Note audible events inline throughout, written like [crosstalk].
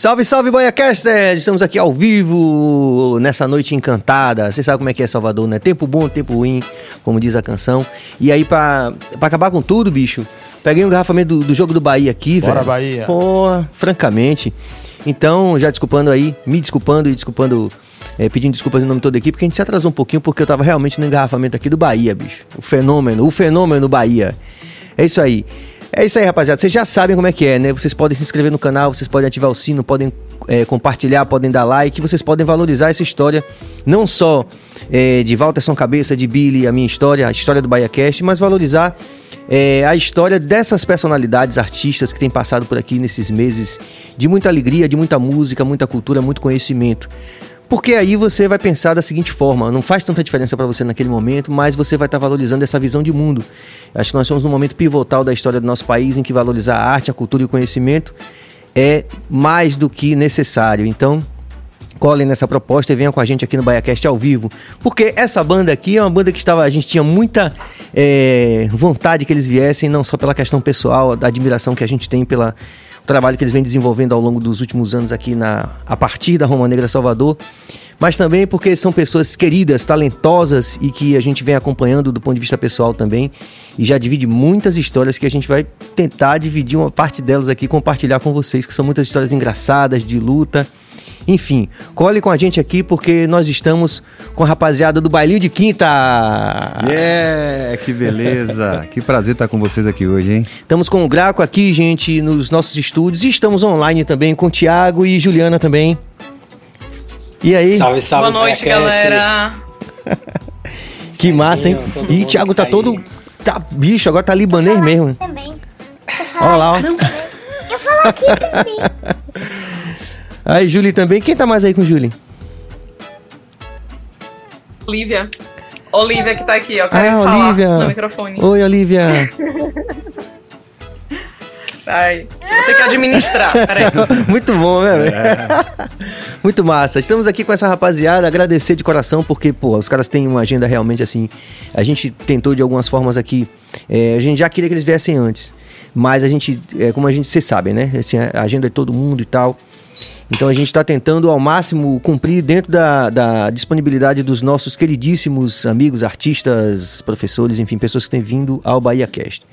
Salve, salve, BaiaCaster! Estamos aqui ao vivo nessa noite encantada. Você sabe como é que é Salvador, né? Tempo bom, tempo ruim, como diz a canção. E aí, pra, pra acabar com tudo, bicho, peguei um garrafamento do, do jogo do Bahia aqui, Bora, velho. Bahia. Pô, francamente. Então, já desculpando aí, me desculpando e desculpando, é, pedindo desculpas em nome de toda a equipe, porque a gente se atrasou um pouquinho porque eu tava realmente no engarrafamento aqui do Bahia, bicho. O fenômeno, o fenômeno Bahia. É isso aí. É isso aí, rapaziada. Vocês já sabem como é que é, né? Vocês podem se inscrever no canal, vocês podem ativar o sino, podem é, compartilhar, podem dar like, vocês podem valorizar essa história, não só é, de Walterson Cabeça, de Billy, a minha história, a história do BahiaCast, mas valorizar é, a história dessas personalidades artistas que têm passado por aqui nesses meses de muita alegria, de muita música, muita cultura, muito conhecimento. Porque aí você vai pensar da seguinte forma: não faz tanta diferença para você naquele momento, mas você vai estar valorizando essa visão de mundo. Acho que nós estamos num momento pivotal da história do nosso país em que valorizar a arte, a cultura e o conhecimento é mais do que necessário. Então, colhem nessa proposta e venham com a gente aqui no BaiaCast ao vivo. Porque essa banda aqui é uma banda que estava, a gente tinha muita é, vontade que eles viessem, não só pela questão pessoal, da admiração que a gente tem pela o trabalho que eles vêm desenvolvendo ao longo dos últimos anos aqui na, a partir da Roma Negra Salvador, mas também porque são pessoas queridas, talentosas e que a gente vem acompanhando do ponto de vista pessoal também e já divide muitas histórias que a gente vai tentar dividir uma parte delas aqui, compartilhar com vocês, que são muitas histórias engraçadas, de luta. Enfim, cole com a gente aqui porque nós estamos com a rapaziada do Bailinho de Quinta. Yeah, que beleza. [laughs] que prazer estar com vocês aqui hoje, hein? Estamos com o Graco aqui, gente, nos nossos estúdios e estamos online também com o Thiago e Juliana também. E aí? Salve, salve, Boa noite, galera. [laughs] Que massa, hein? E o Thiago tá tá todo. Tá, bicho, agora tá libanês mesmo. Também. Olha lá, ó. Eu falo aqui também. [laughs] Aí, Julie também. Quem tá mais aí com o Julie? Olivia. Olivia que tá aqui, ó. Quero Ah, falar Olivia. no microfone. Oi, Olivia. [laughs] Ai, vou ter que administrar. Peraí. [laughs] Muito bom, né, velho? [laughs] Muito massa. Estamos aqui com essa rapaziada, agradecer de coração, porque, pô, os caras têm uma agenda realmente assim. A gente tentou de algumas formas aqui. é, a gente já queria que eles viessem antes. Mas a gente, é, como a gente, vocês sabem, né? Assim, a agenda é todo mundo e tal. Então a gente está tentando ao máximo cumprir dentro da, da disponibilidade dos nossos queridíssimos amigos, artistas, professores, enfim, pessoas que têm vindo ao Bahia Cast.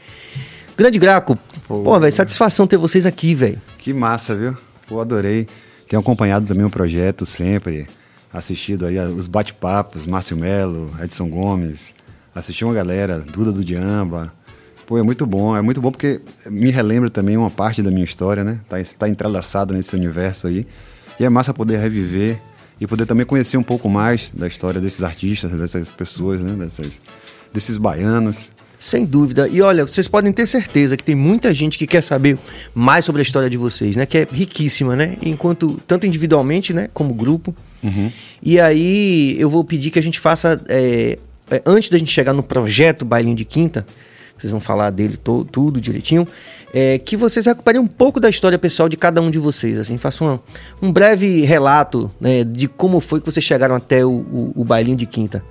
Grande Graco, pô, velho, satisfação ter vocês aqui, velho. Que massa, viu? Pô, adorei. Tenho acompanhado também o projeto sempre, assistido aí os bate-papos, Márcio Melo, Edson Gomes, assisti uma galera, Duda do Diamba. Pô, é muito bom, é muito bom porque me relembra também uma parte da minha história, né? Tá, tá entrelaçado nesse universo aí. E é massa poder reviver e poder também conhecer um pouco mais da história desses artistas, dessas pessoas, né? Dessas, desses baianos. Sem dúvida. E olha, vocês podem ter certeza que tem muita gente que quer saber mais sobre a história de vocês, né? Que é riquíssima, né? Enquanto tanto individualmente, né? Como grupo. E aí eu vou pedir que a gente faça é, é, antes da gente chegar no projeto Bailinho de Quinta, vocês vão falar dele to- tudo direitinho, é, que vocês recuperem um pouco da história pessoal de cada um de vocês, assim, façam uma- um breve relato né, de como foi que vocês chegaram até o, o, o Bailinho de Quinta.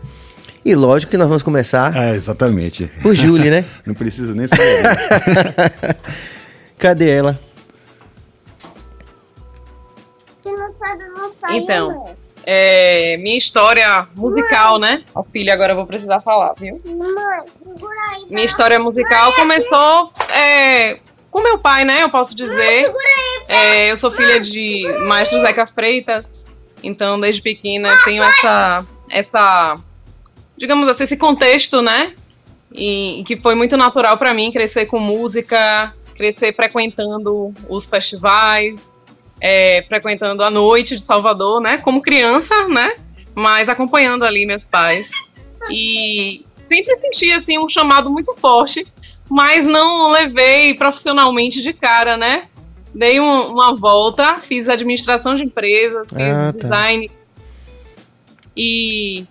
E lógico que nós vamos começar É, exatamente. por Julie, né? [laughs] Não preciso nem saber. [laughs] Cadê ela? Se não sabe, não sai. Então. É, minha história musical, né? Ó, filha, agora eu vou precisar falar, viu? Mãe, segura aí. Minha história musical começou é, com meu pai, né? Eu posso dizer. É, eu sou filha de maestro Zeca Freitas, então desde pequena tenho essa, essa, digamos assim, esse contexto, né? E, que foi muito natural pra mim crescer com música, crescer frequentando os festivais, é, frequentando a noite de Salvador, né? Como criança, né? Mas acompanhando ali meus pais. E sempre senti assim um chamado muito forte, mas não levei profissionalmente de cara, né? Dei um- uma volta, fiz administração de empresas, fiz Ah, tá. design. E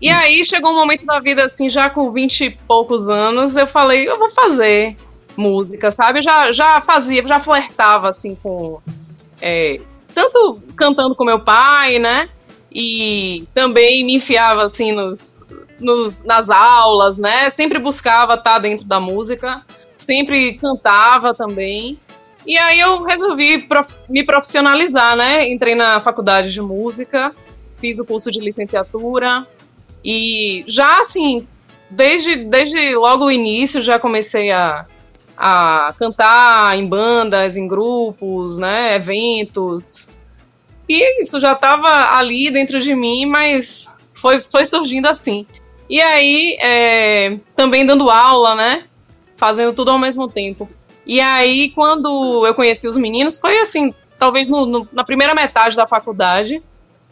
e aí chegou um momento da vida assim, já com 20 e poucos anos, eu falei, eu vou fazer música, sabe? Eu já já fazia, já flertava assim com é, tanto cantando com meu pai, né? E também me enfiava assim nos, nos- nas aulas, né? Sempre buscava estar dentro da música, sempre cantava também. E aí eu resolvi prof me profissionalizar, né? Entrei na faculdade de música, fiz o curso de licenciatura e já assim, desde, desde logo o início já comecei a, a cantar em bandas, em grupos, né? Eventos. E isso já estava ali dentro de mim, mas foi, foi surgindo assim. E aí, é, também dando aula, né? Fazendo tudo ao mesmo tempo. E aí, quando eu conheci os meninos, foi assim, talvez no, no, na primeira metade da faculdade,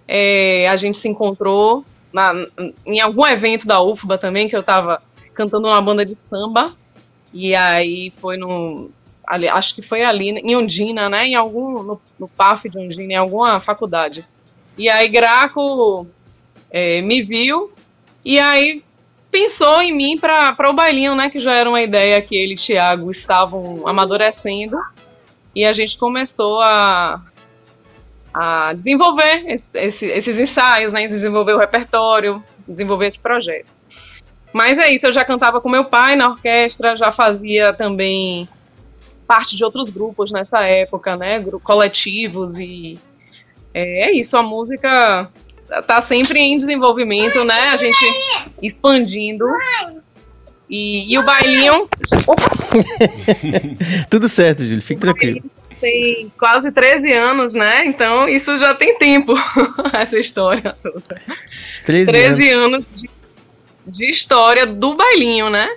é, a gente se encontrou na, em algum evento da UFBA também, que eu tava cantando uma banda de samba. E aí foi no. Ali, acho que foi ali, em Ondina, né? Em algum. No, no PAF de Ondina, em alguma faculdade. E aí Graco é, me viu e aí pensou em mim para o bailinho, né? Que já era uma ideia que ele e Thiago estavam amadurecendo. E a gente começou a, a desenvolver esse, esse, esses ensaios, né? Desenvolver o repertório, desenvolver esse projeto. Mas é isso, eu já cantava com meu pai na orquestra, já fazia também parte de outros grupos nessa época, né? Coletivos e é, é isso, a música tá sempre em desenvolvimento, né? A gente expandindo. E, e o bailinho. [laughs] Tudo certo, Júlio, fique tranquilo. Tem quase 13 anos, né? Então isso já tem tempo, [laughs] essa história toda. 13, 13 anos, anos de, de, história do bailinho, né?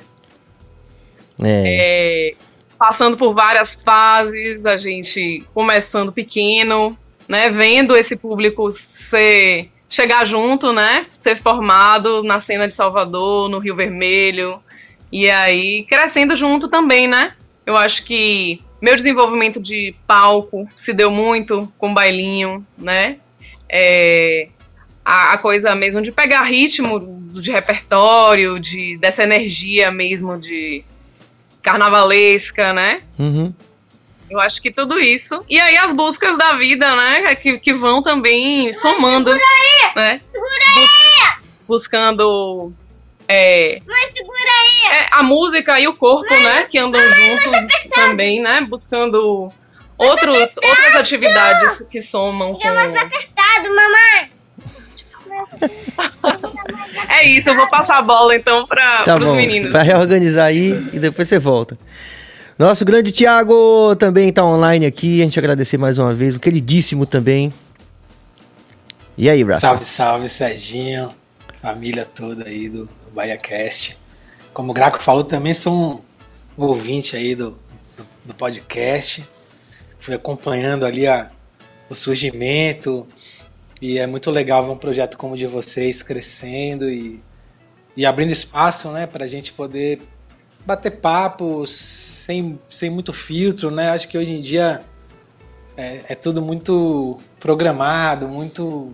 É. é. Passando por várias fases, a gente começando pequeno, né? Vendo esse público ser chegar junto, né? Ser formado na cena de Salvador, no Rio Vermelho. E aí crescendo junto também, né? Eu acho que meu desenvolvimento de palco se deu muito com bailinho, né? É, a, a, coisa mesmo de pegar ritmo de repertório, de dessa energia mesmo de carnavalesca, né? Uhum. Eu acho que tudo isso. E aí as buscas da vida, né? Que, que vão também somando. Mãe, segura aí! Né? Segura aí! buscando. É, Mãe, segura aí! É, a música e o corpo, Mãe, né? Que andam juntos também, né? Buscando outros, outras atividades que somam com. mais apertado, mamãe! [laughs] é isso, eu vou passar a bola então para tá os meninos. Para reorganizar aí e depois você volta. Nosso grande Tiago também está online aqui. A gente agradecer mais uma vez. O queridíssimo também. E aí, Braço? Salve, salve, Serginho. Família toda aí do, do BahiaCast. Como o Graco falou, também sou um, um ouvinte aí do, do, do, podcast. Fui acompanhando ali a, o surgimento. E é muito legal ver um projeto como o de vocês crescendo e, e abrindo espaço né, para a gente poder bater papo sem, sem muito filtro, né? Acho que hoje em dia é, é tudo muito programado, muito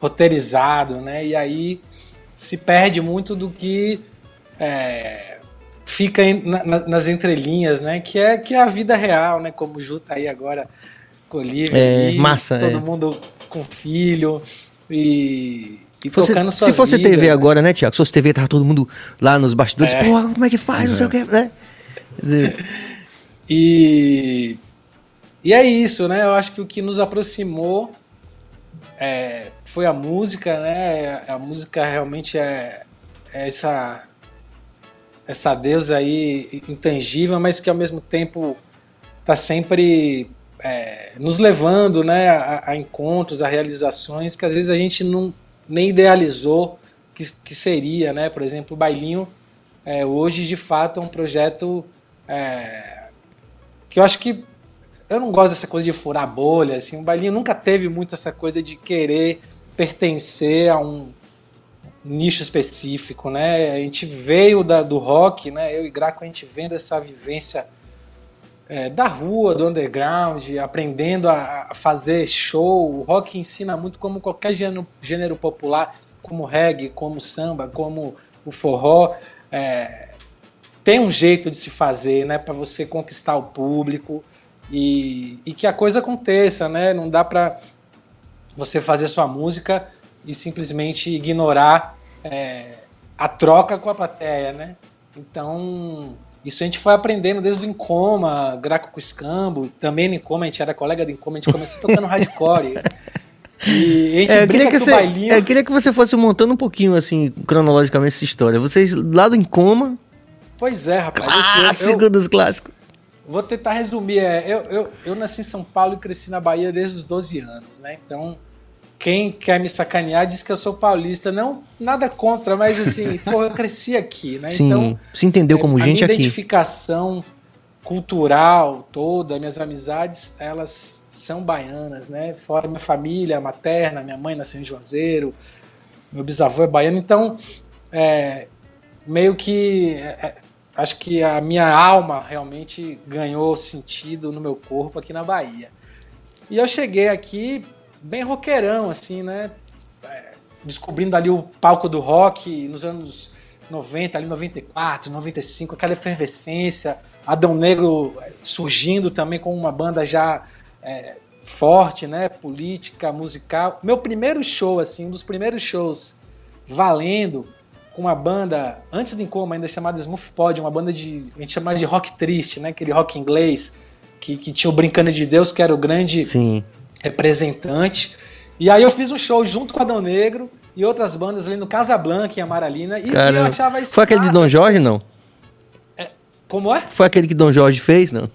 roteirizado, né? E aí se perde muito do que é, fica na, nas entrelinhas, né? Que é, que é a vida real, né? Como o Ju tá aí agora com o. É, massa, todo é. mundo com filho e e fosse, tocando suas Se fosse vidas, TV né? agora, né, Tiago? Se fosse TV, tava todo mundo lá nos bastidores, é. pô, como é que faz, não sei o que, né? [laughs] e, e é isso, né? Eu acho que o que nos aproximou é, foi a música, né? A música realmente é, é essa essa deusa aí intangível, mas que ao mesmo tempo tá sempre é, nos levando né, a, a, encontros, a realizações que às vezes a gente não, nem idealizou que, que seria, né? Por exemplo, o Bailinho é, hoje de fato é um projeto é, que eu acho que eu não gosto dessa coisa de furar bolha, assim, o Bailinho nunca teve muito essa coisa de querer pertencer a um nicho específico, né? A gente veio da, do rock, né? Eu e Graco a gente vendo essa vivência é, da rua, do underground, aprendendo a, fazer show. O rock ensina muito como qualquer gênero, gênero popular, como reggae, como samba, como o forró. É, tem um jeito de se fazer, né, para você conquistar o público e, e, que a coisa aconteça, né? Não dá para você fazer sua música e simplesmente ignorar é, a troca com a plateia, né? Então Isso a gente foi aprendendo desde o Encoma, Graco com Escambo, também no Encoma, a gente era colega do Encoma, a gente começou tocando hardcore. E a gente É, eu, queria que você, bailinho... eu queria que você fosse montando um pouquinho, assim, cronologicamente essa história. Vocês lá do Encoma, Pois é, rapaz. clássico eu, dos clássicos. vou tentar resumir. É, eu, eu, eu nasci em São Paulo e cresci na Bahia desde os 12 anos, né? Então, quem quer me sacanear diz que eu sou paulista. Não, nada contra, mas assim, [laughs] pô, eu cresci aqui, né? Sim, Então, se entendeu como a gente minha aqui. identificação cultural toda, minhas amizades, elas são baianas, né? Fora minha família materna, minha mãe nasceu em Juazeiro, meu bisavô é baiano, então é, meio que é, é, acho que a minha alma realmente ganhou sentido no meu corpo aqui na Bahia. E eu cheguei aqui bem roqueirão, assim, né? É, descobrindo ali o palco do rock nos anos 90, ali 94, 95, aquela efervescência, Adão Negro surgindo também com uma banda já é, forte, né? Política, musical. Meu primeiro show, assim, um dos primeiros shows valendo com uma banda, antes do Encoma, ainda chamada Smooth Pod, uma banda de. A gente chamava de rock triste, né? Aquele rock inglês que, que tinha o Brincando de Deus, que era o grande Sim. Representante. E aí eu fiz um show junto com Adão Negro e outras bandas ali no Casablanca, em Amaralina. E, e eu achava isso. Foi aquele de massa. Dom Jorge, não? Como é? Foi aquele que Dom Jorge fez, não?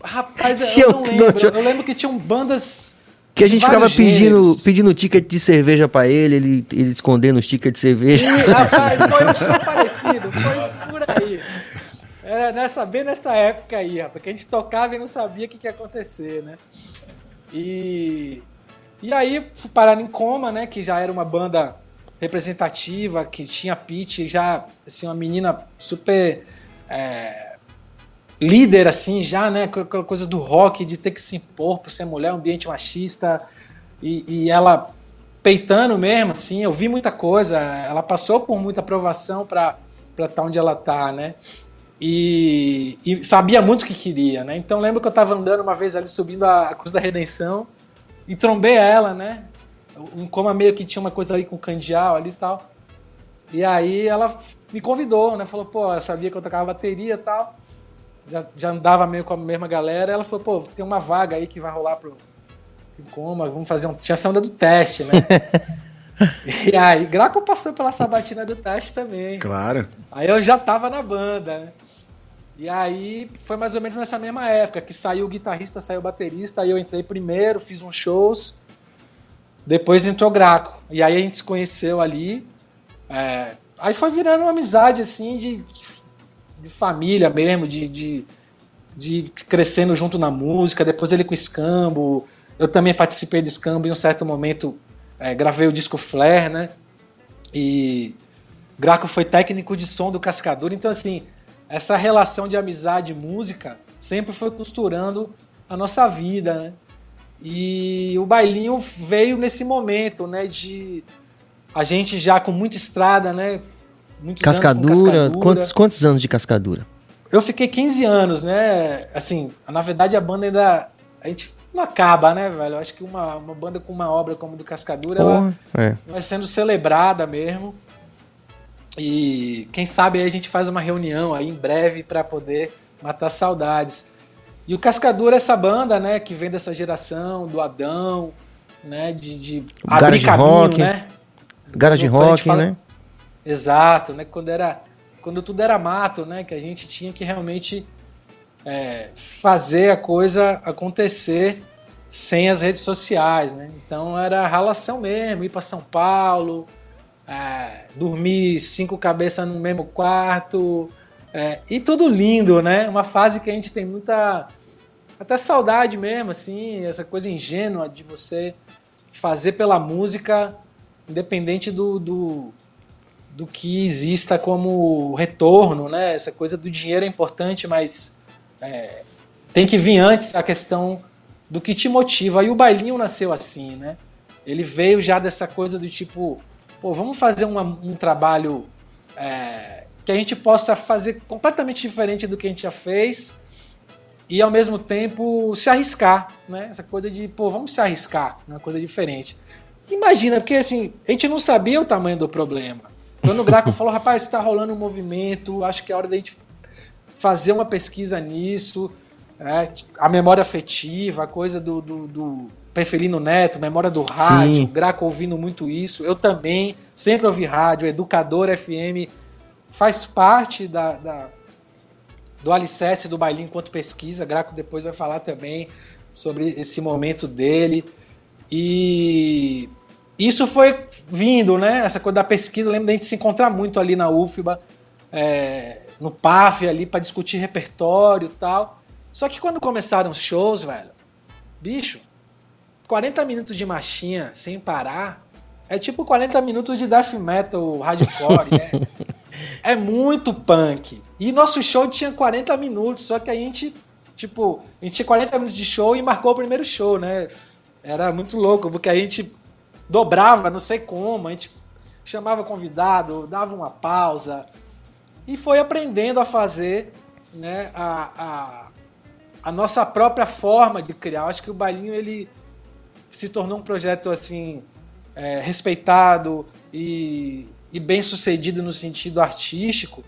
Rapaz, [laughs] eu um não lembro. Jorge. Eu lembro que tinham bandas. Que a gente ficava pedindo, gêneros. pedindo ticket de cerveja pra ele, ele, ele escondendo os tickets de cerveja. Ih, rapaz, foi um [laughs] show parecido, foi por aí. Era nessa, bem nessa época aí, rapaz, que a gente tocava e não sabia o que, que ia acontecer, né? E, e aí fui parar em Coma, né? Que já era uma banda representativa, que tinha pitch, já, assim, uma menina super é, líder, assim, já, né? Com aquela coisa do rock, de ter que se impor por ser mulher, ambiente machista. E, e ela peitando mesmo, assim, eu vi muita coisa. Ela passou por muita aprovação para estar onde ela tá, né? E, e sabia muito o que queria, né? Então lembro que eu tava andando uma vez ali subindo a, a Cruz da Redenção e trombei ela, né? Um coma meio que tinha uma coisa ali com candial ali e tal. E aí ela me convidou, né? Falou, pô, ela sabia que eu tocava bateria e tal. Já, já andava meio com a mesma galera. Ela falou, pô, tem uma vaga aí que vai rolar pro, pro coma, vamos fazer um. Tinha essa onda do teste, né? [laughs] e aí, Graco passou pela sabatina do teste também. Claro. Aí eu já tava na banda, né? E aí foi mais ou menos nessa mesma época que saiu o guitarrista, saiu o baterista, aí eu entrei primeiro, fiz uns shows, depois entrou Graco. E aí a gente se conheceu ali. é, aí foi virando uma amizade assim de, de família mesmo, de, de, de crescendo junto na música, depois ele com o Escambo. Eu também participei do Escambo em um certo momento, é, gravei o disco Flare, né? E Graco foi técnico de som do Cascadura, então assim, essa relação de amizade e música sempre foi costurando a nossa vida, né? E o bailinho veio nesse momento, né, de a gente já com muita estrada, né? Muitos anos com Cascadura, Quantos, quantos anos de cascadura? Eu fiquei 15 anos, né? Assim, na verdade a banda ainda a gente não acaba, né, velho? Eu acho que uma, uma banda com uma obra como a do Cascadura, ela Porra, é. vai sendo celebrada mesmo. E quem sabe aí a gente faz uma reunião aí em breve para poder matar saudades. E o Cascadura é essa banda, né, que vem dessa geração do Adão, né, de, de abrir caminho, rock, né? Garage rock, fala- né? Exato, né? Quando era, quando tudo era mato, né? Que a gente tinha que realmente é, fazer a coisa acontecer sem as redes sociais, né? Então era ralação mesmo, ir para São Paulo, é, dormir cinco cabeças no mesmo quarto, é, e tudo lindo, né? Uma fase que a gente tem muita até saudade mesmo, assim, essa coisa ingênua de você fazer pela música, independente do, do, do que exista como retorno, né? Essa coisa do dinheiro é importante, mas é, tem que vir antes a questão do que te motiva. E o bailinho nasceu assim, né? Ele veio já dessa coisa do tipo, pô, vamos fazer uma- um trabalho é, que a gente possa fazer completamente diferente do que a gente já fez e ao mesmo tempo se arriscar, né? Essa coisa de, pô, vamos se arriscar, uma coisa diferente. Imagina, porque assim, a gente não sabia o tamanho do problema. Quando o Graco [laughs] falou, rapaz, está rolando um movimento, acho que é hora da gente fazer uma pesquisa nisso, né? a memória afetiva, a coisa do, do, do Perfelino Neto, memória do rádio, Sim. Graco ouvindo muito isso. Eu também sempre ouvi rádio, Educador FM faz parte da, da- do alicerce do bailinho enquanto pesquisa. Graco depois vai falar também sobre esse momento dele. E isso foi vindo, né? Essa coisa da pesquisa. Eu lembro da gente se encontrar muito ali na UFBA, é, no PAF ali, para discutir repertório e tal. Só que quando começaram os shows, velho, bicho, 40 minutos de marchinha sem parar é tipo 40 minutos de death metal hardcore. é, [laughs] é muito punk. E nosso show tinha 40 minutos, só que a gente, tipo, a gente tinha 40 minutos de show e marcou o primeiro show, né? Era muito louco, porque a gente dobrava, não sei como, a gente chamava convidado, dava uma pausa e foi aprendendo a fazer né, a, a, a nossa própria forma de criar. Eu acho que o Bailinho ele se tornou um projeto assim é, respeitado e, e bem sucedido no sentido artístico,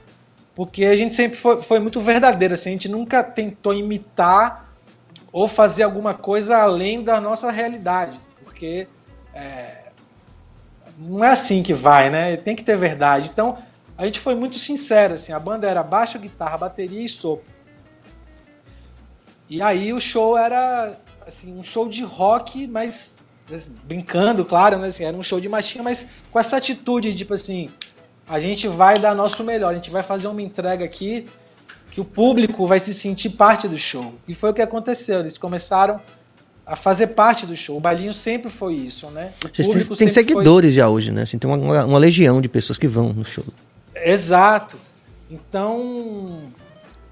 porque a gente sempre foi, foi muito verdadeiro. Assim, a gente nunca tentou imitar ou fazer alguma coisa além da nossa realidade, porque é, não é assim que vai, né? Tem que ter verdade. Então a gente foi muito sincero, assim, a banda era baixo, guitarra, bateria e sopro. E aí o show era assim, um show de rock, mas brincando, claro, né? Assim, era um show de machinha, mas com essa atitude, tipo assim, a gente vai dar nosso melhor, a gente vai fazer uma entrega aqui que o público vai se sentir parte do show. E foi o que aconteceu. Eles começaram a fazer parte do show. O bailinho sempre foi isso, né? Vocês têm, sempre foi- seguidores já hoje, né? Assim, tem uma- uma legião de pessoas que vão no show. Exato. Então,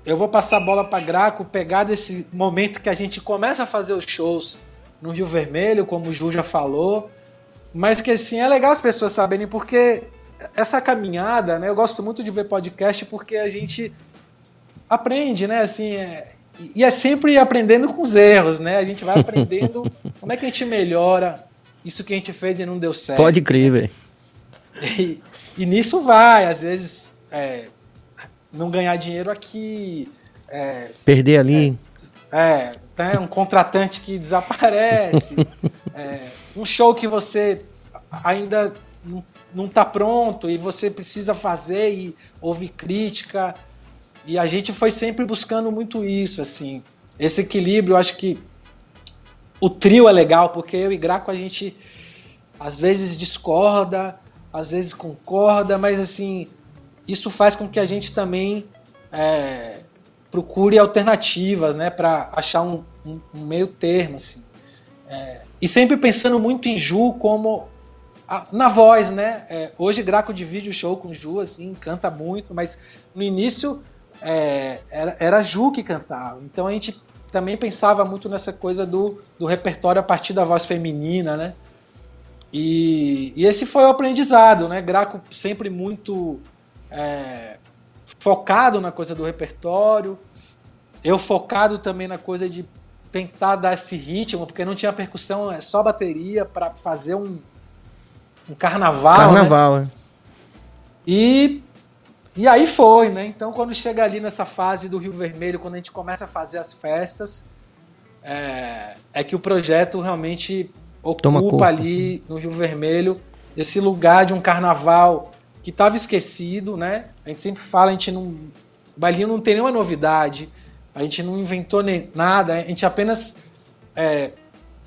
eu vou passar a bola para Graco, pegar desse momento que a gente começa a fazer os shows no Rio Vermelho, como o Ju já falou, mas que assim é legal as pessoas saberem porque essa caminhada, né? Eu gosto muito de ver podcast porque a gente aprende, né? Assim, é- e é sempre aprendendo com os erros, né? A gente vai aprendendo [laughs] como é que a gente melhora isso que a gente fez e não deu certo. Pode crer, velho. E, e nisso vai, às vezes, é, não ganhar dinheiro aqui, é, Perder ali. é, tem um contratante que desaparece, [laughs] é, um show que você ainda não, não tá pronto e você precisa fazer e ouvir crítica. E a gente foi sempre buscando muito isso, assim. Esse equilíbrio, eu acho que o trio é legal, porque eu e Graco a gente às vezes discorda, às vezes concorda, mas assim, isso faz com que a gente também é, procure alternativas, né, para achar um, um- um meio termo, assim. É, e sempre pensando muito em Ju como a- na voz, né? É, hoje Graco divide o show com Ju, assim, canta muito, mas no início é, era, era Ju que cantava. Então a gente também pensava muito nessa coisa do, do repertório a partir da voz feminina, né? E, e esse foi o aprendizado, né? Graco sempre muito é, focado na coisa do repertório, eu focado também na coisa de tentar dar esse ritmo, porque não tinha percussão, é só bateria para fazer um, um carnaval. né? Carnaval, é. E, e aí foi, né? Então, quando chega ali nessa fase do Rio Vermelho, quando a gente começa a fazer as festas, é, é que o projeto realmente ocupa ali no Rio Vermelho esse lugar de um carnaval que estava esquecido, né? A gente sempre fala, a gente não. O Bailinho não tem nenhuma novidade, a gente não inventou nem nada, a gente apenas é,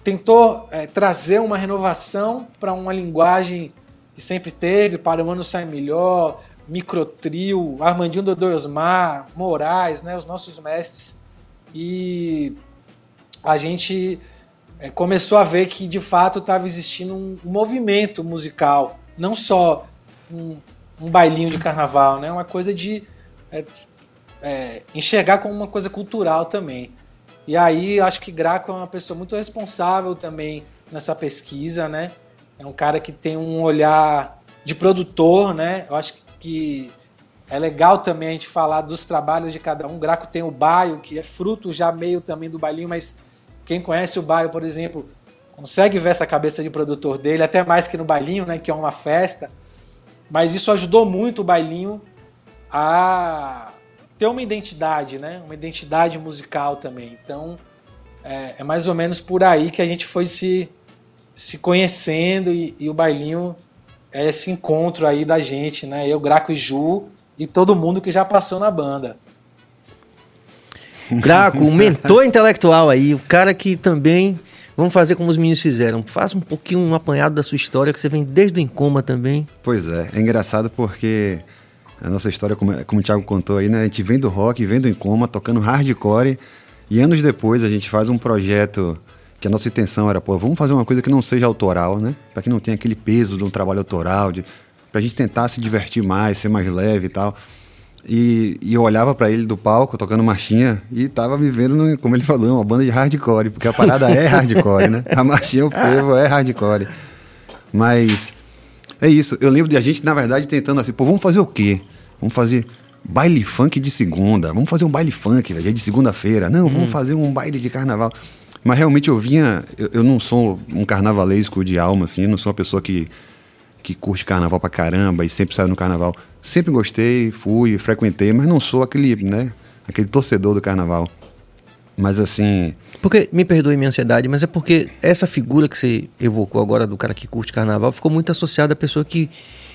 tentou é, trazer uma renovação para uma linguagem que sempre teve, para o ano sai melhor, microtrio, Armandinho Dodô Osmar, Moraes, né, os nossos mestres. E a gente é, começou a ver que de fato estava existindo um movimento musical, não só um, um bailinho de carnaval, né, uma coisa de é, é, enxergar como uma coisa cultural também. E aí acho que Graco é uma pessoa muito responsável também nessa pesquisa, né? É um cara que tem um olhar de produtor, né? Eu acho que é legal também a gente falar dos trabalhos de cada um. Graco tem o Baio, que é fruto já meio também do bailinho, mas quem conhece o Baio, por exemplo, consegue ver essa cabeça de produtor dele, até mais que no bailinho, né? Que é uma festa. Mas isso ajudou muito o bailinho a ter uma identidade, né? Uma identidade musical também. Então, é, é mais ou menos por aí que a gente foi se, se conhecendo e, e o bailinho é esse encontro aí da gente, né? Eu, Graco e Ju e todo mundo que já passou na banda. Graco, o mentor [laughs] intelectual aí, o cara que também. Vamos fazer como os meninos fizeram. Faça um pouquinho um apanhado da sua história, que você vem desde o Encoma também. Pois é, é engraçado porque a nossa história, como, como o Thiago contou aí, né? A gente vem do rock, vem do Encoma, tocando hardcore. E anos depois a gente faz um projeto que a nossa intenção era, pô, vamos fazer uma coisa que não seja autoral, né? Para que não tenha aquele peso de um trabalho autoral, de, pra gente tentar se divertir mais, ser mais leve e tal. E, e eu olhava para ele do palco, tocando marchinha, e tava vivendo, no, como ele falou, uma banda de hardcore, porque a parada é hardcore, né? A marchinha, o povo é hardcore. Mas é isso. Eu lembro de a gente, na verdade, tentando assim, pô, vamos fazer o quê? Vamos fazer baile funk de segunda. Vamos fazer um baile funk, velho, é de segunda-feira. Não, vamos fazer um baile de carnaval. Mas realmente eu vinha. Eu, eu não sou um carnavalesco de alma, assim, não sou uma pessoa que, que curte carnaval pra caramba e sempre sai no carnaval. Sempre gostei, fui, frequentei, mas não sou aquele, né? Aquele torcedor do carnaval. Mas assim. Porque, me perdoe minha ansiedade, mas é porque essa figura que você evocou agora do cara que curte carnaval ficou muito associada à pessoa que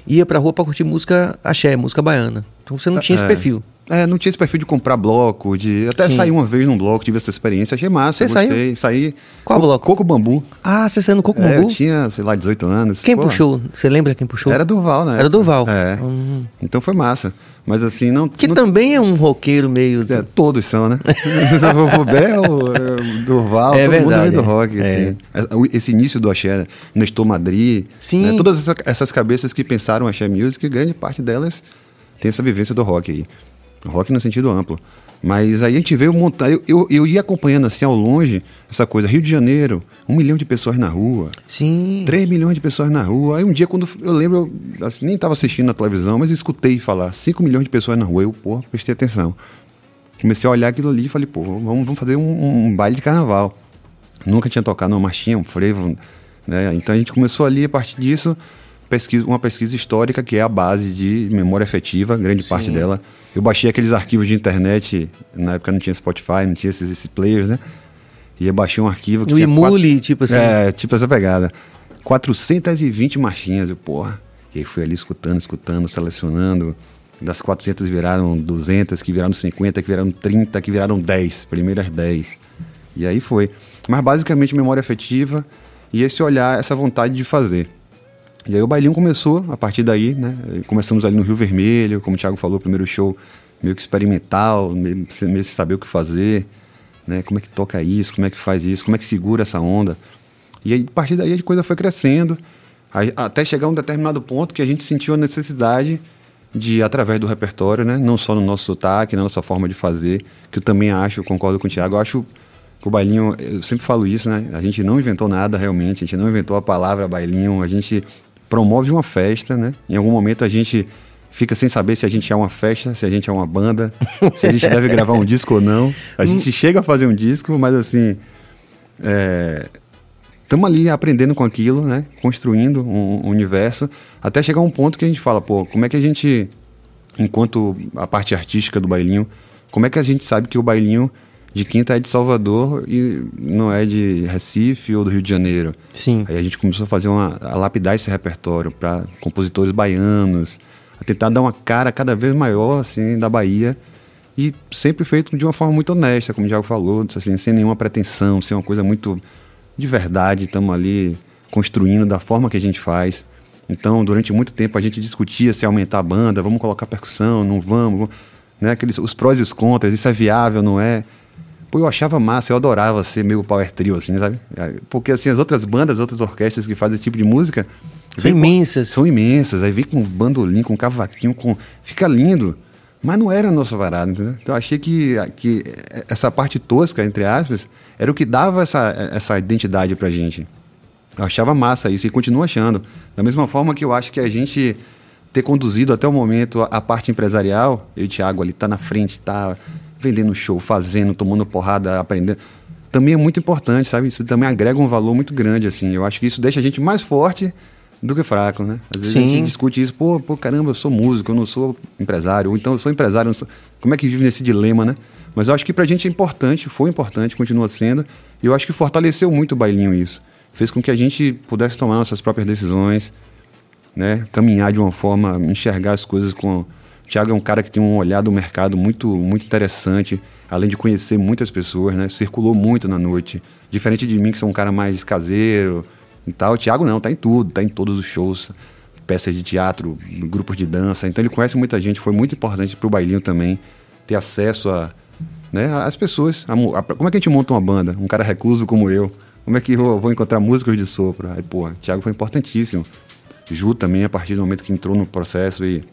ia pra rua pra curtir música axé, música baiana. Então você não tinha esse É. perfil. É, não tinha esse perfil de comprar bloco, de. Até Sim. sair uma vez num bloco, tive essa experiência, achei massa, Você gostei. Saí. Qual Co- bloco? Coco Bambu. Ah, você saiu no Coco É, eu Bambu? tinha, sei lá, 18 anos. Quem Pô, puxou? Você lembra quem puxou? Era Durval, né? Era Durval. É. Hum. Então foi massa. Mas assim, não. Que não também é um roqueiro meio. É, todos são, né? [laughs] o Bel, Durval, É todo mundo verdade, vem do é. rock. É. Assim. Esse início do axé, né? Nestor Madrid. Sim. né? Todas essa- essas cabeças que pensaram axé music, grande parte delas tem essa vivência do rock aí. Rock no sentido amplo. Mas aí a gente veio montar. Eu, eu, eu ia acompanhando assim ao longe essa coisa. Rio de Janeiro, um milhão de pessoas na rua. Sim. 3 milhões de pessoas na rua. Aí um dia, quando eu lembro, eu assim, nem estava assistindo na televisão, mas escutei falar 5 milhões de pessoas na rua. Eu, pô, prestei atenção. Comecei a olhar aquilo ali e falei, pô, vamos, vamos fazer um, um baile de carnaval. Nunca tinha tocado numa marchinha, um frevo, né? Então a gente começou ali, a partir disso, pesquisa, uma pesquisa histórica que é a base de memória afetiva, grande parte dela. Eu baixei aqueles arquivos de internet, na época não tinha Spotify, não tinha esses, esses players, né? E eu baixei um arquivo que O tinha quatro- tipo assim. é, tipo essa pegada. 420 marchinhas, eu, porra. E aí fui ali escutando, escutando, selecionando. Das 400 viraram 200, que viraram 50, que viraram 30, que viraram 10, primeiras 10. E aí foi. Mas basicamente memória afetiva e esse olhar, essa vontade de fazer. E aí o bailinho começou a partir daí, né? Começamos ali no Rio Vermelho, como o Thiago falou, primeiro show meio que experimental, meio, meio sem saber o que fazer, né? Como é que toca isso, como é que faz isso, como é que segura essa onda. E aí, a partir daí a coisa foi crescendo, até chegar a um determinado ponto que a gente sentiu a necessidade de, através do repertório, né? Não só no nosso sotaque, na nossa forma de fazer, que eu também acho, concordo com o Thiago, eu acho que o bailinho, eu sempre falo isso, né? A gente não inventou nada realmente, a gente não inventou a palavra bailinho, a gente promove uma festa, né? Em algum momento a gente fica sem saber se a gente é uma festa, se a gente é uma banda, se a gente deve gravar um [laughs] disco ou não. A gente chega a fazer um disco, mas assim, estamos ali aprendendo com aquilo, né? Construindo um, um universo, até chegar um ponto que a gente fala, pô, como é que a gente, enquanto a parte artística do bailinho, como é que a gente sabe que o bailinho de quinta é de Salvador e não é de Recife ou do Rio de Janeiro? Sim. Aí a gente começou a fazer uma, a lapidar esse repertório para compositores baianos, a tentar dar uma cara cada vez maior assim da Bahia e sempre feito de uma forma muito honesta, como o Diago falou, assim, sem nenhuma pretensão, sem uma coisa muito de verdade, estamos ali construindo da forma que a gente faz. Então, durante muito tempo a gente discutia se aumentar a banda, vamos colocar percussão, não vamos, né? Aqueles, os prós e os contras, isso é viável, não é? Pô, eu achava massa, eu adorava ser meio power trio, assim, sabe? Porque, assim, as outras bandas, as outras orquestras que fazem esse tipo de música... São vem com- imensas. São imensas. Aí vem com bandolim, com cavaquinho, com... Fica lindo. Mas não era a nossa parada, entendeu? Então eu achei que, que essa parte tosca, entre aspas, era o que dava essa, essa identidade pra gente. Eu achava massa isso e continuo achando. Da mesma forma que eu acho que a gente ter conduzido até o momento a, a parte empresarial, eu e o Thiago ali tá na frente, tá vendendo show, fazendo, tomando porrada, aprendendo. Também é muito importante, sabe? Isso também agrega um valor muito grande, assim. Eu acho que isso deixa a gente mais forte do que fraco, né? Às vezes a Sim. gente discute isso, pô, pô, caramba, eu sou músico, eu não sou empresário, ou então eu sou empresário, sou... como é que vive nesse dilema, né? Mas eu acho que pra gente é importante, foi importante, continua sendo, e eu acho que fortaleceu muito o bailinho isso. Fez com que a gente pudesse tomar nossas próprias decisões, né? Caminhar de uma forma, enxergar as coisas com. O Thiago é um cara que tem um olhar do mercado muito, muito interessante, além de conhecer muitas pessoas, né? Circulou muito na noite. Diferente de mim, que sou um cara mais caseiro e tal. O Thiago não, tá em tudo, tá em todos os shows, peças de teatro, grupos de dança. Então ele conhece muita gente, foi muito importante pro bailinho também ter acesso a, né, às pessoas. A a- como é que a gente monta uma banda? Um cara recluso como eu. Como é que eu vou encontrar músicos de sopro? Aí, pô, Thiago foi importantíssimo. Ju também, a partir do momento que entrou no processo e,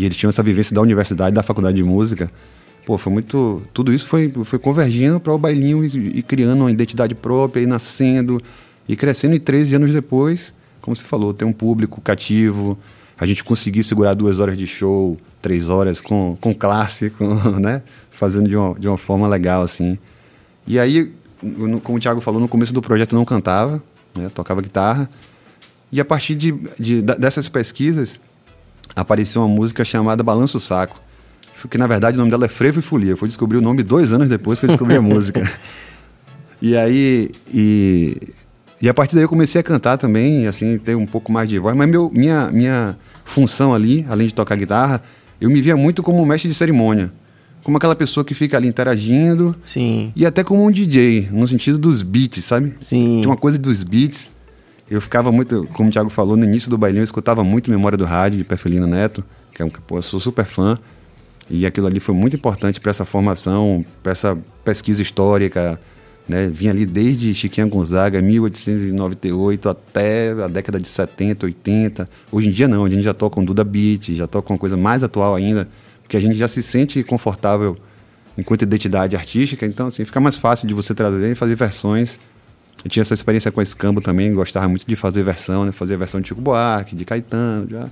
e eles tinham essa vivência da universidade, da faculdade de música. Pô, foi muito. Tudo isso foi, foi convergindo para o bailinho e, e criando uma identidade própria e nascendo e crescendo. E 13 anos depois, como você falou, ter um público cativo, a gente conseguir segurar duas horas de show, três horas com, com classe, com, [laughs] né? Fazendo de uma, de uma forma legal, assim. E aí, como o Thiago falou, no começo do projeto eu não cantava, né? tocava guitarra. E a partir de, de- dessas pesquisas, apareceu uma música chamada Balança o Saco. Que na verdade o nome dela é Frevo e Folia. Eu fui descobrir o nome dois anos depois que eu descobri a música. [laughs] E aí. E, e a partir daí eu comecei a cantar também, assim, ter um pouco mais de voz. Mas meu, minha, minha função ali, além de tocar guitarra, eu me via muito como um mestre de cerimônia. Como aquela pessoa que fica ali interagindo. Sim. E até como um DJ, no sentido dos beats, sabe? Sim. Tinha uma coisa dos beats. Eu ficava muito, como o Thiago falou, no início do bailinho eu escutava muito Memória do Rádio, de Perfelino Neto, que é um que eu sou super fã. E aquilo ali foi muito importante para essa formação, para essa pesquisa histórica. Né? Vinha ali desde Chiquinha Gonzaga, 1898, até a década de 70, 80. Hoje em dia não, a gente já toca um Duda Beat, já toca uma coisa mais atual ainda, porque a gente já se sente confortável enquanto identidade artística, então assim, fica mais fácil de você trazer e fazer versões. Eu tinha essa experiência com a Escambo também, gostava muito de fazer versão, né? Fazer versão de Chico Buarque, de Caetano, já.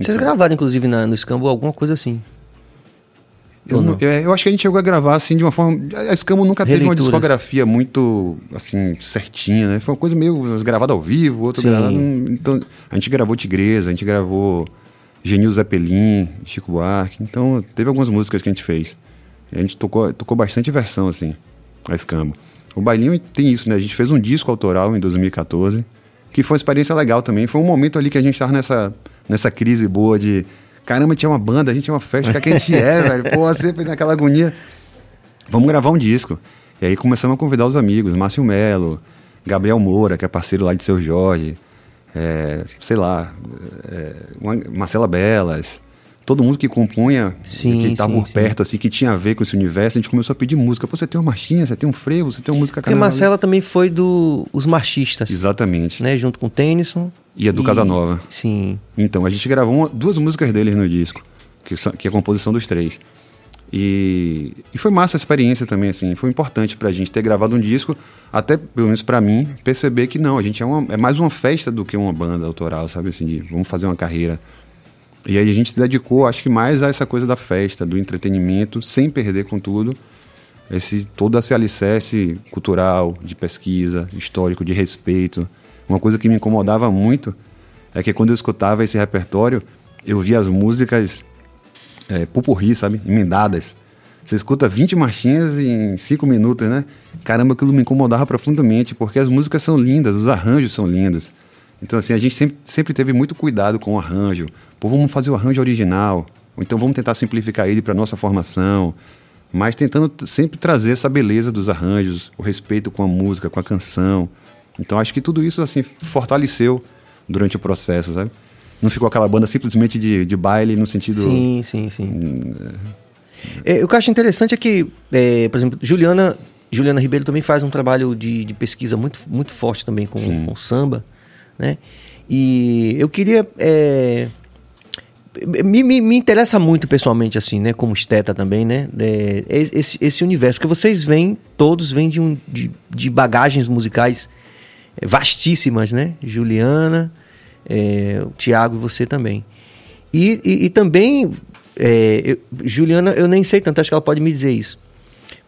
Vocês gravaram, inclusive, na- no Scambo alguma coisa assim. Eu, não- não? é, eu acho que a gente chegou a gravar assim de uma forma. A Escambo nunca teve uma Releituras. discografia muito assim certinha, né? Foi uma coisa meio gravada ao vivo, outra Sim. gravada. Então, a gente gravou Tigresa, a gente gravou Genil Zeppelin, Chico Buarque. Então, teve algumas músicas que a gente fez. A gente tocou, tocou bastante versão, assim, a Escambo. O Bailinho tem isso, né? A gente fez um disco autoral em 2014, que foi uma experiência legal também. Foi um momento ali que a gente tava nessa, nessa crise boa de caramba, tinha uma banda, a gente tinha uma festa, o que, é que a gente é, [laughs] velho? Pô, sempre naquela agonia. Vamos gravar um disco. E aí começamos a convidar os amigos, Márcio Melo, Gabriel Moura, que é parceiro lá de Seu Jorge, é, sei lá, é, Marcela Belas, todo mundo que compunha, Sim, que estava por sim. perto, assim, que tinha a ver com esse universo, a gente começou a pedir música. Pô, você tem uma marchinha, você tem um frevo, você tem uma música Porque carnaval- Marcela também foi do Os Marchistas. Exatamente. Né? Junto com o Tennyson. E a do Casanova. Sim. Então, a gente gravou uma- duas músicas deles no disco, que, que é a composição dos três. E, e foi massa a experiência também, assim, foi importante pra gente ter gravado um disco, até, pelo menos pra mim, perceber que não, a gente é, uma- é mais uma festa do que uma banda autoral, sabe, assim, de vamos fazer uma carreira. E aí a gente se dedicou, acho que mais a essa coisa da festa, do entretenimento, sem perder com tudo, esse todo esse alicerce cultural, de pesquisa, histórico, de respeito. Uma coisa que me incomodava muito é que quando eu escutava esse repertório, eu via as músicas é, pupurri, sabe? Emendadas. Você escuta 20 marchinhas em 5 minutos, né? Caramba, aquilo me incomodava profundamente, porque as músicas são lindas, os arranjos são lindos. Então, assim, a gente sempre, sempre teve muito cuidado com o arranjo. Pô, vamos fazer o arranjo original, ou então vamos tentar simplificar ele para nossa formação, mas tentando sempre trazer essa beleza dos arranjos, o respeito com a música, com a canção. Então, acho que tudo isso, assim, fortaleceu durante o processo, sabe? Não ficou aquela banda simplesmente de, de baile no sentido... Sim, sim, sim. É, o que eu acho interessante é que, é, por exemplo, Juliana, Juliana Ribeiro também faz um trabalho de, de pesquisa muito, muito forte também com, com samba, né? E eu queria... é, me, me, me interessa muito pessoalmente, assim, né? Como esteta também, né? é, esse, esse universo. Porque vocês vêm, todos vêm de, um, de, de bagagens musicais é, vastíssimas, né? Juliana, é, o Tiago e você também. E, e, e também, é, eu- Juliana, eu nem sei tanto, acho que ela pode me dizer isso.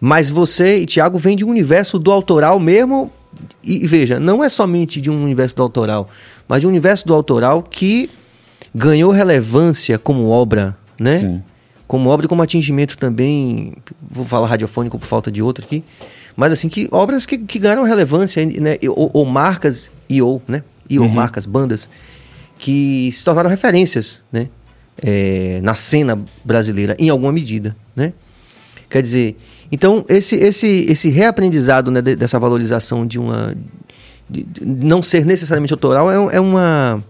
Mas você e Tiago vêm de um universo do autoral mesmo, E, e veja, não é somente de um universo do autoral, mas de um universo do autoral que ganhou relevância como obra, né? Sim. Como obra e como atingimento também, vou falar radiofônico por falta de outro aqui, mas assim, que obras que, que ganharam relevância, né? Ou, ou marcas, e ou, né? E ou marcas, bandas, que se tornaram referências, né? É, na cena brasileira, em alguma medida, né? Quer dizer, então esse, esse, esse reaprendizado né, de- dessa valorização de uma. de- de não ser necessariamente autoral é, é uma.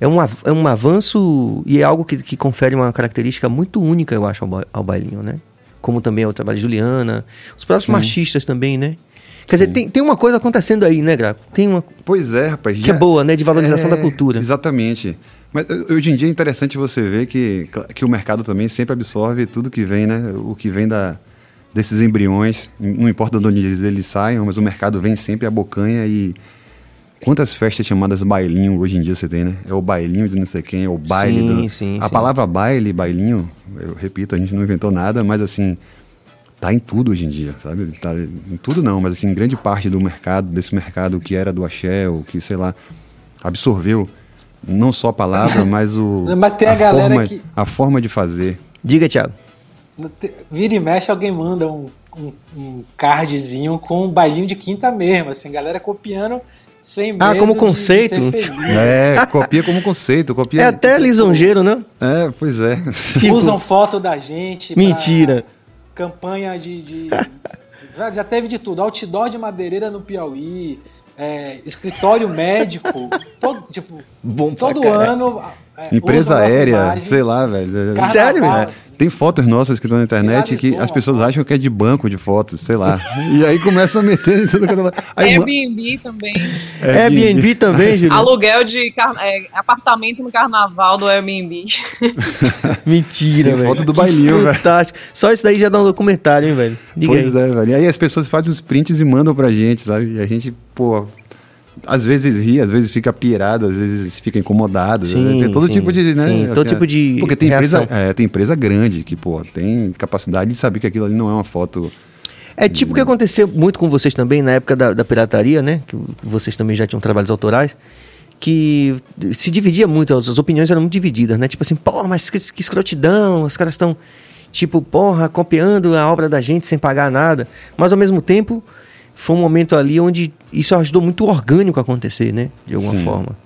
É um, é um avanço e é algo que, que confere uma característica muito única, eu acho, ao, ao bailinho, né? Como também é o trabalho de Juliana, os próprios Sim. machistas também, né? Quer dizer, Sim. tem, tem uma coisa acontecendo aí, né, Graco? Tem uma. Pois é, rapaz. Que é boa, né? De valorização da cultura. Exatamente. Mas eh, hoje em dia é interessante você ver que, que o mercado também sempre absorve tudo que vem, né? O que vem da, desses embriões. Não importa de onde eles, eles saiam, mas o mercado vem sempre a bocanha e. Quantas festas chamadas bailinho hoje em dia você tem, né? É o bailinho de não sei quem, é o baile. Sim, do... sim, a sim. palavra baile, bailinho, eu repito, a gente não inventou nada, mas assim, tá em tudo hoje em dia, sabe? Tá em tudo não, mas assim, grande parte do mercado, desse mercado que era do axé, ou que, sei lá, absorveu não só a palavra, [laughs] mas o Mas tem a galera forma, que- a forma de fazer. Diga, Thiago. Vira e mexe, alguém manda um, um, um cardzinho com um bailinho de quinta mesmo, assim, galera copiando sem medo Ah, como conceito? De, ser feliz. É, copia como conceito, copia. É até lisonjeiro, né? É, pois é. Tipo, Usam foto da gente. Mentira. Campanha de. de- [laughs] já, teve de tudo. Outdoor de madeireira no Piauí. é, escritório médico. [laughs] todo, tipo, Bom todo caralho. ano. É, Empresa aérea, imagem. sei lá, velho. Carnaval, Sério, É, assim. tem fotos nossas que estão na internet que as pessoas acham que é de banco de fotos, sei lá. e aí começam a meter em tudo que é ma- Airbnb também. Airbnb também, Júlio? Aluguel de car- é, apartamento no carnaval do Airbnb. [laughs] Mentira, velho. foto do bailinho, velho. Fantástico. Só isso daí já dá um documentário, hein, velho? Diga Pois aí. é, velho. E aí as pessoas fazem os prints e mandam pra gente, sabe? E a gente, pô, às vezes ri, às vezes fica pirado, às vezes fica incomodado. Sim, né? Tem todo sim. tipo de, né? Sim, todo tipo de Porque tem empresa, é, tem empresa grande que, pô, tem capacidade de saber que aquilo ali não é uma foto. É tipo o que aconteceu muito com vocês também na época da, da pirataria, né? Que vocês também já tinham trabalhos autorais. Que se dividia muito, as, as opiniões eram muito divididas, né? Tipo assim, porra, mas que, que escrotidão, os caras estão, tipo, porra, copiando a obra da gente sem pagar nada. Mas ao mesmo tempo, foi um momento ali onde isso ajudou muito o orgânico a acontecer, né? De alguma Sim. forma.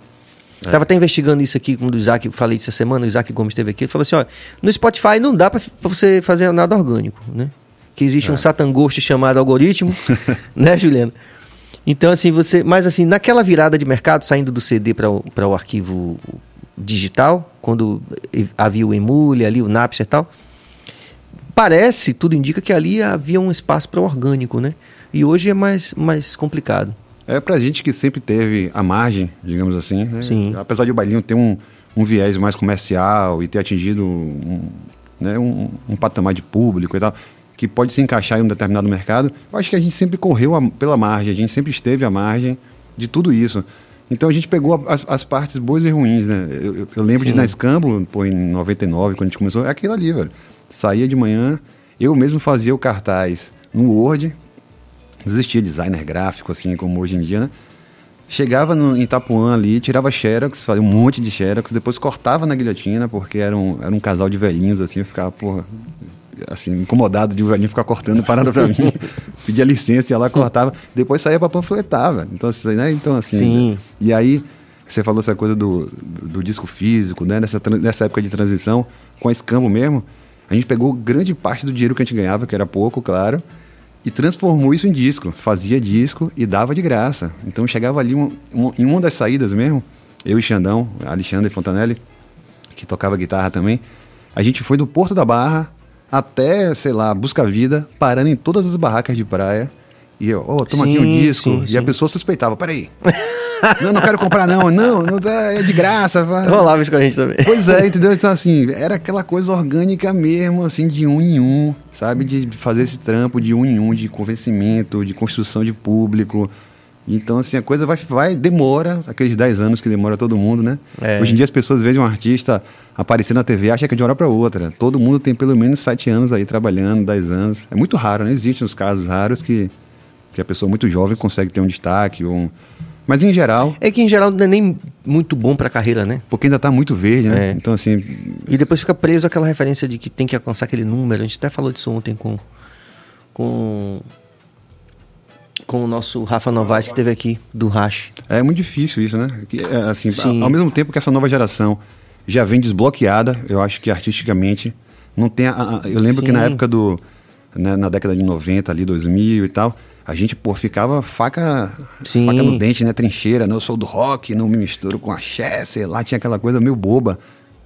Tava até investigando isso aqui com o Isaac, falei essa semana, o Isaac Gomes esteve aqui, ele falou assim, ó, no Spotify não dá pra você fazer nada orgânico, né? Que existe um Satan Ghost chamado algoritmo, [laughs] né, Juliana? Então, assim, você. Mas assim, naquela virada de mercado, saindo do CD para o arquivo digital, quando havia o Emule ali, o Napster e tal, parece, tudo indica que ali havia um espaço para o orgânico, né? E hoje é mais, mais complicado. É pra gente que sempre teve a margem, digamos assim, né? Sim. Apesar de o bailinho ter um, um viés mais comercial e ter atingido um, né, um, um patamar de público e tal, que pode se encaixar em um determinado mercado, eu acho que a gente sempre correu a- pela margem, a gente sempre esteve à margem de tudo isso. Então a gente pegou as, as partes boas e ruins, né? Eu, eu- eu lembro de Sim. na Escambo, pô, em 99, quando a gente começou, é aquilo ali, velho. Saía de manhã, eu mesmo fazia o cartaz no Word, não existia designer gráfico assim como hoje em dia, né? Chegava no, em Itapuã ali, tirava xerox, fazia um monte de xerox, depois cortava na guilhotina, porque era um, era um casal de velhinhos assim, eu ficava, porra, assim, incomodado de o velhinho ficar cortando parada pra mim. [laughs] Pedia licença, ia lá, cortava, depois saía pra panfletar, velho. Então, assim, né? Então, assim. Sim. E aí, você falou essa coisa do, do, do disco físico, né? Nessa, nessa época de transição, com a Escambo mesmo, a gente pegou grande parte do dinheiro que a gente ganhava, que era pouco, claro, e transformou isso em disco. Fazia disco e dava de graça. Então chegava ali um- um- em uma das saídas mesmo, eu e Xandão, Alexandre Fontanelli, que tocava guitarra também, a gente foi do Porto da Barra até, sei lá, Busca Vida, parando em todas as barracas de praia. E eu, ô, toma aqui um Sim, disco. sim, e a sim. pessoa suspeitava, peraí. [laughs] não, não quero comprar não. Não, não dá, é de graça. vai." Rolava isso com a gente também. Pois é, entendeu? [laughs] Então, assim, era aquela coisa orgânica mesmo, assim, de um em um, sabe? De fazer esse trampo de um em um, de convencimento, de construção de público. Então, assim, a coisa vai, vai demora, aqueles 10 anos que demora todo mundo, né? É. Hoje em dia as pessoas veem um artista aparecer na TV acham que é de uma hora para outra. Todo mundo tem pelo menos 7 anos aí trabalhando, 10 anos. É muito raro, não existem os casos raros que, Que a pessoa muito jovem consegue ter um destaque, um... mas em geral, É que em geral não é nem muito bom pra carreira, né? porque ainda tá muito verde, né? É. Então, assim, E depois fica preso aquela referência de que tem que alcançar aquele número. A gente até falou disso ontem com com com o nosso Rafa Novaes que teve aqui do Rash. é muito difícil isso, né? Que, é, assim, Sim. ao mesmo tempo que essa nova geração já vem desbloqueada, eu acho que artisticamente não tem. a- a- eu lembro que na Sim. época do. né, na década de 90, ali, 2000 e tal, a gente, pô, ficava faca, Sim. faca no dente, né? Trincheira, né? Eu sou do rock, não me misturo com axé, sei lá, tinha aquela coisa meio boba.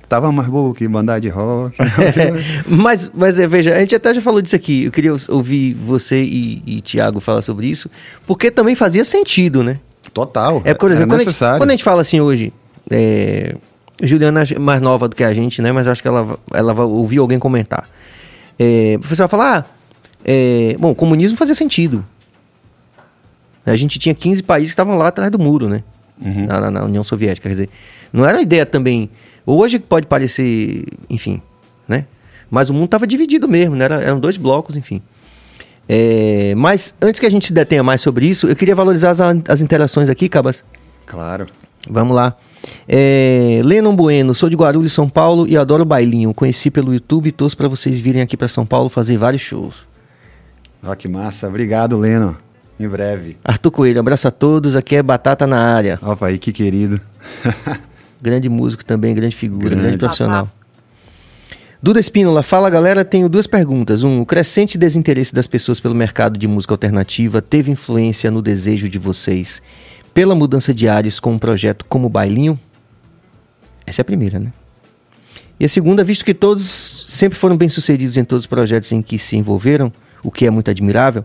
Tava mais bobo que bandar de rock. [laughs] mas, mas é, veja, a gente até já falou disso aqui. Eu queria ouvir você e, e Tiago falar sobre isso, porque também fazia sentido, né? Total. É, por exemplo, quando, a gente, quando a gente fala assim hoje, é, Juliana é mais nova do que a gente, né? Mas acho que ela, ela vai ouvir alguém comentar. É, o professor vai falar, ah, é, bom, o comunismo fazia sentido. A gente tinha 15 países que estavam lá atrás do muro, né? Uhum. Na, na- na União Soviética, quer dizer, não era uma ideia também. Hoje pode parecer, enfim, né? Mas o mundo estava dividido mesmo, né? Era- eram dois blocos, enfim. É, mas antes que a gente se detenha mais sobre isso, eu queria valorizar as, as interações aqui, Cabas. Claro. Vamos lá. É, Lennon Bueno, sou de Guarulhos, São Paulo e adoro bailinho. Conheci pelo YouTube e torço para vocês virem aqui para São Paulo fazer vários shows. Ó, que massa. Obrigado, Leno. Em breve. Arthur Coelho, abraço a todos. Aqui é Batata na área. Opa aí, que querido. [laughs] Grande músico também, grande figura, Grande. grande, profissional. Duda Espínola, fala galera, tenho duas perguntas. Um, o crescente desinteresse das pessoas pelo mercado de música alternativa teve influência no desejo de vocês pela mudança de ares com um projeto como o Bailinho? Essa é a primeira, né? E a segunda, visto que todos sempre foram bem-sucedidos em todos os projetos em que se envolveram, o que é muito admirável,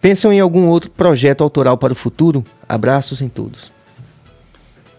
pensam em algum outro projeto autoral para o futuro? Abraços em todos.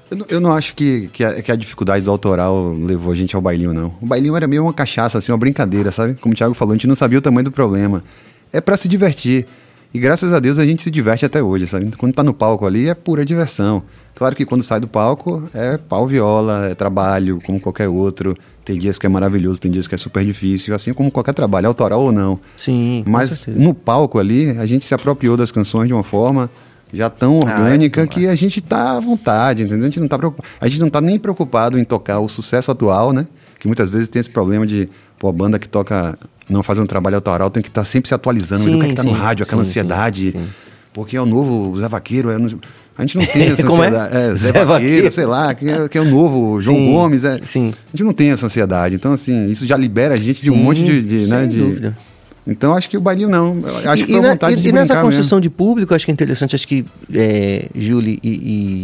Eu não, eu não acho que, que, a, que a dificuldade do autoral levou a gente ao bailinho, não. O bailinho era meio uma cachaça, assim, uma brincadeira, sabe? Como o Thiago falou, a gente não sabia o tamanho do problema. É pra se divertir. E graças a Deus a gente se diverte até hoje, sabe? Quando tá no palco ali é pura diversão. Claro que quando sai do palco é pau viola, é trabalho, como qualquer outro. Tem dias que é maravilhoso, tem dias que é super difícil, assim como qualquer trabalho, autoral ou não. Sim, com Mas no palco ali, a gente se apropriou das canções de uma forma já tão Ah, orgânica é? que a gente tá à vontade, entendeu? A gente não tá preocup- a gente não tá nem preocupado em tocar o sucesso atual, né? Que muitas vezes tem esse problema de, pô, a banda que toca não faz um trabalho autoral tem que estar sempre se atualizando, Sim, do que é que tá no sim, rádio, aquela sim, ansiedade. sim, sim. Porque é o novo Zé Vaqueiro, é no- a gente não tem [laughs] essa é? ansiedade. É, Zé, Zé Vaqueiro, sei lá, que é, que é o novo João Sim, Gomes. É, sim. A gente não tem essa ansiedade. Então, assim, isso já libera a gente de um Sim, monte de. de, né, de- dúvida. Então, acho que o bailinho não. Acho e, que foi e na- vontade e- de e nessa construção mesmo. de público, acho que é interessante, acho que é, Júlia e,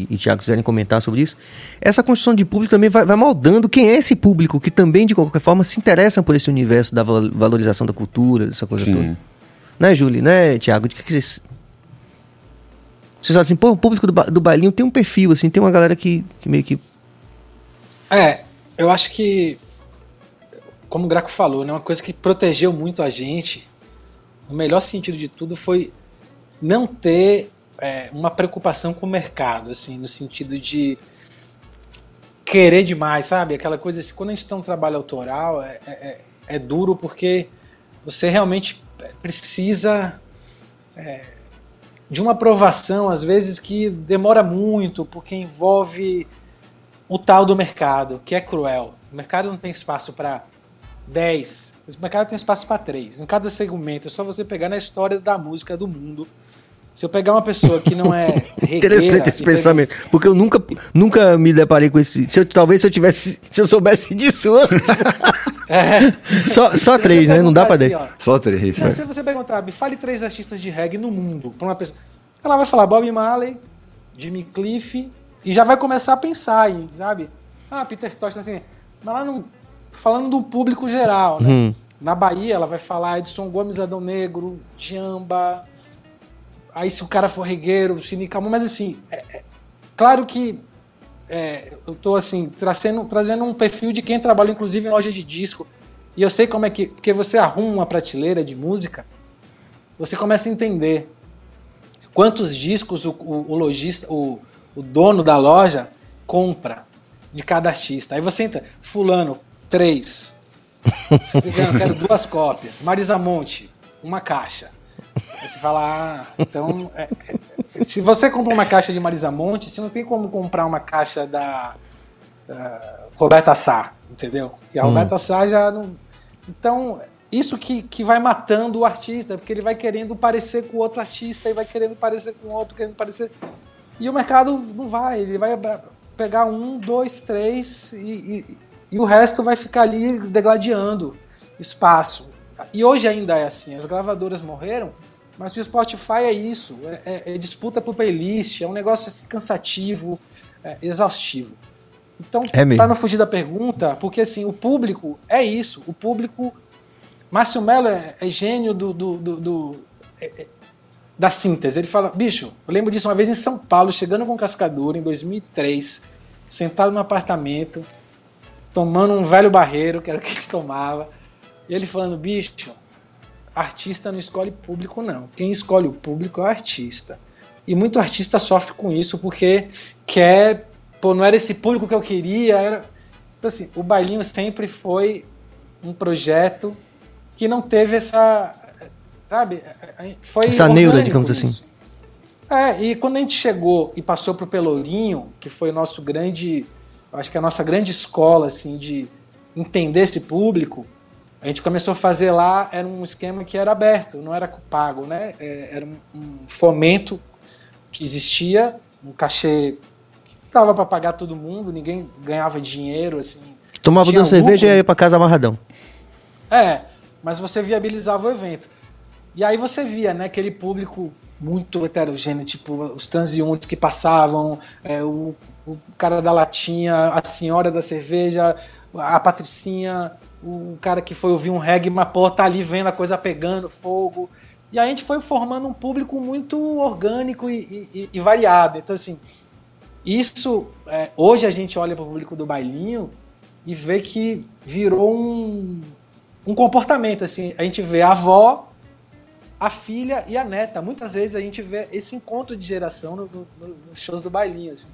e, e Tiago quiserem comentar sobre isso. Essa construção de público também vai, vai moldando quem é esse público que também, de qualquer forma, se interessa por esse universo da val- valorização da cultura, essa coisa Sim. toda. Né, Júlia? Né, Tiago? De que que vocês. Vocês falam assim, pô, o público do, ba- do bailinho tem um perfil, assim, tem uma galera que, que meio que. É, eu acho que, como o Graco falou, né, uma coisa que protegeu muito a gente, o melhor sentido de tudo foi não ter é, uma preocupação com o mercado, assim, no sentido de querer demais, sabe? Aquela coisa assim, quando a gente tem um trabalho autoral, é, é, é- é duro porque você realmente precisa é, de uma aprovação, às vezes, que demora muito, porque envolve o tal do mercado, que é cruel. O mercado não tem espaço para 10, o mercado tem espaço para 3. Em cada segmento, é só você pegar na história da música do mundo. Se eu pegar uma pessoa que não é [laughs] regueira, Interessante esse e pegar- pensamento. Porque eu nunca, nunca me deparei com esse. Se eu, talvez se eu tivesse. Se eu soubesse disso antes. [laughs] É. [laughs] só, só três, né? Não dá pra assim, ó, Só três. Não, se você perguntar, me fale três artistas de reggae no mundo pra uma pessoa. Ela vai falar Bob Marley, Jimmy Cliff, e já vai começar a pensar em, sabe? Ah, Peter Tosh, assim. Mas lá não. falando de um público geral, né? Uhum. Na Bahia, ela vai falar Edson Gomes, Adão Negro, Jamba. Aí, se o cara for regueiro, Cine Camon, mas assim, é- é- claro que é, eu tô assim, trazendo, trazendo um perfil de quem trabalha, inclusive, em loja de disco. E eu sei como é que. Porque você arruma uma prateleira de música, você começa a entender quantos discos o, o, o lojista, o, o dono da loja compra de cada artista. Aí você entra, fulano, três. [laughs] Você ganha, quero duas cópias. Marisa Monte, uma caixa. Aí você fala, ah, então. é, é, se você compra uma caixa de Marisa Monte, você não tem como comprar uma caixa da uh, Roberta Sá, entendeu? Porque a Hum. Roberta Sá já não. Então, isso que, que vai matando o artista, porque ele vai querendo parecer com outro artista e vai querendo parecer com outro, querendo parecer. E o mercado não vai, ele vai pegar um, dois, três e, e, e o resto vai ficar ali degladiando espaço. E hoje ainda é assim, as gravadoras morreram, mas o Spotify é isso, é, é- é disputa por playlist, é um negócio assim, cansativo, é, exaustivo. Então, É mesmo. para não fugir da pergunta, porque assim, o público é isso, o público. Márcio Mello é, é gênio do, do- do- do- é- é- da síntese. Ele fala, bicho, eu lembro disso uma vez em São Paulo, chegando com Cascadura em 2003, sentado no apartamento, tomando um velho barreiro, que era o que a gente tomava, e ele falando, bicho, artista não escolhe público, não. Quem escolhe o público é o artista. E muito artista sofre com isso porque quer. Pô, não era esse público que eu queria. Era... Então, assim, o Bailinho sempre foi um projeto que não teve essa. Sabe? Foi Essa neura, digamos assim. isso. É, e quando a gente chegou e passou pro Pelourinho, que foi o nosso grande. Acho que a nossa grande escola, assim, de entender esse público, a gente começou a fazer lá, era um esquema que era aberto, não era pago, né? É, Era um, fomento que existia, um cachê que dava para pagar todo mundo, ninguém ganhava dinheiro, assim. Tomava duas cerveja e ia pra casa amarradão. É, mas você viabilizava o evento. E aí você via, né, aquele público muito heterogêneo, tipo os transeuntes que passavam, é, o, o cara da latinha, a senhora da cerveja, a patricinha, o cara que foi ouvir um reggae, mas pô, tá ali vendo a coisa pegando fogo. E a gente foi formando um público muito orgânico e, e- e variado. Então, assim, isso, é, hoje a gente olha para o público do bailinho e vê que virou um, um comportamento, assim, a gente vê a avó, a filha e a neta. Muitas vezes a gente vê esse encontro de geração no- no- nos shows do bailinho, assim.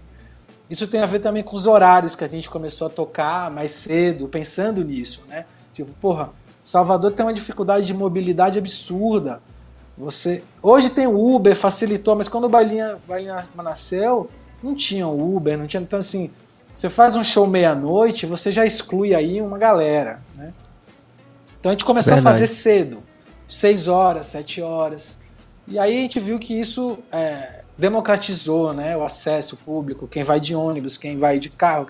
Isso tem a ver também com os horários que a gente começou a tocar mais cedo, pensando nisso, né? Tipo, porra, Salvador tem uma dificuldade de mobilidade absurda. Você hoje tem o Uber, facilitou, mas quando o Bailinha, Bailinha nasceu, não tinha o Uber, não tinha então assim, você faz um show meia-noite, você já exclui aí uma galera, né? Então a gente começou Verdade. a fazer cedo, seis horas, sete horas, e aí a gente viu que isso é, democratizou, né, o acesso público, quem vai de ônibus, quem vai de carro?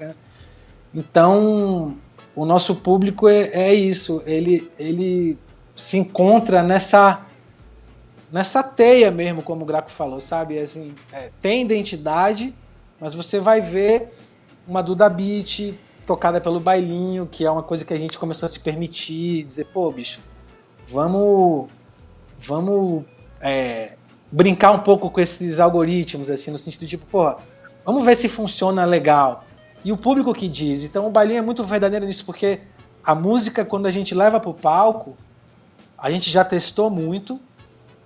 Então o nosso público é, é isso, ele ele se encontra nessa nessa teia mesmo, como o Graco falou, sabe? Assim, é, tem identidade, mas você vai ver uma Duda Beat tocada pelo bailinho, que é uma coisa que a gente começou a se permitir, dizer, pô, bicho, vamos, vamos é, brincar um pouco com esses algoritmos, assim, no sentido de, tipo, porra, vamos ver se funciona legal. E o público que diz. Então o bailinho é muito verdadeiro nisso, porque a música, quando a gente leva pro palco, a gente já testou muito,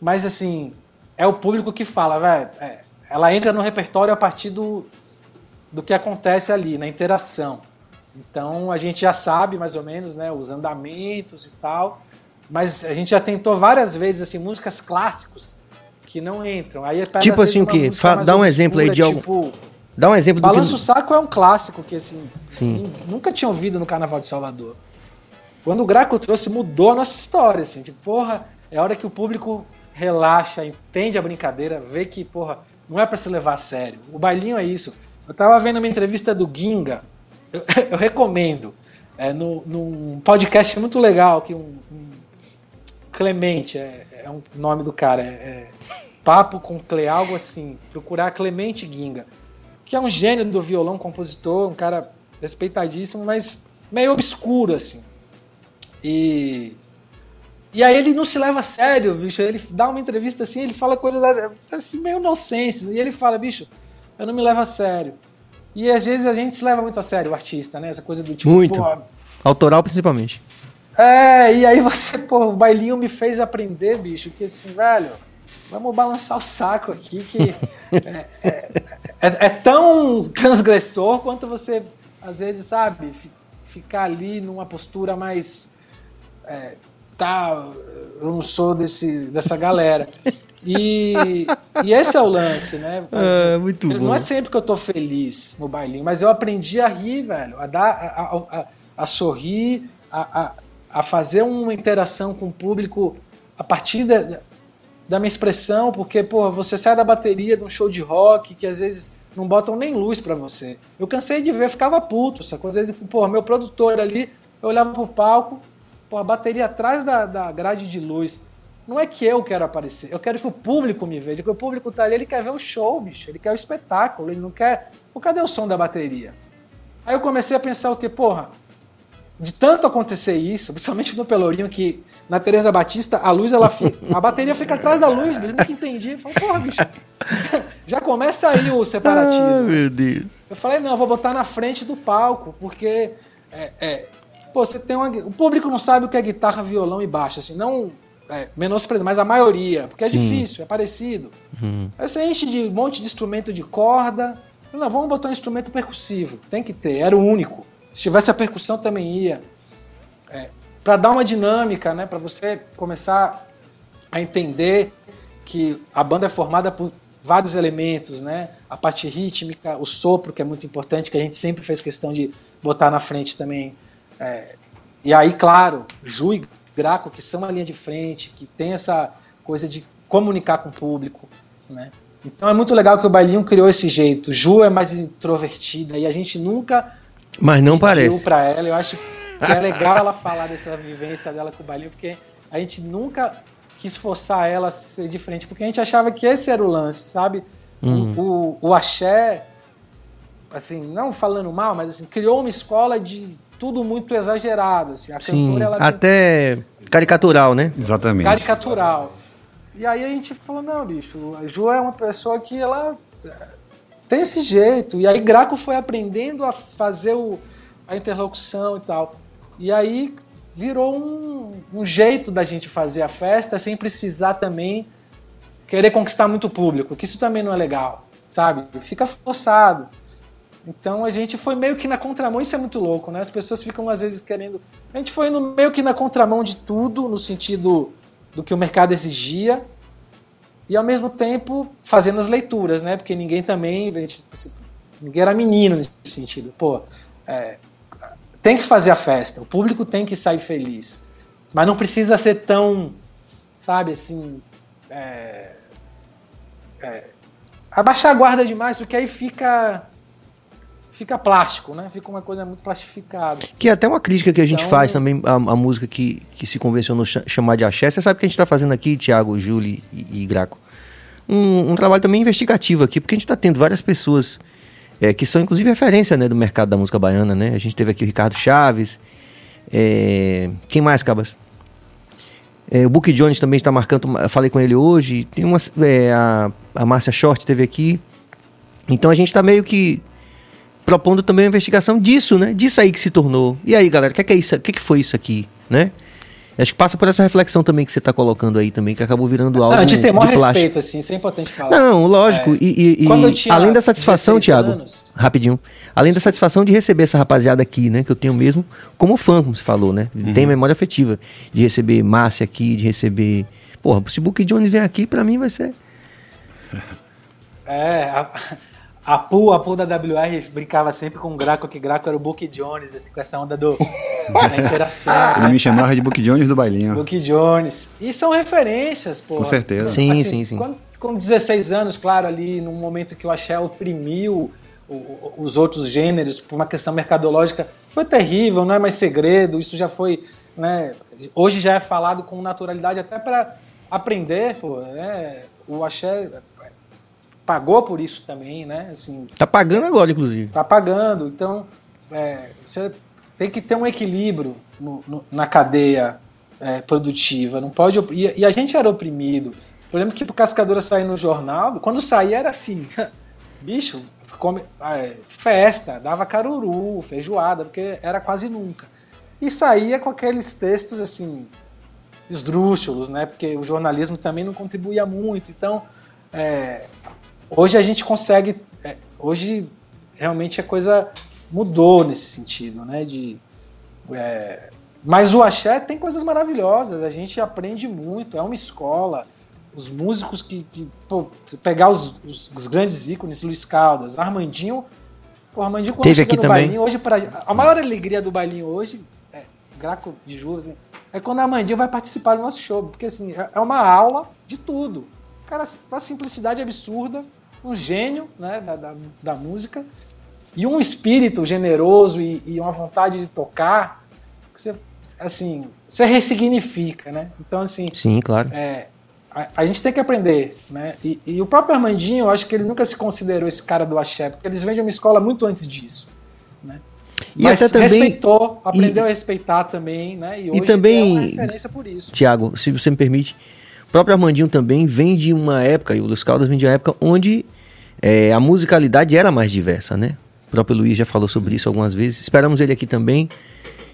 mas assim, é o público que fala, velho. é, ela entra no repertório a partir do, do que acontece ali, na interação. Então a gente já sabe mais ou menos, né, os andamentos e tal, mas a gente já tentou várias vezes assim músicas clássicos que não entram. Aí pega, Tipo assim, o quê? dá um exemplo aí de algum- tipo, Dá um exemplo do Balanço que... Saco é um clássico que assim, nunca tinha ouvido no Carnaval de Salvador. Quando o Graco trouxe, mudou a nossa história, assim, tipo, porra, é hora que o público relaxa, entende a brincadeira, vê que, porra, não é pra se levar a sério. O bailinho é isso. Eu tava vendo uma entrevista do Ginga, eu, [laughs] eu recomendo, é, no, num podcast muito legal, que um, um Clemente, é, é um nome do cara, é, é Papo com Cle, algo assim, procurar Clemente Ginga que é um gênio do violão, compositor, um cara respeitadíssimo, mas meio obscuro, assim. E. E aí ele não se leva a sério, bicho. Ele dá uma entrevista assim, ele fala coisas assim, meio nonsense. E ele fala, bicho, eu não me levo a sério. E às vezes a gente se leva muito a sério, o artista, né? Essa coisa do tipo, Muito. pô, Autoral, principalmente. é, e aí você, pô, o bailinho me fez aprender, bicho, que assim, velho, vamos balançar o saco aqui, que é, é- é- é tão transgressor quanto você, às vezes, sabe, fi- ficar ali numa postura mais é, tá, eu não sou desse, dessa galera. E, e esse é o lance, né? É, muito não bom. é sempre que eu tô feliz no bailinho, mas eu aprendi a rir, velho, a dar, a, a, a, a sorrir, a, a, a fazer uma interação com o público a partir da, da minha expressão, porque, pô, você sai da bateria de um show de rock que às vezes não botam nem luz pra você. Eu cansei de ver, ficava puto, sacou? Às vezes, pô, meu produtor ali, eu olhava pro palco, pô, a bateria atrás da, da grade de luz. Não é que eu quero aparecer, eu quero que o público me veja, que o público tá ali, ele quer ver o show, bicho, ele quer o espetáculo, ele não quer. Pô, cadê o som da bateria? Aí eu comecei a pensar o que, porra, de tanto acontecer isso, [laughs] principalmente no Pelourinho, que na Teresa Batista a luz, ela fica, a bateria fica atrás da luz, eu nunca entendi. Eu falei, porra, bicho, [laughs] já começa aí o separatismo. meu Deus. Eu falei, não, eu vou botar na frente do palco, porque é, é, pô, você tem uma, o público não sabe o que é guitarra, violão e baixo, assim, não é, mas a maioria, porque é Sim. difícil, é parecido. Uhum. Aí você enche de um monte de instrumento de corda. Não, vamos botar um instrumento percussivo. Tem que ter, era o único. Se tivesse a percussão também ia. Para dar uma dinâmica, né, para você começar a entender que a banda é formada por vários elementos, né? A parte rítmica, o sopro, que é muito importante, que a gente sempre fez questão de botar na frente também. É, e aí, claro, Ju e Graco, que são a linha de frente, que tem essa coisa de comunicar com o público, né? Então é muito legal que o Bailinho criou esse jeito. Ju é mais introvertida e a gente nunca Mas não pediu parece. pra ela. Eu acho que é legal ela falar dessa vivência dela com o Bailinho, porque a gente nunca quis forçar ela a ser diferente, porque a gente achava que esse era o lance, sabe? O- Uhum. O, o, axé, assim, não falando mal, mas assim, criou uma escola de tudo muito exagerado. Assim. A Sim, cantora, ela tem até caricatural, né? Exatamente. caricatural. E aí a gente falou, não, bicho, a Ju é uma pessoa que ela eh, tem esse jeito. E aí Graco foi aprendendo a fazer o, a interlocução e tal. E aí virou um, um jeito da gente fazer a festa sem precisar também querer conquistar muito público, que isso também não é legal, sabe? Fica forçado. Então a gente foi meio que na contramão, isso é muito louco, né? As pessoas ficam às vezes querendo. A gente foi indo meio que na contramão de tudo, no sentido do que o mercado exigia, e ao mesmo tempo fazendo as leituras, né? Porque ninguém também. gente- ninguém era menino nesse sentido. Pô, é, tem que fazer a festa, o público tem que sair feliz. Mas não precisa ser tão, sabe, assim. é, é, abaixar a guarda demais, porque aí fica. Fica plástico, né? Fica uma coisa muito plastificada. Que é até uma crítica que a gente Então- faz também, a, a música que, que se convencionou cha- chamar de axé. Você sabe que a gente está fazendo aqui, Thiago, Júlio e, e Graco, um, um trabalho também investigativo aqui, porque a gente está tendo várias pessoas é, que são inclusive referência né, do mercado da música baiana, né? A gente teve aqui o Ricardo Chaves, é, quem mais, Cabas? É, o Book Jones também está marcando, falei com ele hoje, tem umas, é, a, a Márcia Short esteve aqui. Então a gente está meio que propondo também uma investigação disso, né? Disso aí que se tornou. E aí, galera, o que, é que é isso? O que, é que foi isso aqui, né? Acho que passa por essa reflexão também que você está colocando aí também, que acabou virando algo Não, a gente tem o maior de plástico. respeito, assim, isso é importante falar. Não, lógico. É, e, e- quando e além da satisfação, 16 Thiago, anos- rapidinho. Além da satisfação de receber essa rapaziada aqui, né? Que eu tenho mesmo como fã, como você falou, né? Tem memória afetiva de receber Márcia aqui, de receber. Porra, se o Book Jones vier aqui, pra mim vai ser. É, a, a Pu, a Pu da WR brincava sempre com o Graco, que Graco era o Book Jones, assim, com essa onda do, [laughs] da interação. Ele né? me chamava de Book Jones do bailinho. Book Jones. E são referências, pô. Com certeza. Sim, sim, sim. Quando, com 16 anos, claro, ali, num momento que o axé oprimiu o- o- os outros gêneros por uma questão mercadológica, foi terrível, não é mais segredo, isso já foi, né, hoje já é falado com naturalidade até para aprender, pô, né, o axé pagou por isso também, né, assim, Tá pagando agora, inclusive. tá pagando. Então, é, você tem que ter um equilíbrio no- no- na cadeia é, produtiva. Não pode. E, e a gente era oprimido. Eu lembro que pro Cascadora sair no jornal, quando saía era assim, [laughs] bicho, come- é, festa, dava caruru, feijoada, porque era quase nunca. E saía com aqueles textos assim, esdrúxulos, né? Porque o jornalismo também não contribuía muito. Então, é, hoje a gente consegue. é, hoje realmente a coisa mudou nesse sentido, né? De, é, mas o axé tem coisas maravilhosas, a gente aprende muito, é uma escola. Os músicos que. que pô, pegar os, os, os, grandes ícones, Luiz Caldas, Armandinho. Pô, Armandinho quando Teve chega aqui no também. bailinho, hoje pra, a maior alegria do bailinho hoje, é, graco de juros, assim, é quando a Armandinho vai participar do nosso show, porque assim, é, é uma aula de tudo. Cara, uma simplicidade absurda, um gênio né, da, da, da música e um espírito generoso e, e, uma vontade de tocar que você, assim, você ressignifica, né? Então, assim... Sim, claro. É, a, a, gente tem que aprender, né? E, e, o próprio Armandinho, eu acho que ele nunca se considerou esse cara do axé, porque eles vêm de uma escola muito antes disso, né? E Mas até também, respeitou, aprendeu a respeitar também, né? E hoje e também, é uma referência por isso. Tiago, se você me permite, o próprio Armandinho também vem de uma época, e o Luiz Caldas vem de uma época onde é, a musicalidade era mais diversa, né? O próprio Luiz já falou sobre isso algumas vezes. Esperamos ele aqui também.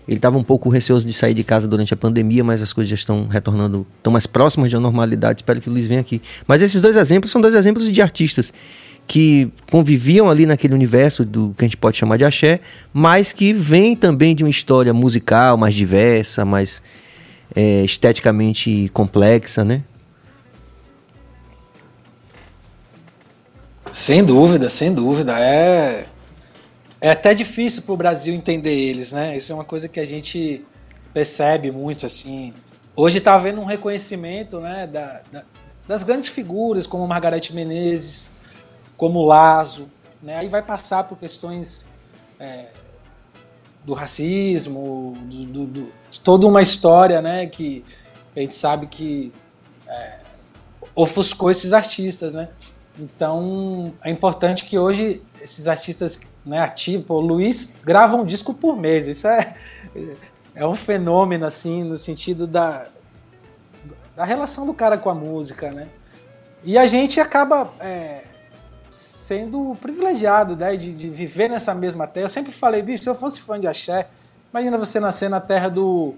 Ele estava um pouco receoso de sair de casa durante a pandemia, mas as coisas já estão retornando, estão mais próximas de uma normalidade. Espero que o Luiz venha aqui. Mas esses dois exemplos são dois exemplos de artistas que conviviam ali naquele universo do que a gente pode chamar de axé, mas que vêm também de uma história musical mais diversa, mais é, esteticamente complexa, né? Sem dúvida, sem dúvida. É, é até difícil para o Brasil entender eles, né? Isso é uma coisa que a gente percebe muito, assim. Hoje está havendo um reconhecimento né, da, da, das grandes figuras, como Margarete Menezes, como Lazo. Né? Aí vai passar por questões é, do racismo, do, do, do, de toda uma história né, que a gente sabe que é, ofuscou esses artistas, né? Então é importante que hoje esses artistas né, ativos, o Luiz grava um disco por mês, isso é, é um fenômeno assim no sentido da, da relação do cara com a música, né? E a gente acaba é, sendo privilegiado né, de, de, viver nessa mesma terra. Eu sempre falei, bicho, se eu fosse fã de axé, imagina você nascer na terra do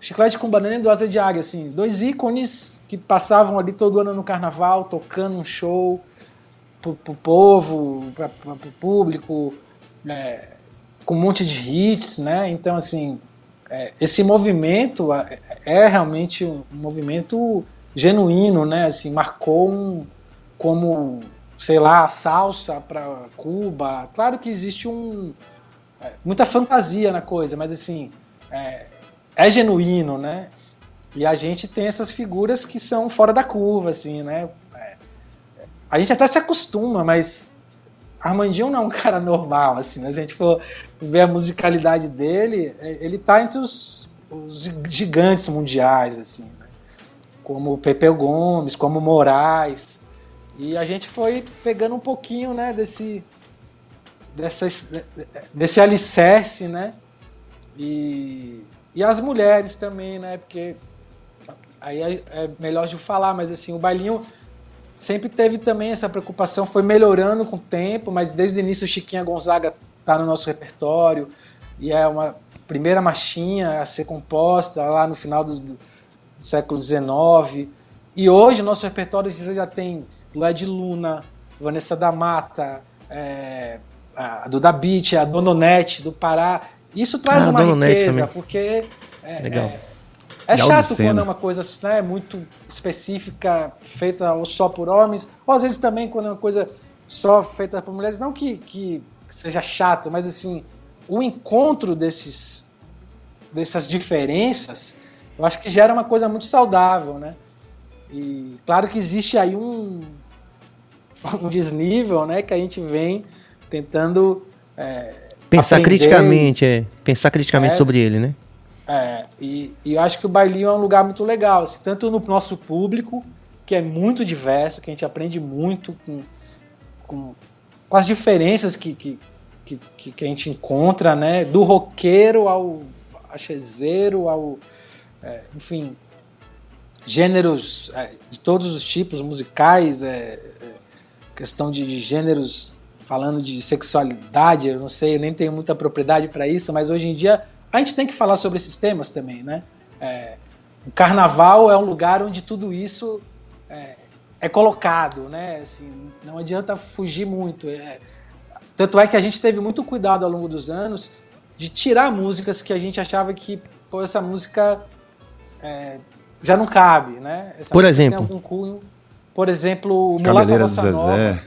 Chiclete com Banana e do Asa de Águia, assim, dois ícones que passavam ali todo ano no carnaval, tocando um show pro, pro povo, pra, pra, pro público, é, com um monte de hits, né? Então, assim, é, esse movimento é, é realmente um movimento genuíno, né? Assim, marcou um, como, sei lá, salsa para Cuba. Claro que existe um é, muita fantasia na coisa, mas assim é, é, genuíno, né? E a gente tem essas figuras que são fora da curva, assim, né? É, a gente até se acostuma, mas Armandinho não é um [laughs] cara normal, assim, né? Se a gente for ver a musicalidade dele, ele tá entre os, os gigantes mundiais, assim, né? como Pepe Gomes, como Moraes. E a gente foi pegando um pouquinho, né, desse, dessas, desse alicerce, né? E, e as mulheres também, né? Porque aí é, é melhor de falar, mas assim, o bailinho sempre teve também essa preocupação, foi melhorando com o tempo, mas desde o início o Chiquinha Gonzaga tá no nosso repertório e é uma primeira marchinha a ser composta lá no final do, do século XIX. E hoje o nosso repertório já tem Led Luna, Vanessa da Mata, é, a Duda Beat, a Dononete do Pará. Isso traz Ah, uma Dononete riqueza, também. porque é, Legal. é, é chato quando é uma coisa né, muito específica, feita só por homens, ou às vezes também quando é uma coisa só feita por mulheres. Não que, que seja chato, mas assim, o encontro desses, dessas diferenças, eu acho que gera uma coisa muito saudável, né? E claro que existe aí um, um desnível, né, que a gente vem tentando é, Pensar aprender criticamente, é. Pensar criticamente É. sobre ele, né? é, e, e eu acho que o bailinho é um lugar muito legal, assim, tanto no nosso público, que é muito diverso, que a gente aprende muito com, com, com as diferenças que, que, que, que- a gente encontra, né? Do roqueiro ao achezeiro, ao. é, enfim, gêneros é, de todos os tipos musicais, é, é, questão de, de gêneros falando de sexualidade, eu não sei, eu nem tenho muita propriedade para isso, mas hoje em dia a gente tem que falar sobre esses temas também, né? É, o carnaval é um lugar onde tudo isso é, é colocado, né? Assim, não adianta fugir muito. tanto é que a gente teve muito cuidado ao longo dos anos de tirar músicas que a gente achava que pô, essa música é, já não cabe, né? Essa Por exemplo? Tem algum cunho. Por exemplo, o Mulata Cabeleira do Bossa Nova. Zezé.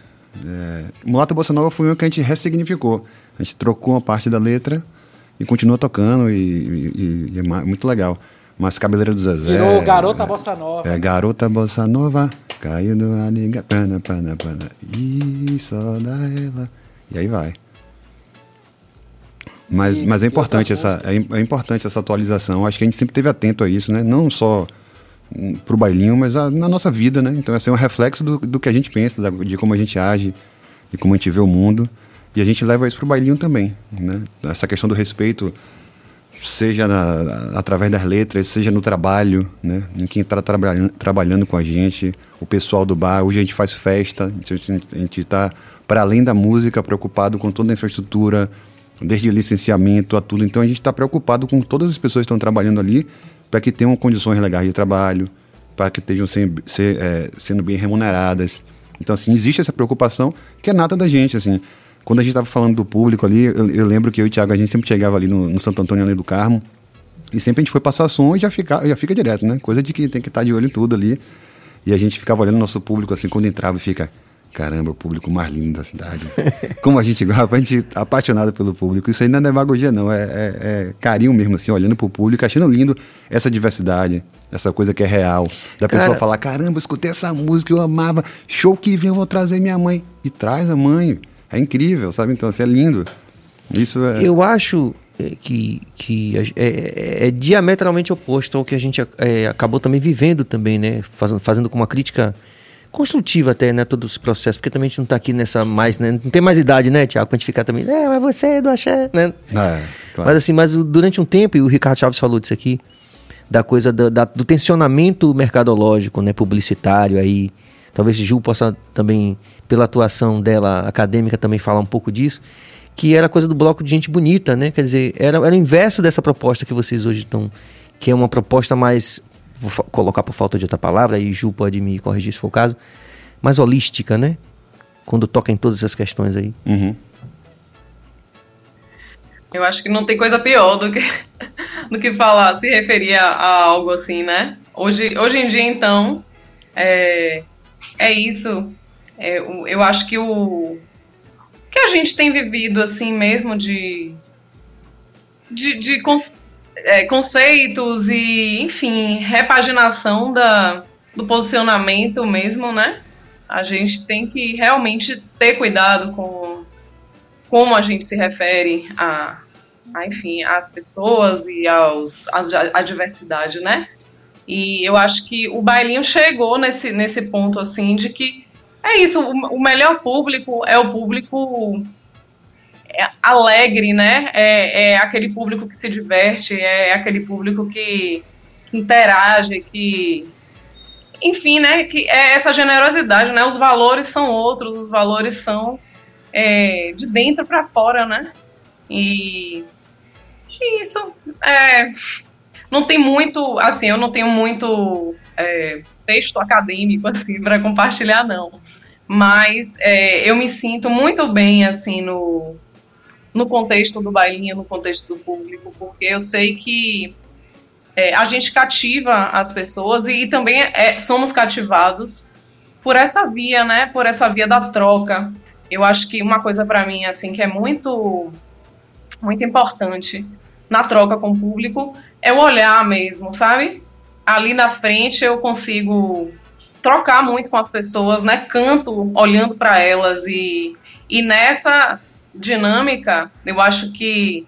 É, Mulata Bossa Nova foi um que a gente ressignificou. A gente trocou uma parte da letra e continuou tocando e, e- e é muito legal. Mas Cabeleira do Zezé. Virou Garota é, Bossa Nova. É, Garota Bossa Nova, caiu do aniga, pana, pana, pana. E só dá ela. E aí vai. Mas, E- mas é importante essa é, é importante essa atualização. Acho que a gente sempre teve atento a isso, né? Não só pro bailinho, mas a- na nossa vida, né? Então, assim, é um reflexo do, do que a gente pensa, da- de como a gente age, de como a gente vê o mundo. E a gente leva isso pro bailinho também, né? Essa questão do respeito, seja na- através das letras, seja no trabalho, né? Em quem está trabalhando, com a gente, o pessoal do bar. Hoje a gente faz festa, a gente está, para além da música, preocupado com toda a infraestrutura, desde licenciamento a tudo. Então a gente está preocupado com todas as pessoas que estão trabalhando ali para que tenham condições legais de trabalho, para que estejam sem- ser, é, sendo bem remuneradas. Então, assim, existe essa preocupação que é nata da gente, assim. Quando a gente estava falando do público ali, eu, eu lembro que eu e o Thiago, a gente sempre chegava ali no, no Santo Antônio ali do Carmo, e sempre a gente foi passar som e já fica, já fica direto, né? Coisa de que tem que estar de olho em tudo ali. E a gente ficava olhando o nosso público assim, quando entrava e fica, caramba, o público mais lindo da cidade. Como a gente gosta, a gente é apaixonado pelo público. Isso aí não é demagogia, não. É, é- é carinho mesmo, assim, olhando pro público, achando lindo essa diversidade, essa coisa que é real. Da Cara- pessoa falar, caramba, escutei essa música, eu amava. Show que vem, eu vou trazer minha mãe. E traz a mãe. É incrível, sabe? Então, assim, é lindo. Isso é. Eu acho é, que, que a- é, é diametralmente oposto ao que a gente é, acabou também vivendo também, né? Fazendo, fazendo com uma crítica construtiva até, né? Todo esse processo, porque também a gente não tá aqui nessa mais, né? Não tem mais idade, né, Tiago? Pra gente ficar também, é, mas você é do axé, né? É, claro. Mas assim, mas durante um tempo, e o Ricardo Chaves falou disso aqui, da coisa do, da- do tensionamento mercadológico, né, publicitário aí. Talvez Ju possa também, pela atuação dela acadêmica, também falar um pouco disso. Que era a coisa do bloco de gente bonita, né? Quer dizer, era, era o inverso dessa proposta que vocês hoje estão. Que é uma proposta mais. Vou colocar por falta de outra palavra, e Ju pode me corrigir se for o caso. Mais holística, né? Quando toca em todas essas questões aí. Uhum. Eu acho que não tem coisa pior do que, [laughs] do que falar, se referir a, a algo assim, né? Hoje, hoje em dia, então, é, é isso. É, eu acho que o que a gente tem vivido, assim mesmo, de, de, de cons- é, conceitos e, enfim, repaginação da, do posicionamento mesmo, né? A gente tem que realmente ter cuidado com como a gente se refere a, a, enfim, às pessoas e aos, à diversidade, né? E eu acho que o bailinho chegou nesse, nesse ponto, assim, de que é isso, o, o melhor público é o público é, alegre, né? É, é aquele público que se diverte, é aquele público que, que interage, que... Enfim, né? Que é essa generosidade, né? Os valores são outros, os valores são é, de dentro para fora, né? E e isso é, não tem muito, assim, eu não tenho muito é, texto acadêmico assim para compartilhar não, mas é, eu me sinto muito bem assim no no contexto do bailinho, no contexto do público, porque eu sei que é, a gente cativa as pessoas e, e também é, somos cativados por essa via, né? Por essa via da troca. Eu acho que uma coisa para mim assim que é muito muito importante na troca com o público é o olhar mesmo, sabe? Ali na frente eu consigo trocar muito com as pessoas, né? Canto olhando para elas e, e nessa dinâmica eu acho que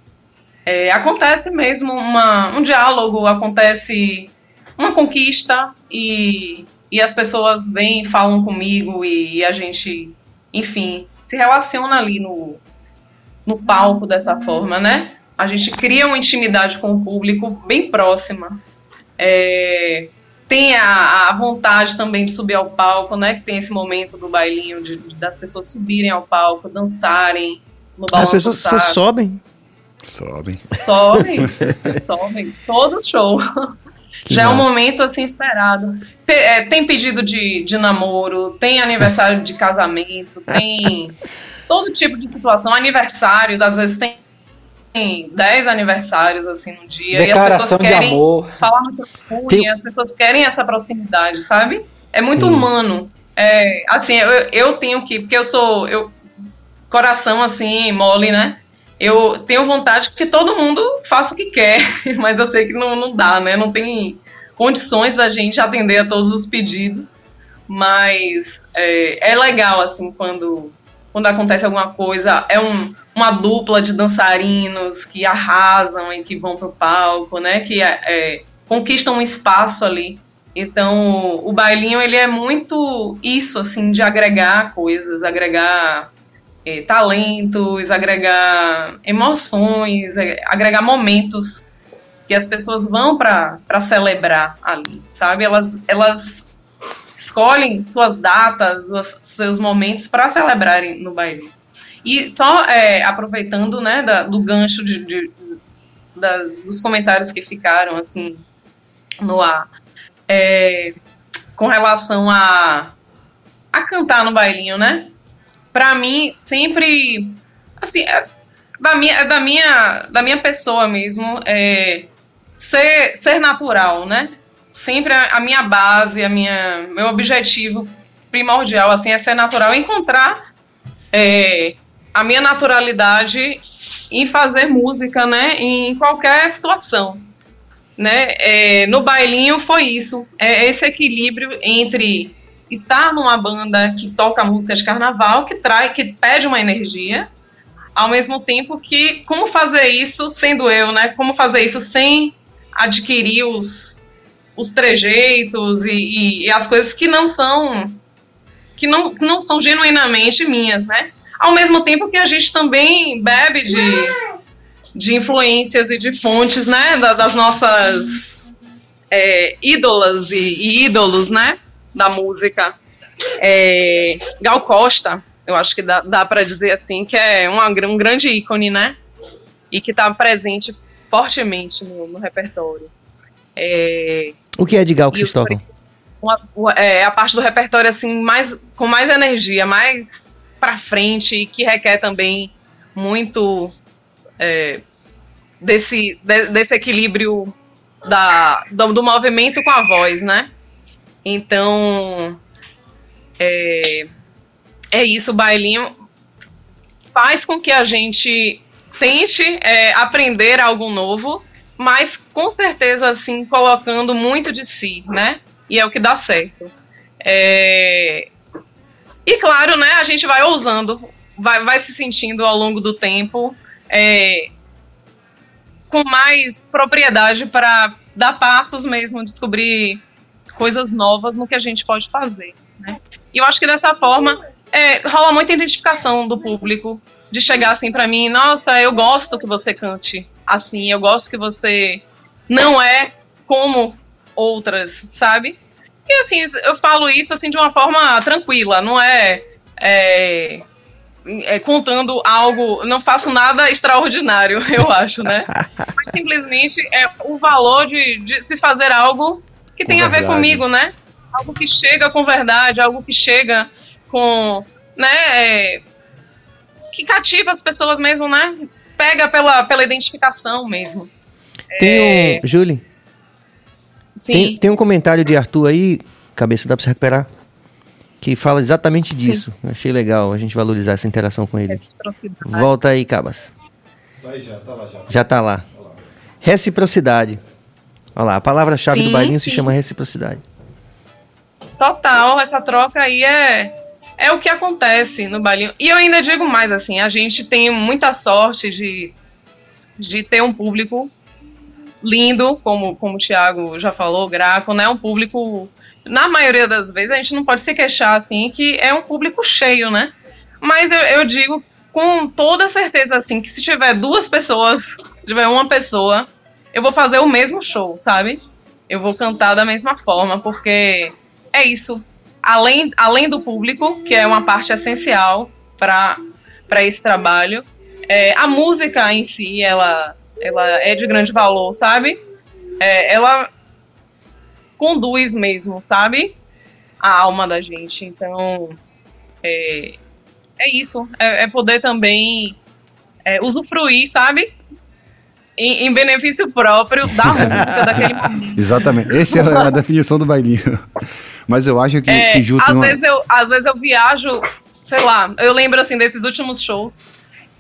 é, acontece mesmo uma, um diálogo, acontece uma conquista e, e as pessoas vêm, falam comigo e, e a gente, enfim, se relaciona ali no, no palco dessa forma, né? A gente cria uma intimidade com o público bem próxima. É, tem a, a, vontade também de subir ao palco, né? Que tem esse momento do bailinho, de, das pessoas subirem ao palco, dançarem no balanço As pessoas saco. sobem. Sobem. Sobem, [laughs] sobem. Todo show. Que Já é um massa. momento assim esperado. Pe- é, tem pedido de, de namoro, tem aniversário de casamento, tem [laughs] todo tipo de situação. Aniversário, às vezes tem 10 aniversários assim no dia. Declaração e as de amor. Falar no telefone, Tem- as pessoas querem essa proximidade, sabe? É muito Sim. humano. É, assim, eu, eu tenho que, porque eu sou, eu coração assim, mole, né? Eu tenho vontade que todo mundo faça o que quer, [laughs] mas eu sei que não, não dá, né? Não tem condições da gente atender a todos os pedidos. Mas é, é legal, assim, quando, quando acontece alguma coisa. É um, uma dupla de dançarinos que arrasam e que vão pro palco, né? Que é, é, conquistam um espaço ali. Então, o bailinho, ele é muito isso, assim, de agregar coisas, agregar eh, talentos, agregar emoções, eh, agregar momentos que as pessoas vão para celebrar ali, sabe? Elas, elas escolhem suas datas, os seus momentos para celebrarem no baile. E só eh, aproveitando, né, da- do gancho de, de- das- dos comentários que ficaram, assim, no ar, é, com relação a, a cantar no bailinho, né? Pra mim, sempre, assim, é da minha, é da minha, da minha pessoa mesmo, é ser, ser natural, né? Sempre a, a minha base, a minha, meu objetivo primordial, assim, é ser natural, encontrar é, a minha naturalidade em fazer música, né? Em qualquer situação né? É, no bailinho foi isso. É esse equilíbrio entre estar numa banda que toca música de carnaval, que traz, que pede uma energia, ao mesmo tempo que como fazer isso sendo eu, né? Como fazer isso sem adquirir os, os trejeitos e, e- e as coisas que não são que não, não são genuinamente minhas, né? Ao mesmo tempo que a gente também bebe de de influências e de fontes, né, da- das nossas é, ídolas e, e ídolos, né, da música. É, Gal Costa, eu acho que dá, dá para dizer assim, que é uma, um grande ícone, né, e que está presente fortemente no, no repertório. É, O que é de Gal que vocês tocam? é, a parte do repertório assim mais com mais energia, mais pra frente e que requer também muito é, desse de- desse equilíbrio da do, do movimento com a voz, né? Então é, é isso, o bailinho faz com que a gente tente é, aprender algo novo, mas com certeza assim colocando muito de si, né? E é o que dá certo. É, E claro, né? A gente vai ousando, vai, vai se sentindo ao longo do tempo é, com mais propriedade para dar passos mesmo, descobrir coisas novas no que a gente pode fazer. Né? E eu acho que dessa forma é, rola muita identificação do público de chegar assim para mim, nossa, eu gosto que você cante assim, eu gosto que você não é como outras, sabe? E assim, eu falo isso assim de uma forma tranquila, não é, é, é contando algo, não faço nada extraordinário, [laughs] eu acho, né? Mas simplesmente é o valor de, de se fazer algo que Com tem a ver verdade. comigo, né? Algo que chega com verdade, algo que chega com, né, é, que cativa as pessoas mesmo, né? Pega pela, pela identificação mesmo. Tem um. Julie, Sim. tem, tem um comentário de Arthur aí, cabeça, dá pra você recuperar? Que fala exatamente disso. Eu achei legal a gente valorizar essa interação com ele. Reciprocidade. Volta aí, Cabas. Tá aí já, tá lá já. Já tá lá. Reciprocidade. Olha lá, a palavra-chave do Sim, bailinho se sim. chama reciprocidade. Total, essa troca aí é, é o que acontece no bailinho. E eu ainda digo mais, assim, a gente tem muita sorte de, de ter um público lindo, como, como o Thiago já falou, Graco, né? Um público, na maioria das vezes, a gente não pode se queixar, assim, que é um público cheio, né? Mas eu, eu digo com toda certeza, assim, que se tiver duas pessoas, se tiver uma pessoa, eu vou fazer o mesmo show, sabe? Eu vou cantar da mesma forma, porque é isso. Além, além do público, que é uma parte essencial para esse trabalho, é, a música em si, ela, ela é de grande valor, sabe? É, ela conduz mesmo, sabe? A alma da gente. Então, é, é isso. É, é poder também é, usufruir, sabe? Em, em benefício próprio da [laughs] música daquele momento. Exatamente. Essa é a [laughs] definição do bailinho. [laughs] Mas eu acho que, É, que Ju às, uma... vezes eu, às vezes eu viajo, sei lá, eu lembro assim desses últimos shows.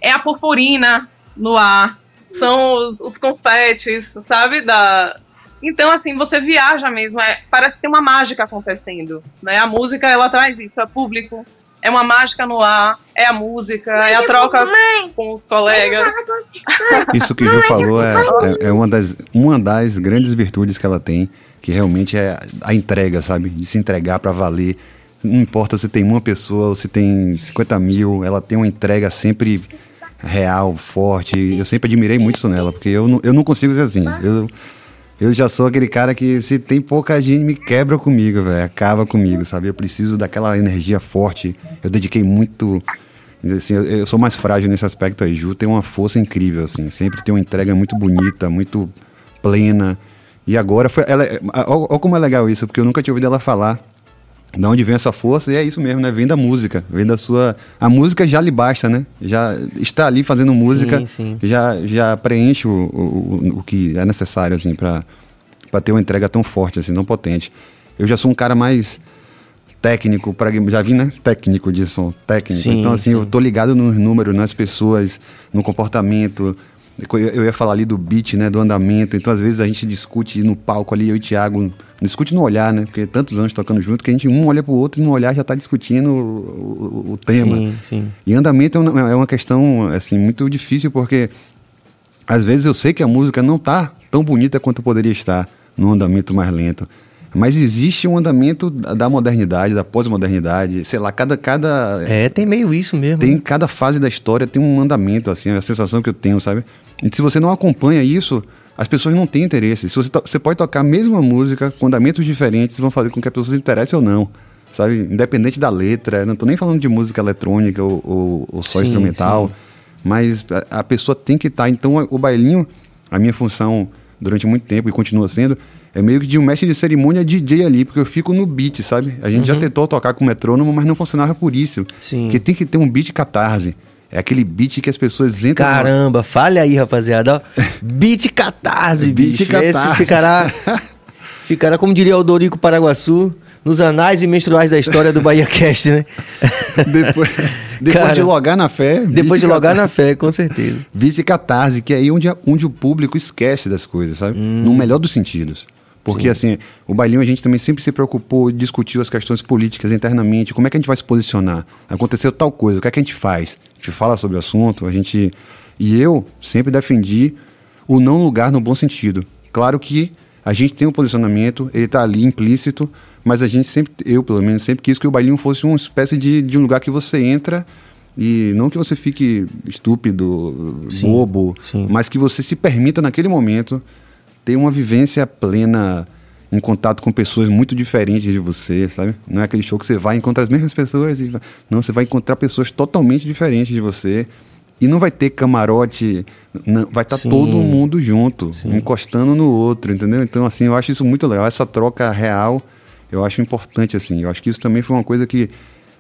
É a purpurina no ar, são os, os confetes, sabe? Da... Então, assim, você viaja mesmo. É, parece que tem uma mágica acontecendo. Né? A música, ela traz isso, é público. É uma mágica no ar, é a música, é a troca com os colegas. Isso que o Ju falou é, é, é uma, das, uma das grandes virtudes que ela tem, que realmente é a entrega, sabe? De se entregar pra valer. Não importa se tem uma pessoa ou se tem 50 mil, ela tem uma entrega sempre real, forte. Eu sempre admirei muito isso nela, porque eu não, eu não consigo ser assim. Eu, eu já sou aquele cara que se tem pouca gente me quebra comigo, velho, acaba comigo, sabe? Eu preciso daquela energia forte. Eu dediquei muito Assim, eu, eu sou mais frágil nesse aspecto aí. Ju tem uma força incrível, assim. Sempre tem uma entrega muito bonita, muito plena. E agora foi. Olha como é legal isso, porque eu nunca tinha ouvido ela falar de onde vem essa força, e é isso mesmo, né? Vem da música, vem da sua. A música já lhe basta, né? Já está ali fazendo música, Sim, sim. Já, já preenche o, o, o que é necessário, assim, para ter uma entrega tão forte, assim, tão potente. Eu já sou um cara mais técnico, pra, já vi, né? Técnico de som, técnico. Sim, então, assim, sim. eu tô ligado nos números, nas pessoas, no comportamento. Eu ia falar ali do beat, né? Do andamento. Então, às vezes, a gente discute no palco ali, eu e o Thiago, discute no olhar, né? Porque tantos anos tocando junto que a gente um olha pro outro e no olhar já tá discutindo o, o- o tema. Sim, sim. E andamento é uma, é questão, assim, muito difícil, porque às vezes eu sei que a música não tá tão bonita quanto poderia estar num andamento mais lento. Mas existe um andamento da da modernidade, da pós-modernidade, sei lá, cada, cada É, tem meio isso mesmo. tem né? cada fase da história tem um andamento assim, a sensação que eu tenho, sabe? E se você não acompanha isso, as pessoas não têm interesse. Se você, você pode tocar a mesma música com andamentos diferentes, vão fazer com que a pessoa se interesse ou não, sabe? Independente da letra. Eu não tô nem falando de música eletrônica ou, ou- ou só Sim, instrumental, mas a, a pessoa tem que estar. Então o bailinho, a minha função durante muito tempo e continua sendo é meio que de um mestre de cerimônia DJ ali, porque eu fico no beat, sabe? A gente já tentou tocar com metrônomo, mas não funcionava por isso. Uhum. Sim. Porque tem que ter um beat catarse. É aquele beat que as pessoas entram. na- Caramba, fale aí, rapaziada. [laughs] Beat catarse, Beat bicho. Esse catarse. ficará, [laughs] ficará, como diria o Dorico Paraguaçu, nos anais e menstruais da história do Bahia Cast, né? [laughs] Depois, depois Cara, de logar na fé. Depois de beat logar catarse. na fé, com certeza. Beat catarse, que é aí onde, onde o público esquece das coisas, sabe? Hum. No melhor dos sentidos. Porque, assim, o bailinho a gente também sempre se preocupou, discutiu as questões políticas internamente, como é que a gente vai se posicionar? Aconteceu tal coisa, o que é que a gente faz? A gente fala sobre o assunto, a gente. E eu sempre defendi o não lugar no bom sentido. Claro que a gente tem um posicionamento, ele tá ali implícito, mas a gente sempre, eu pelo menos, sempre quis que o bailinho fosse uma espécie de, de um lugar que você entra e não que você fique estúpido, Sim, bobo, sim. mas que você se permita naquele momento ter uma vivência plena em contato com pessoas muito diferentes de você, sabe? Não é aquele show que você vai e encontra as mesmas pessoas e não, você vai encontrar pessoas totalmente diferentes de você e não vai ter camarote, não, vai estar Sim. todo mundo junto, encostando no outro, entendeu? Então assim, eu acho isso muito legal, essa troca real, eu acho importante assim. Eu acho que isso também foi uma coisa que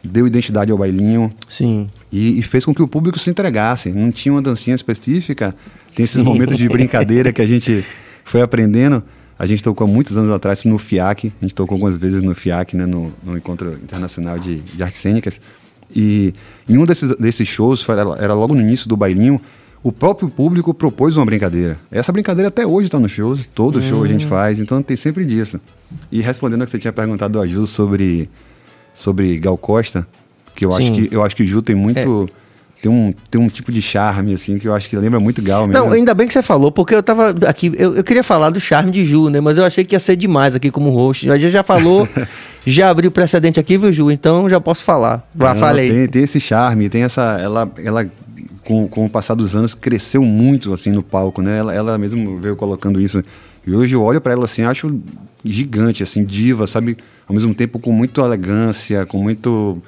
deu identidade ao bailinho, Sim. e, e fez com que o público se entregasse. Não tinha uma dancinha específica. Tem esses momentos de brincadeira que a gente [laughs] foi aprendendo. A gente tocou há muitos anos atrás no FIAC. A gente tocou algumas vezes no FIAC, né, no, no Encontro Internacional de, de Artes Cênicas. E em um desses, desses shows, foi- era, logo no início do bailinho, o próprio público propôs uma brincadeira. Essa brincadeira até hoje está nos shows, todo show a gente faz, então tem sempre disso. E respondendo ao que você tinha perguntado a Ju sobre, sobre Gal Costa, que eu acho Sim. que eu acho que o Ju tem muito. Tem, um, tem um tipo de charme, assim, que eu acho que lembra muito Gal mesmo. Não, ainda bem que você falou, porque eu tava aqui, eu, eu queria falar do charme de Ju, né? Mas eu achei que ia ser demais aqui como host. A gente já falou, [laughs] já abriu precedente aqui, viu, Ju? Então já posso falar. Vá, Não, fale aí. Tem, tem esse charme, tem essa. Ela, ela com, com o passar dos anos, cresceu muito assim no palco, né? Ela, ela mesmo veio colocando isso. E hoje eu olho pra ela assim, acho gigante, assim, diva, sabe? Ao mesmo tempo com muita elegância, com muito.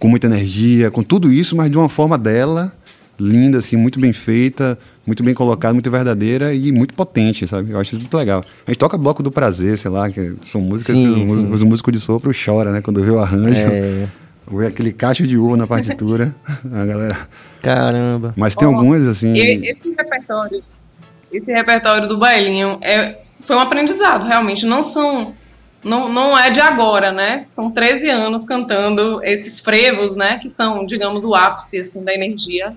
Com muita energia, com tudo isso, mas de uma forma dela, linda, assim, muito bem feita, muito bem colocada, muito verdadeira e muito potente, sabe? Eu acho isso muito legal. A gente toca Bloco do Prazer, sei lá, que são músicas Sim, que os, sim. os músicos de sopro chora, né? Quando vê o arranjo. É, [laughs] Ou é aquele cacho de uva na partitura. [laughs] a galera. caramba. Mas tem Ó, algumas assim. E esse repertório, esse repertório do bailinho é, foi um aprendizado, realmente. Não são. Não, não é de agora, né? São 13 anos cantando esses frevos, né? Que são, digamos, o ápice assim, da energia.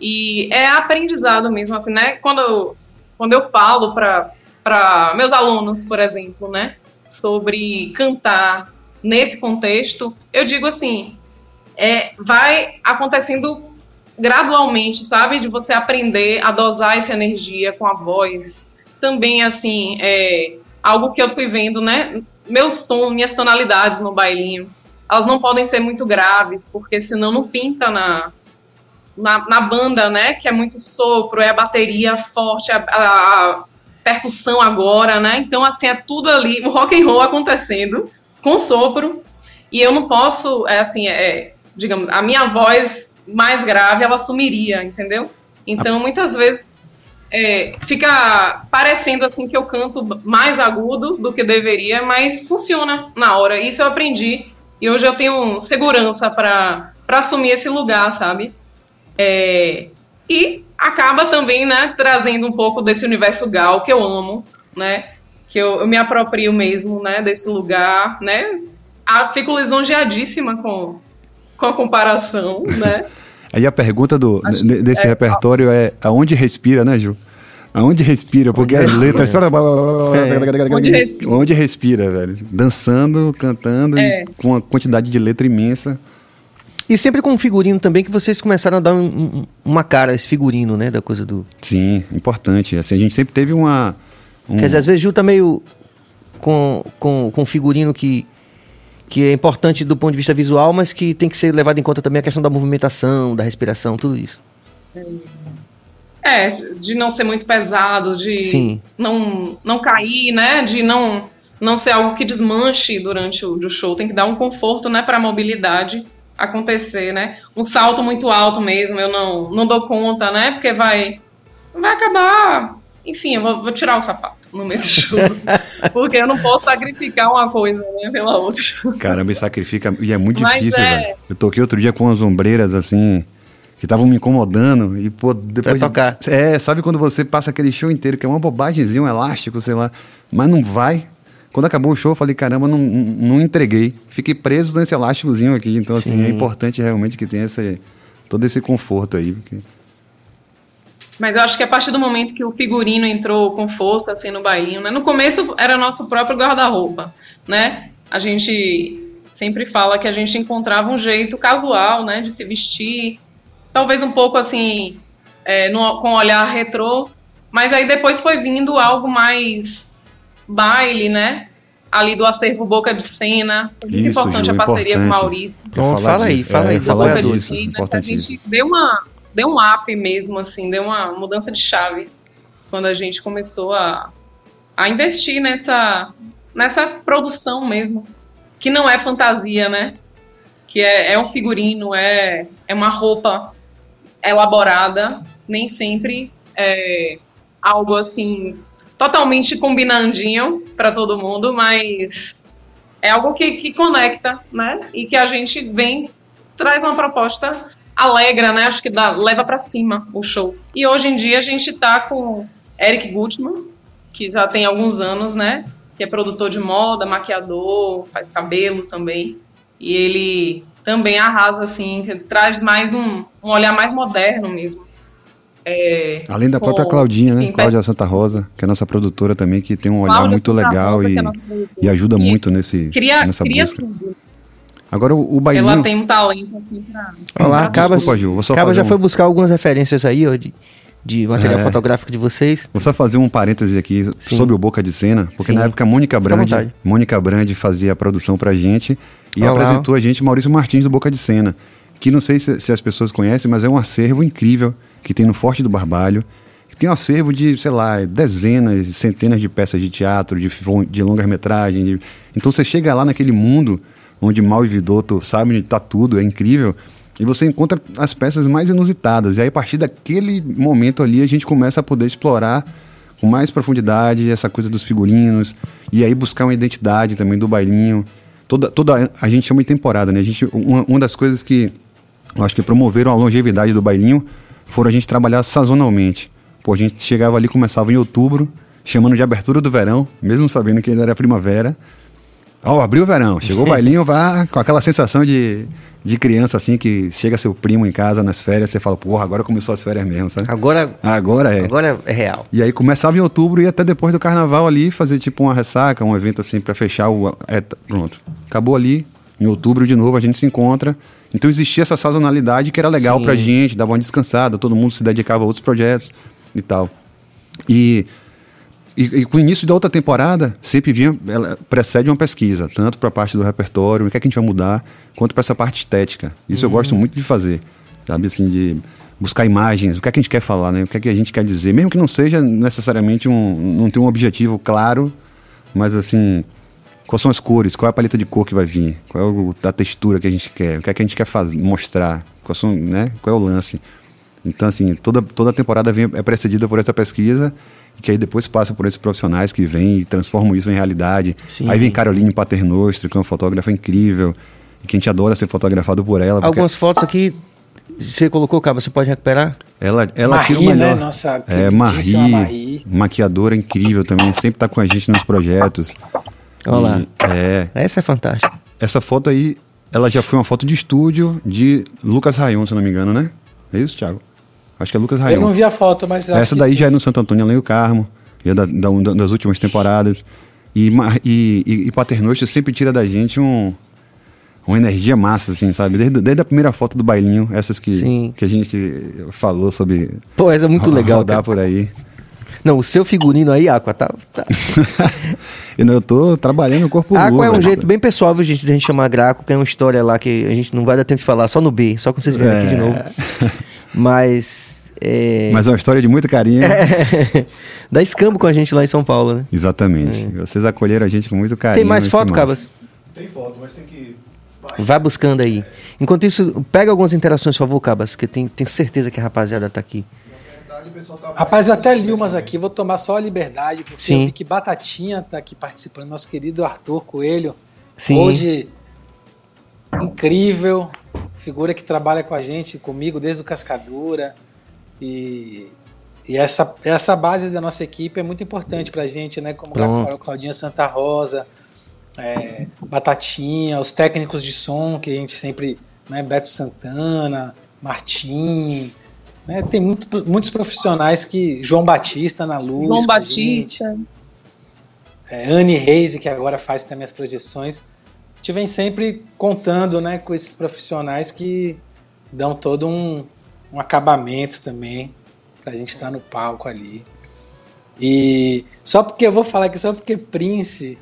E é aprendizado mesmo, assim, né? Quando quando eu falo para meus alunos, por exemplo, né? Sobre cantar nesse contexto, eu digo assim: é, vai acontecendo gradualmente, sabe? De você aprender a dosar essa energia com a voz. Também, assim, é algo que eu fui vendo, né? Meus tons, minhas tonalidades no bailinho, elas não podem ser muito graves, porque senão não pinta na, na, na banda, né? Que é muito sopro, é a bateria forte, a, a percussão agora, né? Então, assim, é tudo ali, o rock and roll acontecendo com sopro. E eu não posso, é assim, é, digamos, a minha voz mais grave, ela sumiria, entendeu? Então, muitas vezes é, fica parecendo assim que eu canto mais agudo do que deveria, mas funciona na hora. Isso eu aprendi e hoje eu tenho segurança para assumir esse lugar, sabe? É, e acaba também, né, trazendo um pouco desse universo gal que eu amo, né? Que eu, eu me aproprio mesmo, né, desse lugar, né? Ah, fico lisonjeadíssima com, com a comparação, né? [laughs] Aí a pergunta do, desse é, repertório é aonde respira, né, Ju? Aonde respira? Porque as letras. É. Onde respira. Onde respira, velho. Dançando, cantando, é. com uma quantidade de letra imensa. E sempre com um figurino também, que vocês começaram a dar um, um, uma cara, esse figurino, né? Da coisa do. Sim, importante. Assim, a gente sempre teve uma. Um... Quer dizer, às vezes Ju tá meio com, com, com figurino que que é importante do ponto de vista visual, mas que tem que ser levado em conta também a questão da movimentação, da respiração, tudo isso. É, de não ser muito pesado, de Sim. Não, não cair, né? De não, não ser algo que desmanche durante o, o show. Tem que dar um conforto, né, para a mobilidade acontecer, né? Um salto muito alto mesmo, eu não, não dou conta, né? Porque vai, vai acabar. Enfim, eu vou, vou tirar o sapato no meio do show. [laughs] porque eu não posso sacrificar uma coisa, né, pela outra. Caramba, e sacrifica. E é muito Mas difícil, é... velho. Eu toquei outro dia com as ombreiras assim. Que estavam me incomodando e, pô, depois. Vai tocar. De, é, sabe quando você passa aquele show inteiro, que é uma bobagemzinha, um elástico, sei lá, mas não vai. Quando acabou o show, eu falei, caramba, não, não entreguei. Fiquei preso nesse elásticozinho aqui. Então, assim, é importante realmente que tenha esse, todo esse conforto aí. Porque... Mas eu acho que a partir do momento que o figurino entrou com força assim no bailinho, né? No começo era nosso próprio guarda-roupa, né? A gente sempre fala que a gente encontrava um jeito casual, né, de se vestir, talvez um pouco assim, é, no, com olhar retrô, mas aí depois foi vindo algo mais baile, né? Ali do acervo Boca de Cena. Muito Isso, importante Ju, a parceria importante. com o Maurício. Pronto, fala aí, fala é, aí. Boca de Cena, a gente deu uma deu um up mesmo, assim, deu uma mudança de chave quando a gente começou a, a investir nessa, nessa produção mesmo, que não é fantasia, né? Que é, é um figurino, é, é uma roupa elaborada, nem sempre é algo assim totalmente combinandinho para todo mundo, mas é algo que, que conecta, né? E que a gente vem traz uma proposta alegra, né? Acho que dá, leva para cima o show. E hoje em dia a gente tá com Eric Gutman, que já tem alguns anos, né? Que é produtor de moda, maquiador, faz cabelo também. E ele também arrasa, assim, traz mais um, um olhar mais moderno mesmo. É, Além da própria Claudinha, né? Cláudia Santa Rosa, que é nossa produtora também, que tem um olhar Cláudia muito Santa legal Rosa, e, é e ajuda e muito nesse, cria, nessa cria busca. Tudo. Agora o, o bailinho... Ela tem um talento, assim, pra... Olha lá, Acaba, Desculpa, Ju, Acaba já um... foi buscar algumas referências aí, ó, de, de material é. fotográfico de vocês. Vou só fazer um parêntese aqui Sim. sobre o Boca de Cena, porque Sim. na época a Mônica Brandi, Mônica Brandi fazia a produção pra gente e Olá. apresentou a gente Maurício Martins do Boca de Cena, que não sei se, se as pessoas conhecem, mas é um acervo incrível que tem no Forte do Barbalho, que tem um acervo de, sei lá, dezenas, centenas de peças de teatro, de, de longas-metragem. De... Então você chega lá naquele mundo onde Mal e Vidotto sabem onde está tudo, é incrível. E você encontra as peças mais inusitadas. E aí, a partir daquele momento ali, a gente começa a poder explorar com mais profundidade essa coisa dos figurinos. E aí buscar uma identidade também do bailinho. Toda, toda a gente chama de temporada, né? A gente, uma, uma das coisas que eu acho que promoveram a longevidade do bailinho foram a gente trabalhar sazonalmente. Pô, a gente chegava ali, começava em outubro, chamando de abertura do verão, mesmo sabendo que ainda era primavera. Ó, abriu o verão, chegou o bailinho, vá com aquela sensação de, de criança assim, que chega seu primo em casa nas férias, você fala, porra, agora começou as férias mesmo, sabe? Agora, Agora é. agora é real. E aí começava em outubro e até depois do carnaval ali, fazer tipo uma ressaca, um evento assim pra fechar o. É, pronto. Acabou ali, em outubro de novo a gente se encontra. Então existia essa sazonalidade que era legal Sim. pra gente, dava uma descansada, todo mundo se dedicava a outros projetos e tal. E, e, e com o início da outra temporada, sempre vinha, ela precede uma pesquisa, tanto para a parte do repertório, o que, é que a gente vai mudar, quanto para essa parte estética. Isso eu gosto muito de fazer, sabe, assim, de buscar imagens, o que é que a gente quer falar, né? O que é que a gente quer dizer, mesmo que não seja necessariamente um, não tenha um objetivo claro, mas assim, quais são as cores, qual é a paleta de cor que vai vir, qual é o- a textura que a gente quer, o que é que a gente quer fazer, mostrar, quais são, né? Qual é o lance. Então, assim, toda, toda a temporada vem, é precedida por essa pesquisa, que aí depois passa por esses profissionais que vêm e transformam isso em realidade. Sim. Aí vem Caroline Paternostro, que é uma fotógrafa incrível, e que a gente adora ser fotografado por ela. porque Algumas fotos aqui, você colocou, Cabo, você pode recuperar? Ela, ela Marie, tira o melhor. né? Nossa é, Marie, Marie. maquiadora incrível também, sempre tá com a gente nos projetos. Olha lá. É, Essa é fantástica. essa foto aí, ela já foi uma foto de estúdio de Lucas Rayon, se eu não me engano, né? É isso, Thiago? Acho que é Lucas Eu Rayon. não vi a foto, mas acho Essa daí já é no Santo Antônio Além do Carmo, já é da, da- da- das últimas temporadas. E, e, e, e Paternostro sempre tira da gente um, uma energia massa, assim, sabe? Desde, desde a primeira foto do bailinho, essas que, Sim. que a gente falou sobre Pô, essa é muito legal, rodar cara. por aí. Não, o seu figurino aí, Aqua, tá... tá. [laughs] Eu tô trabalhando o corpo Aqua é um velho. jeito bem pessoal, viu, gente, de a gente chamar Graco, que é uma história lá que a gente não vai dar tempo de falar, só no B, só quando vocês vierem aqui de É. novo. [laughs] Mas... É... Mas é uma história de muito carinho. [laughs] Dá escambo com a gente lá em São Paulo, né? Exatamente. Vocês acolheram a gente com muito carinho. Tem mais foto. Cabas? Tem foto, mas tem que. Vai buscando aí. Enquanto isso, pega algumas interações, por favor, Cabas, que tem, tenho certeza que a rapaziada tá aqui. Tá Rapaz, eu até li umas aqui, vou tomar só a liberdade, porque Sim. eu vi que Batatinha tá aqui participando, nosso querido Arthur Coelho. Sim. Hoje, incrível, figura que trabalha com a gente, comigo, desde o Cascadura. E, e essa, essa base da nossa equipe é muito importante pra gente, né? Como o Pronto. falou, Claudinha Santa Rosa, é, Batatinha, os técnicos de som que a gente sempre, né? Beto Santana, Martim, né? Tem muito- muitos profissionais que. João Batista na luz. João a. Batista. É, Anne Reis, que agora faz também as projeções. A gente vem sempre contando né, com esses profissionais que dão todo um, um acabamento também pra gente estar no palco ali. E só porque eu vou falar aqui, só porque Prince,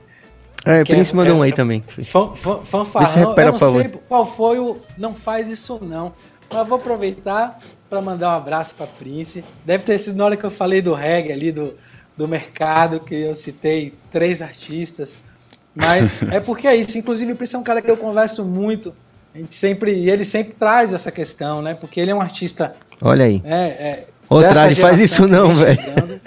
É, Prince é- mandou um é- aí também. fan, fan, fanfarrão, eu não sei qual foi o Não Faz Isso Não, mas vou aproveitar para mandar um abraço para Prince. Deve ter sido na hora que eu falei do reggae ali, do, do mercado, que eu citei três artistas. Mas [laughs] é porque é isso. Inclusive, o Prince é um cara que eu converso muito. A gente sempre, e ele sempre traz essa questão, né? Porque ele é um artista. Olha aí. É, é, Ô, faz isso que não, vem velho.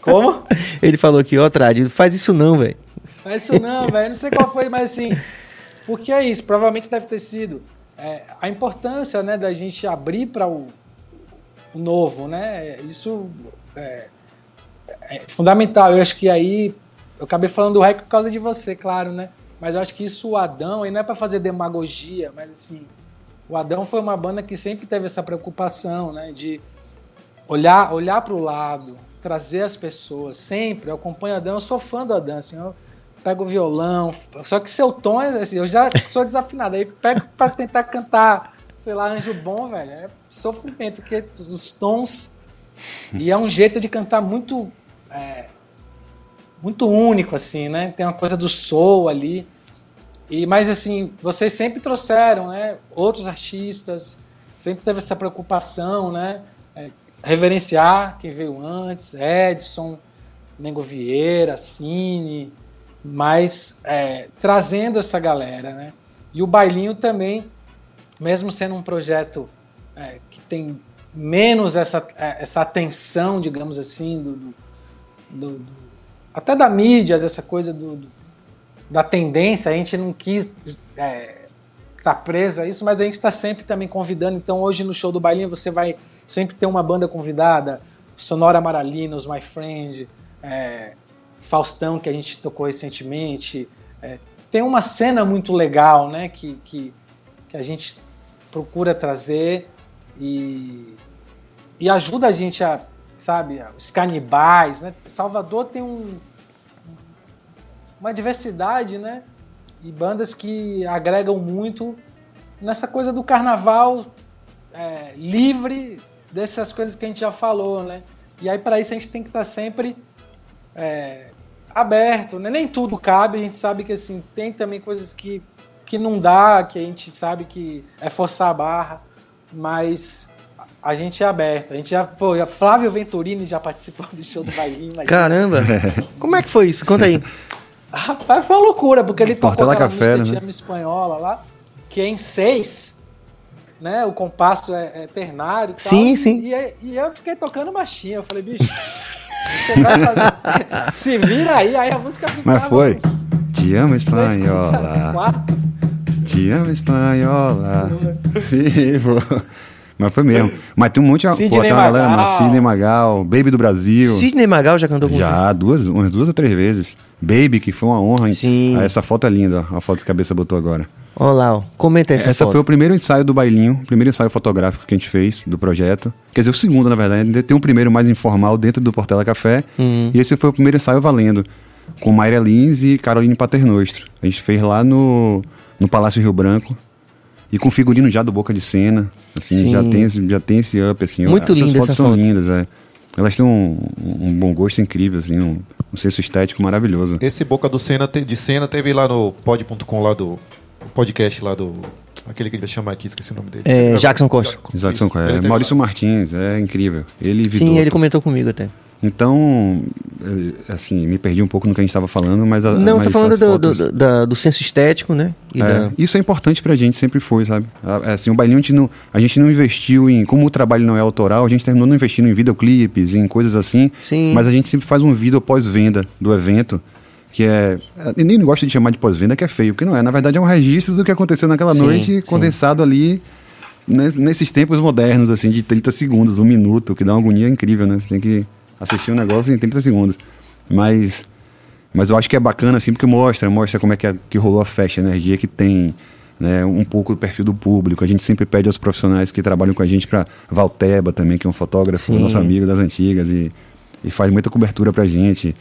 Como? [laughs] Ele falou aqui, ó, Tradi, faz isso não, velho. É isso não, [laughs] velho. Não sei qual foi, mas assim. Porque é isso. Provavelmente deve ter sido é, a importância né, da gente abrir para o, o novo, né? Isso é, é fundamental. Eu acho que aí. Eu acabei falando do REC por causa de você, claro, né? Mas eu acho que isso, o Adão, e não é para fazer demagogia, mas assim. O Adão foi uma banda que sempre teve essa preocupação, né? De olhar, olhar para o lado, trazer as pessoas, sempre. Eu acompanho o Adão, eu sou fã do Adão, assim, eu pego o violão, só que seu tom é assim, eu já sou desafinado, aí pego para tentar cantar, sei lá, Anjo Bom, velho, é sofrimento, porque os tons. E é um jeito de cantar muito. é, muito único, assim, né? Tem uma coisa do soul ali. E, mas assim, vocês sempre trouxeram, né? Outros artistas, sempre teve essa preocupação, né? É, reverenciar quem veio antes, Edson, Nego Vieira, Cine, mas é, trazendo essa galera, né? E o bailinho também, mesmo sendo um projeto é, que tem menos essa, é, essa atenção, digamos assim, do- do- do- até da mídia, dessa coisa do, do- da tendência, a gente não quis estar preso a isso, mas a gente está sempre também convidando. Então, hoje no show do Bailinho você vai sempre ter uma banda convidada. Sonora Maralinos, My Friend, é, Faustão, que a gente tocou recentemente. É, tem uma cena muito legal, né? Que, que, que a gente procura trazer e, e ajuda a gente a, sabe, os canibais, né? Salvador tem um, uma diversidade, né? E bandas que agregam muito nessa coisa do carnaval é, livre dessas coisas que a gente já falou, né? E aí para isso a gente tem que estar tá sempre é, aberto, né? Nem tudo cabe, a gente sabe que assim tem também coisas que que não dá, que a gente sabe que é forçar a barra, mas a gente é aberto. A gente já, pô, Flávio Venturini já participou do show do Bailinho. Caramba! Como é que foi isso? Conta aí. Rapaz, foi uma loucura, porque ele tocou Portela aquela Café, música né? espanhola lá, que é em seis, né? O compasso é, é ternário e tal. Sim, sim. E, e eu fiquei tocando machinha. Eu falei, bicho, você vai fazer... [laughs] se vira aí, aí a música ficava... Mas foi. uns Te amo, espanhola. quatro. Te amo, espanhola. Vivo. Mas foi mesmo. [laughs] Mas tem um monte de. Sidney pô, tem uma galera, Magal. Sidney Magal, Baby do Brasil. Sidney Magal já cantou com? Já, duas, umas duas ou três vezes. Baby, que foi uma honra. Sim. Ah, essa foto é linda, a foto que a cabeça botou agora. Olha lá, ó. comenta essa, Essa foto. foi o primeiro ensaio do bailinho, o primeiro ensaio fotográfico que a gente fez do projeto. Quer dizer, o segundo, na verdade. Tem um primeiro mais informal dentro do Portela Café. Uhum. E esse foi o primeiro ensaio valendo. Com Mayra Lins e Caroline Paternostro. A gente fez lá no, no Palácio Rio Branco. E com figurino já do Boca de Cena. Assim, Sim. já tem, esse- já tem esse up, assim. Muito Essas linda fotos essa são foto. lindas, é. Elas têm um, um bom gosto incrível, assim, um, um senso estético maravilhoso. Esse Boca do Cena, de cena teve lá no pod.com lá do podcast lá do aquele que a gente vai chamar aqui, esqueci o nome dele. É, Jackson Costa. Jackson, Isso, é, Maurício lá. Martins, é incrível. Ele Sim, ele comentou comigo até. Então, é, assim, me perdi um pouco no que a gente estava falando, mas... a- Não, você tá falando do, fotos- do, da- do senso estético, né? É, da- Isso é importante pra gente, sempre foi, sabe? É, Assim, o bailinho a gente, não, a gente não investiu em. Como o trabalho não é autoral, a gente terminou não investindo em videoclipes, em coisas assim. Sim. Mas a gente sempre faz um vídeo pós-venda do evento, que é. é, Nem gosta de chamar de pós-venda, que é feio, porque não é. Na verdade, é um registro do que aconteceu naquela Sim, noite, sim. condensado ali. nes- Nesses tempos modernos, assim, de 30 segundos, um minuto, que dá uma agonia incrível, né? Você tem que assistir um negócio em 30 segundos. Mas mas eu acho que é bacana, assim, porque mostra, mostra como é que, a- que rolou a festa, a energia que tem, né? Um pouco do perfil do público. A gente sempre pede aos profissionais que trabalham com a gente para Valteba também, que é um fotógrafo, Sim. nosso amigo das antigas, e, e faz muita cobertura pra gente.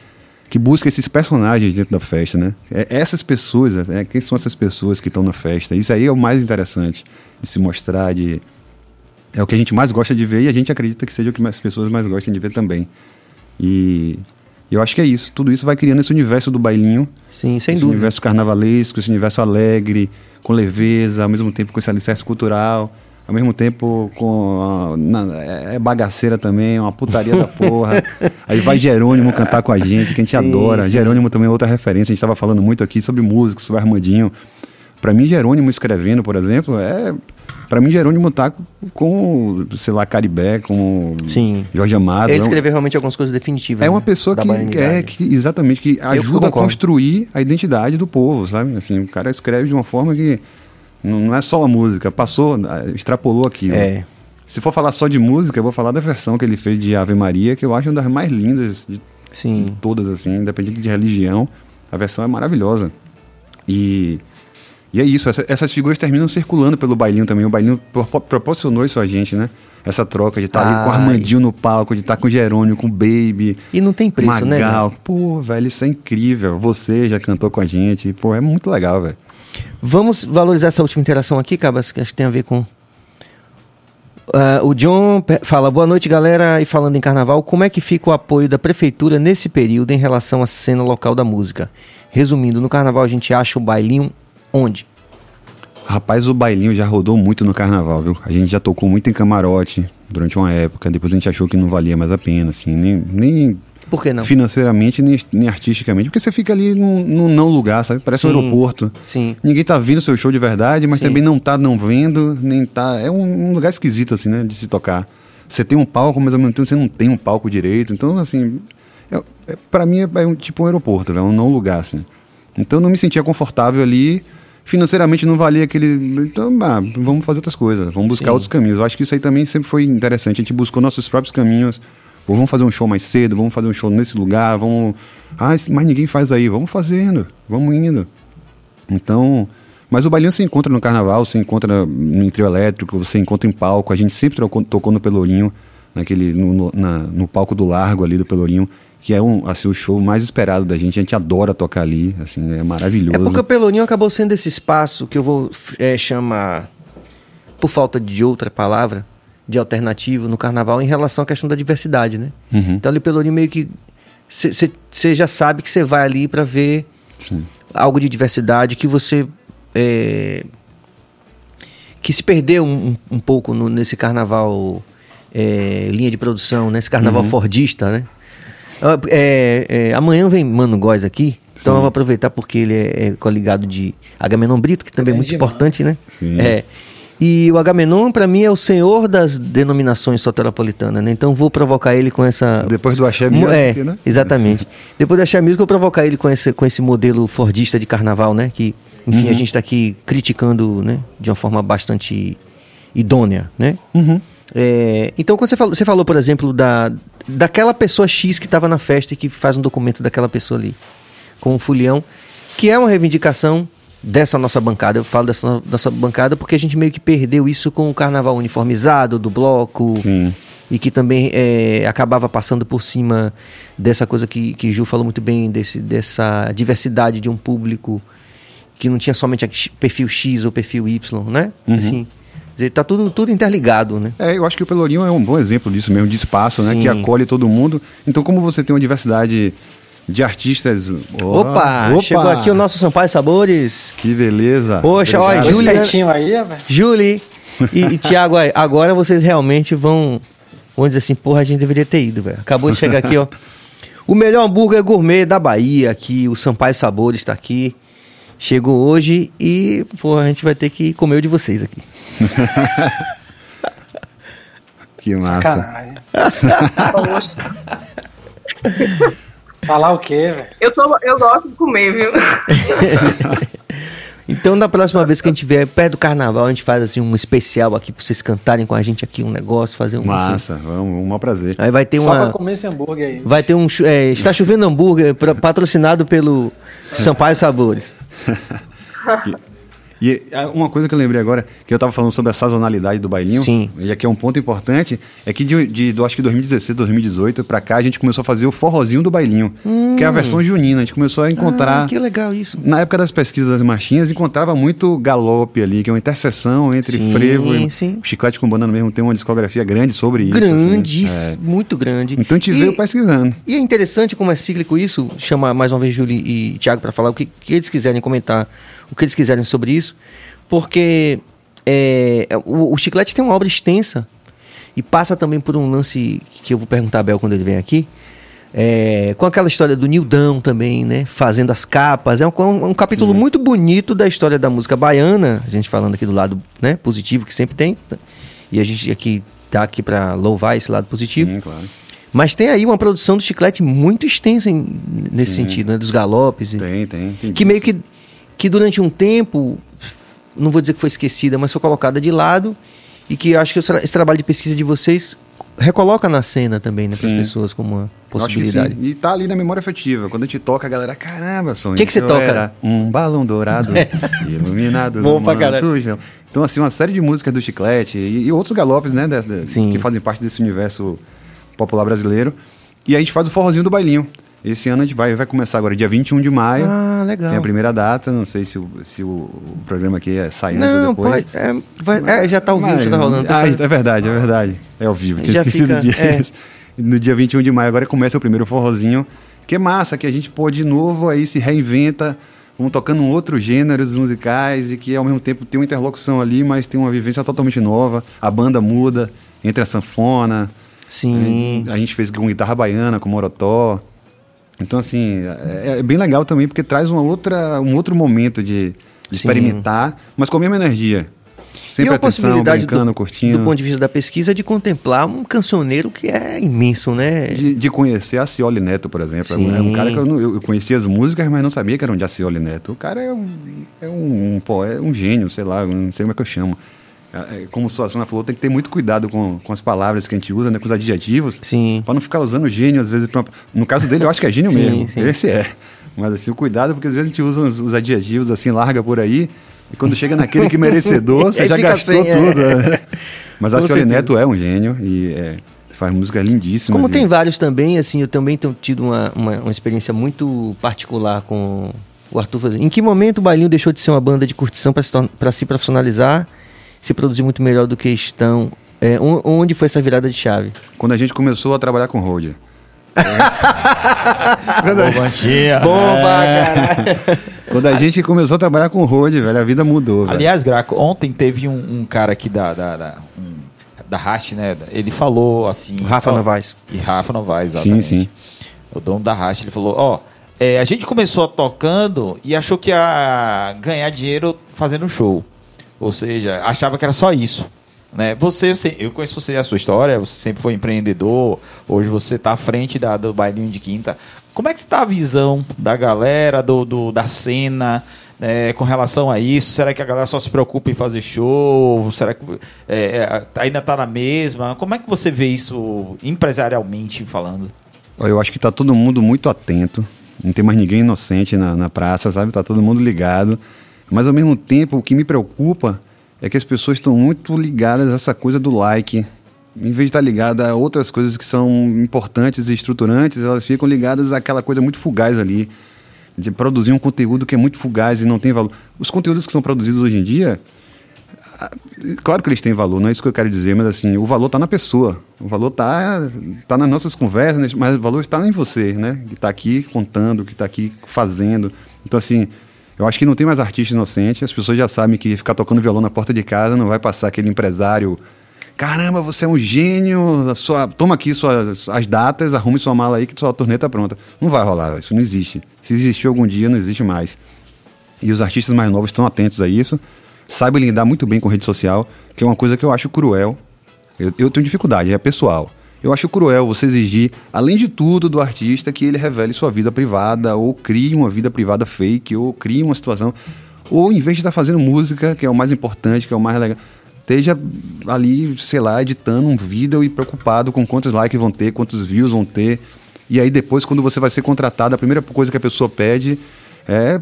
Que busca esses personagens dentro da festa, né? É, essas pessoas, é, quem são essas pessoas que estão na festa? Isso aí é o mais interessante de se mostrar, de, é o que a gente mais gosta de ver e a gente acredita que seja o que as pessoas mais gostam de ver também. E eu acho que é isso. Tudo isso vai criando esse universo do bailinho. Sim, sem esse dúvida. universo carnavalesco, esse universo alegre, com leveza, ao mesmo tempo com esse alicerce cultural, ao mesmo tempo com. a- na- é é bagaceira também, uma putaria da porra. [laughs] Aí vai Jerônimo cantar com a gente, que a gente Sim, adora. sim. Jerônimo também é outra referência. A gente estava falando muito aqui sobre música, sobre Armandinho. Pra mim, Jerônimo escrevendo, por exemplo, é. Pra mim, Jerônimo tá com- com, sei lá, Caribé, com Sim. Jorge Amado. Ele é um- escreveu realmente algumas coisas definitivas. é uma né, pessoa da que, é, que exatamente que ajuda a construir a identidade do povo, sabe? Assim, o cara escreve de uma forma que não é só a música, passou, extrapolou aquilo. É. Se for falar só de música, eu vou falar da versão que ele fez de Ave Maria, que eu acho uma das mais lindas de Sim. todas, assim, independente de religião. A versão é maravilhosa. E, e é isso, essa- essas figuras terminam circulando pelo bailinho também. O bailinho pro- proporcionou isso a gente, né? Essa troca de estar ali com o. Armandinho no palco, de estar com o Jerônimo, com o Baby. E não tem preço, né? Magal. velho? Pô, velho, isso é incrível. Você já cantou com a gente. Pô, é muito legal, velho. Vamos valorizar essa última interação aqui, Cabas, que acho que tem a ver com. Ah, o John fala: boa noite, galera. E falando em carnaval, como é que fica o apoio da prefeitura nesse período em relação à cena local da música? Resumindo, no carnaval a gente acha o bailinho onde? Rapaz, o bailinho já rodou muito no carnaval, viu? A gente já tocou muito em camarote durante uma época. Depois a gente achou que não valia mais a pena, assim. Nem, nem Por que não? financeiramente, nem, nem artisticamente. Porque você fica ali num, num não lugar, sabe? Parece um Sim. aeroporto. Sim. Ninguém tá vendo seu show de verdade, mas Sim. também não tá não vendo, nem tá. É um, um lugar esquisito, assim, né? De se tocar. Você tem um palco, mas ao mesmo tempo você não tem um palco direito. Então, assim. É, é, para mim é, é um, tipo um aeroporto, é um não lugar, assim. Então eu não me sentia confortável ali. Financeiramente não valia aquele. Então, ah, vamos fazer outras coisas, vamos buscar Sim. outros caminhos. Eu acho que isso aí também sempre foi interessante. A gente buscou nossos próprios caminhos Pô, vamos fazer um show mais cedo, vamos fazer um show nesse lugar, vamos. Ah, mas ninguém faz aí, vamos fazendo, vamos indo. Então, mas o bailinho se encontra no carnaval, se encontra no trio elétrico, você encontra em palco. A gente sempre tocou, tocou no Pelourinho, naquele, no, no, na- no palco do Largo ali do Pelourinho, que é um, assim, o show mais esperado da gente. A gente adora tocar ali, assim, é maravilhoso. É porque o Pelourinho acabou sendo esse espaço que eu vou é, chamar, por falta de outra palavra, de alternativo no carnaval em relação à questão da diversidade, né? Uhum. Então ali o Pelourinho meio que. Você já sabe que você vai ali para ver Sim. algo de diversidade que você. é, que se perdeu um, um pouco no- nesse carnaval é, linha de produção, nesse carnaval Uhum. fordista, né? Ah, é, é, amanhã vem Mano Góes aqui, então Sim. eu vou aproveitar porque ele é, é coligado de Agamenon Brito, que também é muito Grande importante, né? Sim. É. E o Agamenon, para mim, é o senhor das denominações soteropolitanas, né? Então vou provocar ele com essa. Depois do Axé Music, é, né? Exatamente. [laughs] Depois do Axé Music, eu vou provocar ele com esse, com esse modelo fordista de carnaval, né? Que, enfim, a Uhum. gente está aqui criticando, né? De uma forma bastante idônea, né? Uhum. É, então, quando você falou, você falou, por exemplo, da, daquela pessoa X que estava na festa e que faz um documento daquela pessoa ali, com o Fulião, que é uma reivindicação dessa nossa bancada. Eu falo dessa no- nossa bancada porque a gente meio que perdeu isso com o carnaval uniformizado, do bloco, Sim. e que também é, acabava passando por cima dessa coisa que, que Ju falou muito bem, desse, dessa diversidade de um público que não tinha somente perfil X ou perfil Y, né? Uhum. Assim, dizer, tá tudo, tudo interligado, né? É, eu acho que o Pelourinho é um bom exemplo disso mesmo, de espaço, né? Sim. Que acolhe todo mundo. Então, como você tem uma diversidade de artistas. Ó, Opa, chegou aqui o nosso Sampaio Sabores. Que beleza. Poxa, olha, pertinho aí, velho. Julie e, e Tiago, agora vocês realmente vão, vão dizer assim, porra, a gente deveria ter ido, velho. Acabou de chegar aqui, ó. [laughs] O melhor hambúrguer gourmet da Bahia aqui, o Sampaio Sabores está aqui. Chegou hoje e, pô, a gente vai ter que comer o de vocês aqui. [laughs] Que massa. Sacanagem. [laughs] Falar o quê, velho? Eu, sou, eu gosto de comer, viu? [laughs] Então, da próxima vez que a gente vier perto do carnaval, a gente faz assim um especial aqui pra vocês cantarem com a gente aqui um negócio, fazer um. Massa, vamos, um maior prazer. Aí vai ter Só uma. pra comer esse hambúrguer aí. Vai ter um. é, está chovendo hambúrguer pra- patrocinado pelo Sampaio Sabores. [laughs] Ha ha. E ah, uma coisa que eu lembrei agora, que eu tava falando sobre a sazonalidade do bailinho, Sim. e aqui é um ponto importante, é que de, de do, acho que 2016, 2018 pra cá, a gente começou a fazer o forrozinho do bailinho, que é a versão junina. A gente começou a encontrar. Hum. Ah, que legal isso. Na época das pesquisas das marchinhas, encontrava muito galope ali, que é uma interseção entre Sim, frevo e sim. o Chiclete com Banana mesmo tem uma discografia grande sobre isso. Grande, assim, muito grande. é. Então a gente E- veio pesquisando. E é interessante como é cíclico isso, chamar mais uma vez Júlio e Thiago para falar o que, que eles quiserem comentar, o que eles quiserem sobre isso, porque é, o, o Chiclete tem uma obra extensa e passa também por um lance que eu vou perguntar a Bel quando ele vem aqui, é, com aquela história do Nildão também, né? Fazendo as capas. É um, um- um capítulo Sim. muito bonito da história da música baiana. A gente falando aqui do lado né, positivo que sempre tem. E a gente aqui tá aqui para louvar esse lado positivo. Sim, claro. Mas tem aí uma produção do chiclete muito extensa em- nesse Sim. sentido, né? Dos galopes. Tem, tem. tem que meio que, que durante um tempo, não vou dizer que foi esquecida, mas foi colocada de lado. E que acho que esse, tra- esse trabalho de pesquisa de vocês recoloca na cena também, né? Para as pessoas como uma possibilidade. E tá ali na memória afetiva. Quando a gente toca, a galera, caramba, sonho. Que que você toca? Um balão dourado, [laughs] iluminado Bom no pra manto. Então, assim, uma série de músicas do Chiclete e, e outros galopes, né? de- de- que fazem parte desse universo popular brasileiro. E a gente faz o forrozinho do bailinho. Esse ano a gente vai, vai começar agora, dia 21 de maio. Ah, legal. Tem a primeira data, não sei se o, se o, o programa aqui é sai antes ou Não, depois. pode. É, vai- é, já tá ao vivo, Mas- já tá rolando. Ah, pessoal. é verdade, é verdade. É ao vivo. Tinha Já esquecido fica- disso. [laughs] No dia 21 de maio, agora começa o primeiro forrozinho. Que é massa, que a gente pô, de novo aí se reinventa, vamos tocando um outros gêneros musicais e que ao mesmo tempo tem uma interlocução ali, mas tem uma vivência totalmente nova. A banda muda entre a sanfona. Sim. A gente fez com guitarra baiana, com morotó. Então, assim, é, é bem legal também, porque traz uma outra, um outro momento de, de experimentar, mas com a mesma energia. e Sempre a atenção, possibilidade brincando, do, curtindo. do ponto de vista da pesquisa de contemplar um cancioneiro que é imenso, né? De, de conhecer a Cioli Neto, por exemplo. Sim. É um cara que eu, não- eu conhecia as músicas, mas não sabia que eram de Acioli Neto. O cara é um, é um, um, pô, é um gênio, sei lá, não sei como é que eu chamo. É, como o Suassuna falou, tem que ter muito cuidado com, com as palavras que a gente usa, né, com os adjetivos. Sim. Pra não ficar usando gênio, às vezes. pra- no caso dele, eu acho que é gênio Sim, mesmo. sim. Esse é. Mas assim, o cuidado, porque às vezes a gente usa os, os adjetivos assim, larga por aí. E quando chega naquele que merecedor, [laughs] você já gastou é. tudo. né? [laughs] Mas a Cioli. Neto é um gênio e é, faz música lindíssima. Como e- tem vários também, assim, eu também tenho tido uma, uma, uma experiência muito particular com o Arthur fazendo. Em que momento o Bailinho deixou de ser uma banda de curtição para se, se profissionalizar, se produzir muito melhor do que estão? É, on- onde foi essa virada de chave? Quando a gente começou a trabalhar com Road. Bobachinha. Bomba, caralho! Quando a gente começou a trabalhar com Road, velho, a vida mudou. velho. Aliás, Graco, ontem teve um, um cara aqui da, da, da, um- da Hash, né? Ele falou assim. Rafa ó, Novaes. E Rafa Novaes, sim, exatamente. sim. O dono da Hash, ele falou: Ó, é, a gente começou tocando e achou que ia ganhar dinheiro fazendo show. Ou seja, achava que era só isso. Né? Você, você- eu conheço você a sua história, você sempre foi empreendedor, hoje você está à frente da, do bailinho de quinta. Como é que está a visão da galera, do, do- da cena, né, com relação a isso? Será que a galera só se preocupa em fazer show? Será que é, é, ainda está na mesma? Como é que você vê isso empresarialmente falando? Eu acho que tá todo mundo muito atento. Não tem mais ninguém inocente na, na praça, sabe? Tá todo mundo ligado. Mas ao mesmo tempo, o que me preocupa é que as pessoas estão muito ligadas a essa coisa do like. Em vez de estar ligada a outras coisas que são importantes e estruturantes, elas ficam ligadas àquela coisa muito fugaz ali. De produzir um conteúdo que é muito fugaz e não tem valor. Os conteúdos que são produzidos hoje em dia, Claro que eles têm valor, não é isso que eu quero dizer, mas assim, o valor está na pessoa. O valor está tá nas nossas conversas, mas o valor está em você, né? Que está aqui contando, que está aqui fazendo. Então, assim, eu acho que não tem mais artista inocente. As pessoas já sabem que ficar tocando violão na porta de casa não vai passar aquele empresário. Caramba, você é um gênio. Sua, toma aqui suas as datas, arrume sua mala aí que sua turnê tá pronta. Não vai rolar, isso não existe. Se existiu algum dia, não existe mais. E os artistas mais novos estão atentos a isso, sabem lidar muito bem com rede social, que é uma coisa que eu acho cruel. Eu, eu tenho dificuldade, é pessoal. Eu acho cruel você exigir, além de tudo, do artista que ele revele sua vida privada, ou crie uma vida privada fake, ou crie uma situação. Ou em vez de estar fazendo música, que é o mais importante, que é o mais legal, esteja ali, sei lá, editando um vídeo e preocupado com quantos likes vão ter, quantos views vão ter. E aí depois, quando você vai ser contratado, a primeira coisa que a pessoa pede é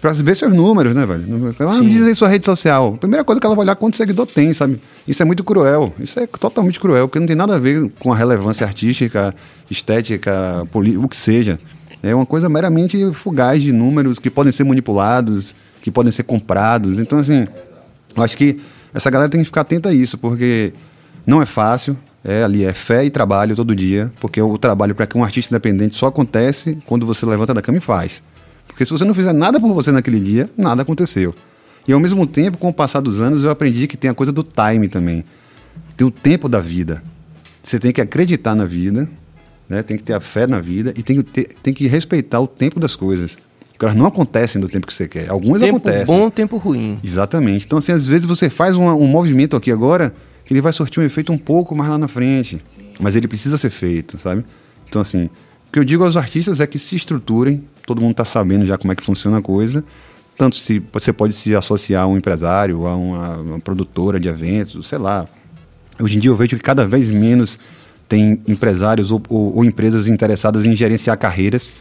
pra ver seus números, né, velho? Ah, me diz aí sua rede social. A primeira coisa que ela vai olhar é quanto seguidor tem, sabe? Isso é muito cruel. Isso é totalmente cruel, porque não tem nada a ver com a relevância artística, estética, o que seja. É uma coisa meramente fugaz de números que podem ser manipulados, que podem ser comprados. Então, assim, eu acho que essa galera tem que ficar atenta a isso, porque não é fácil. É ali, é fé e trabalho todo dia, porque o trabalho para que um artista independente só acontece quando você levanta da cama e faz. Porque se você não fizer nada por você naquele dia, nada aconteceu. E ao mesmo tempo, com o passar dos anos, eu aprendi que tem a coisa do time também. Tem o tempo da vida. Você tem que acreditar na vida, né? tem que ter a fé na vida e tem que, ter- tem que respeitar o tempo das coisas. Porque elas não acontecem no tempo que você quer. Algumas tempo acontecem. bom, tempo ruim. Exatamente. Então, assim, às vezes você faz um, um movimento aqui agora que ele vai sortir um efeito um pouco mais lá na frente. Mas ele precisa ser feito, sabe? Então, assim, o que eu digo aos artistas é que se estruturem, todo mundo está sabendo já como é que funciona a coisa. Tanto se você pode se associar a um empresário, a uma, uma produtora de eventos, sei lá. Hoje em dia eu vejo que cada vez menos tem empresários ou, ou- ou empresas interessadas em gerenciar carreiras.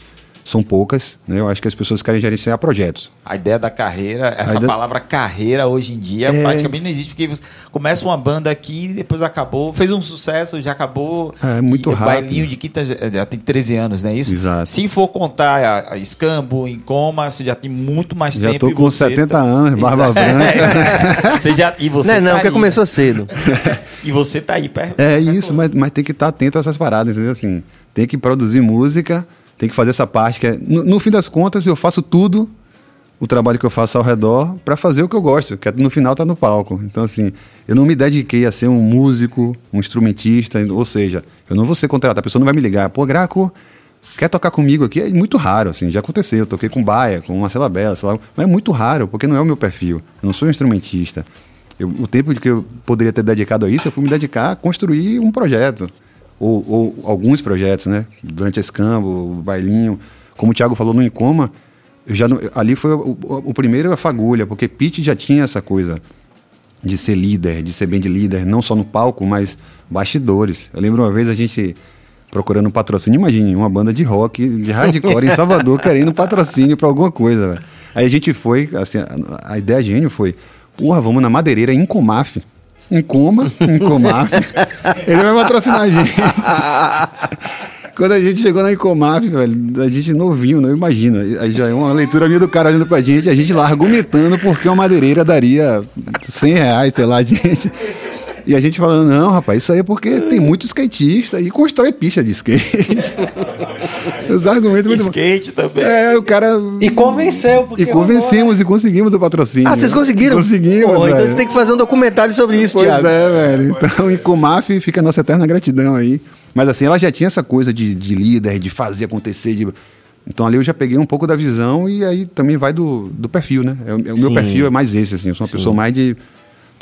São poucas, né? Eu acho que as pessoas querem gerenciar projetos. A ideia da carreira, essa ideia- palavra carreira hoje em dia É. praticamente não existe, porque você começa uma banda aqui, depois acabou, fez um sucesso, já acabou. É, muito e, rápido. Bailinho de quinta já, já tem 13 anos, não é isso? Exato. Se for contar a, a Escambo, em coma, você já tem muito mais Já tempo. tô e com você 70 tá- anos, barba branca. [laughs] você já, e você não é não, tá porque aí. começou cedo. [laughs] E você tá aí perto. É isso, mas, mas tem que estar atento a essas paradas, entendeu? Assim, tem que produzir música, tem que fazer essa parte que é. No, no fim das contas, eu faço tudo, o trabalho que eu faço ao redor, para fazer o que eu gosto, que é, no final tá no palco. Então, assim, eu não me dediquei a ser um músico, um instrumentista, ou seja, eu não vou ser contratado, a pessoa não vai me ligar, pô, Graco, quer tocar comigo aqui? É muito raro, assim, já aconteceu. Eu toquei com Baia, com Marcela Bela, sei lá, mas é muito raro, porque não é o meu perfil. Eu não sou um instrumentista. Eu- o tempo que eu poderia ter dedicado a isso, eu fui me dedicar a construir um projeto. Ou, ou alguns projetos, né? Durante esse campo, o bailinho. Como o Thiago falou no Incoma, eu já ali foi o, o- o primeiro a fagulha, porque Pete já tinha essa coisa de ser líder, de ser bem de líder, não só no palco, mas bastidores. Eu lembro uma vez a gente procurando um patrocínio, imagine, uma banda de rock, de hardcore em [laughs] Salvador, querendo patrocínio pra alguma coisa, velho. Aí a gente foi, assim, a, a ideia gênio foi, porra, vamos na madeireira em Comaf. Em Coma, em Comaf. [laughs] Ele vai patrocinar a gente. Quando a gente chegou na Incomaf, velho, a gente novinho, não imagina. Aí já é uma leitura minha do cara olhando pra gente, a gente lá argumentando porque uma madeireira daria 100 reais, sei lá, a gente. E a gente falando, não, rapaz, isso aí é porque tem muito skatista e constrói pista de skate. [laughs] Os argumentos muito. Skate também. É, o cara. E convenceu, porque E convencemos e conseguimos o patrocínio. Ah, vocês conseguiram? Conseguimos. Pô, então você tem que fazer um documentário sobre isso, Pois Thiago. é, velho. Então, em Comaf fica a nossa eterna gratidão aí. Mas assim, ela já tinha essa coisa de, de líder, de fazer acontecer. de- Então ali eu já peguei um pouco da visão e aí também vai do, do perfil, né? É, o- é meu Sim. perfil é mais esse, assim. Eu sou uma pessoa mais de.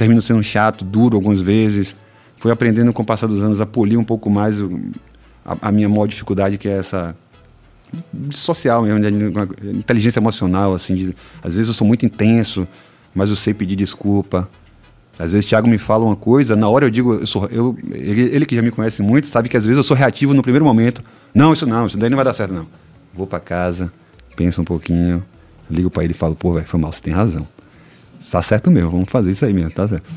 Termino sendo chato, duro algumas vezes. Fui aprendendo com o passar dos anos a polir um pouco mais o- a, a minha maior dificuldade, que é essa social mesmo, de inteligência emocional, assim. de- às vezes eu sou muito intenso, mas eu sei pedir desculpa. Às vezes o Thiago me fala uma coisa, na hora eu digo, eu sou, eu, ele, ele que já me conhece muito, sabe que às vezes eu sou reativo no primeiro momento. Não, isso não, isso daí não vai dar certo, não. Vou pra casa, penso um pouquinho, ligo pra ele e falo, pô, velho, foi mal, você tem razão. Tá certo mesmo, vamos fazer isso aí mesmo, tá certo.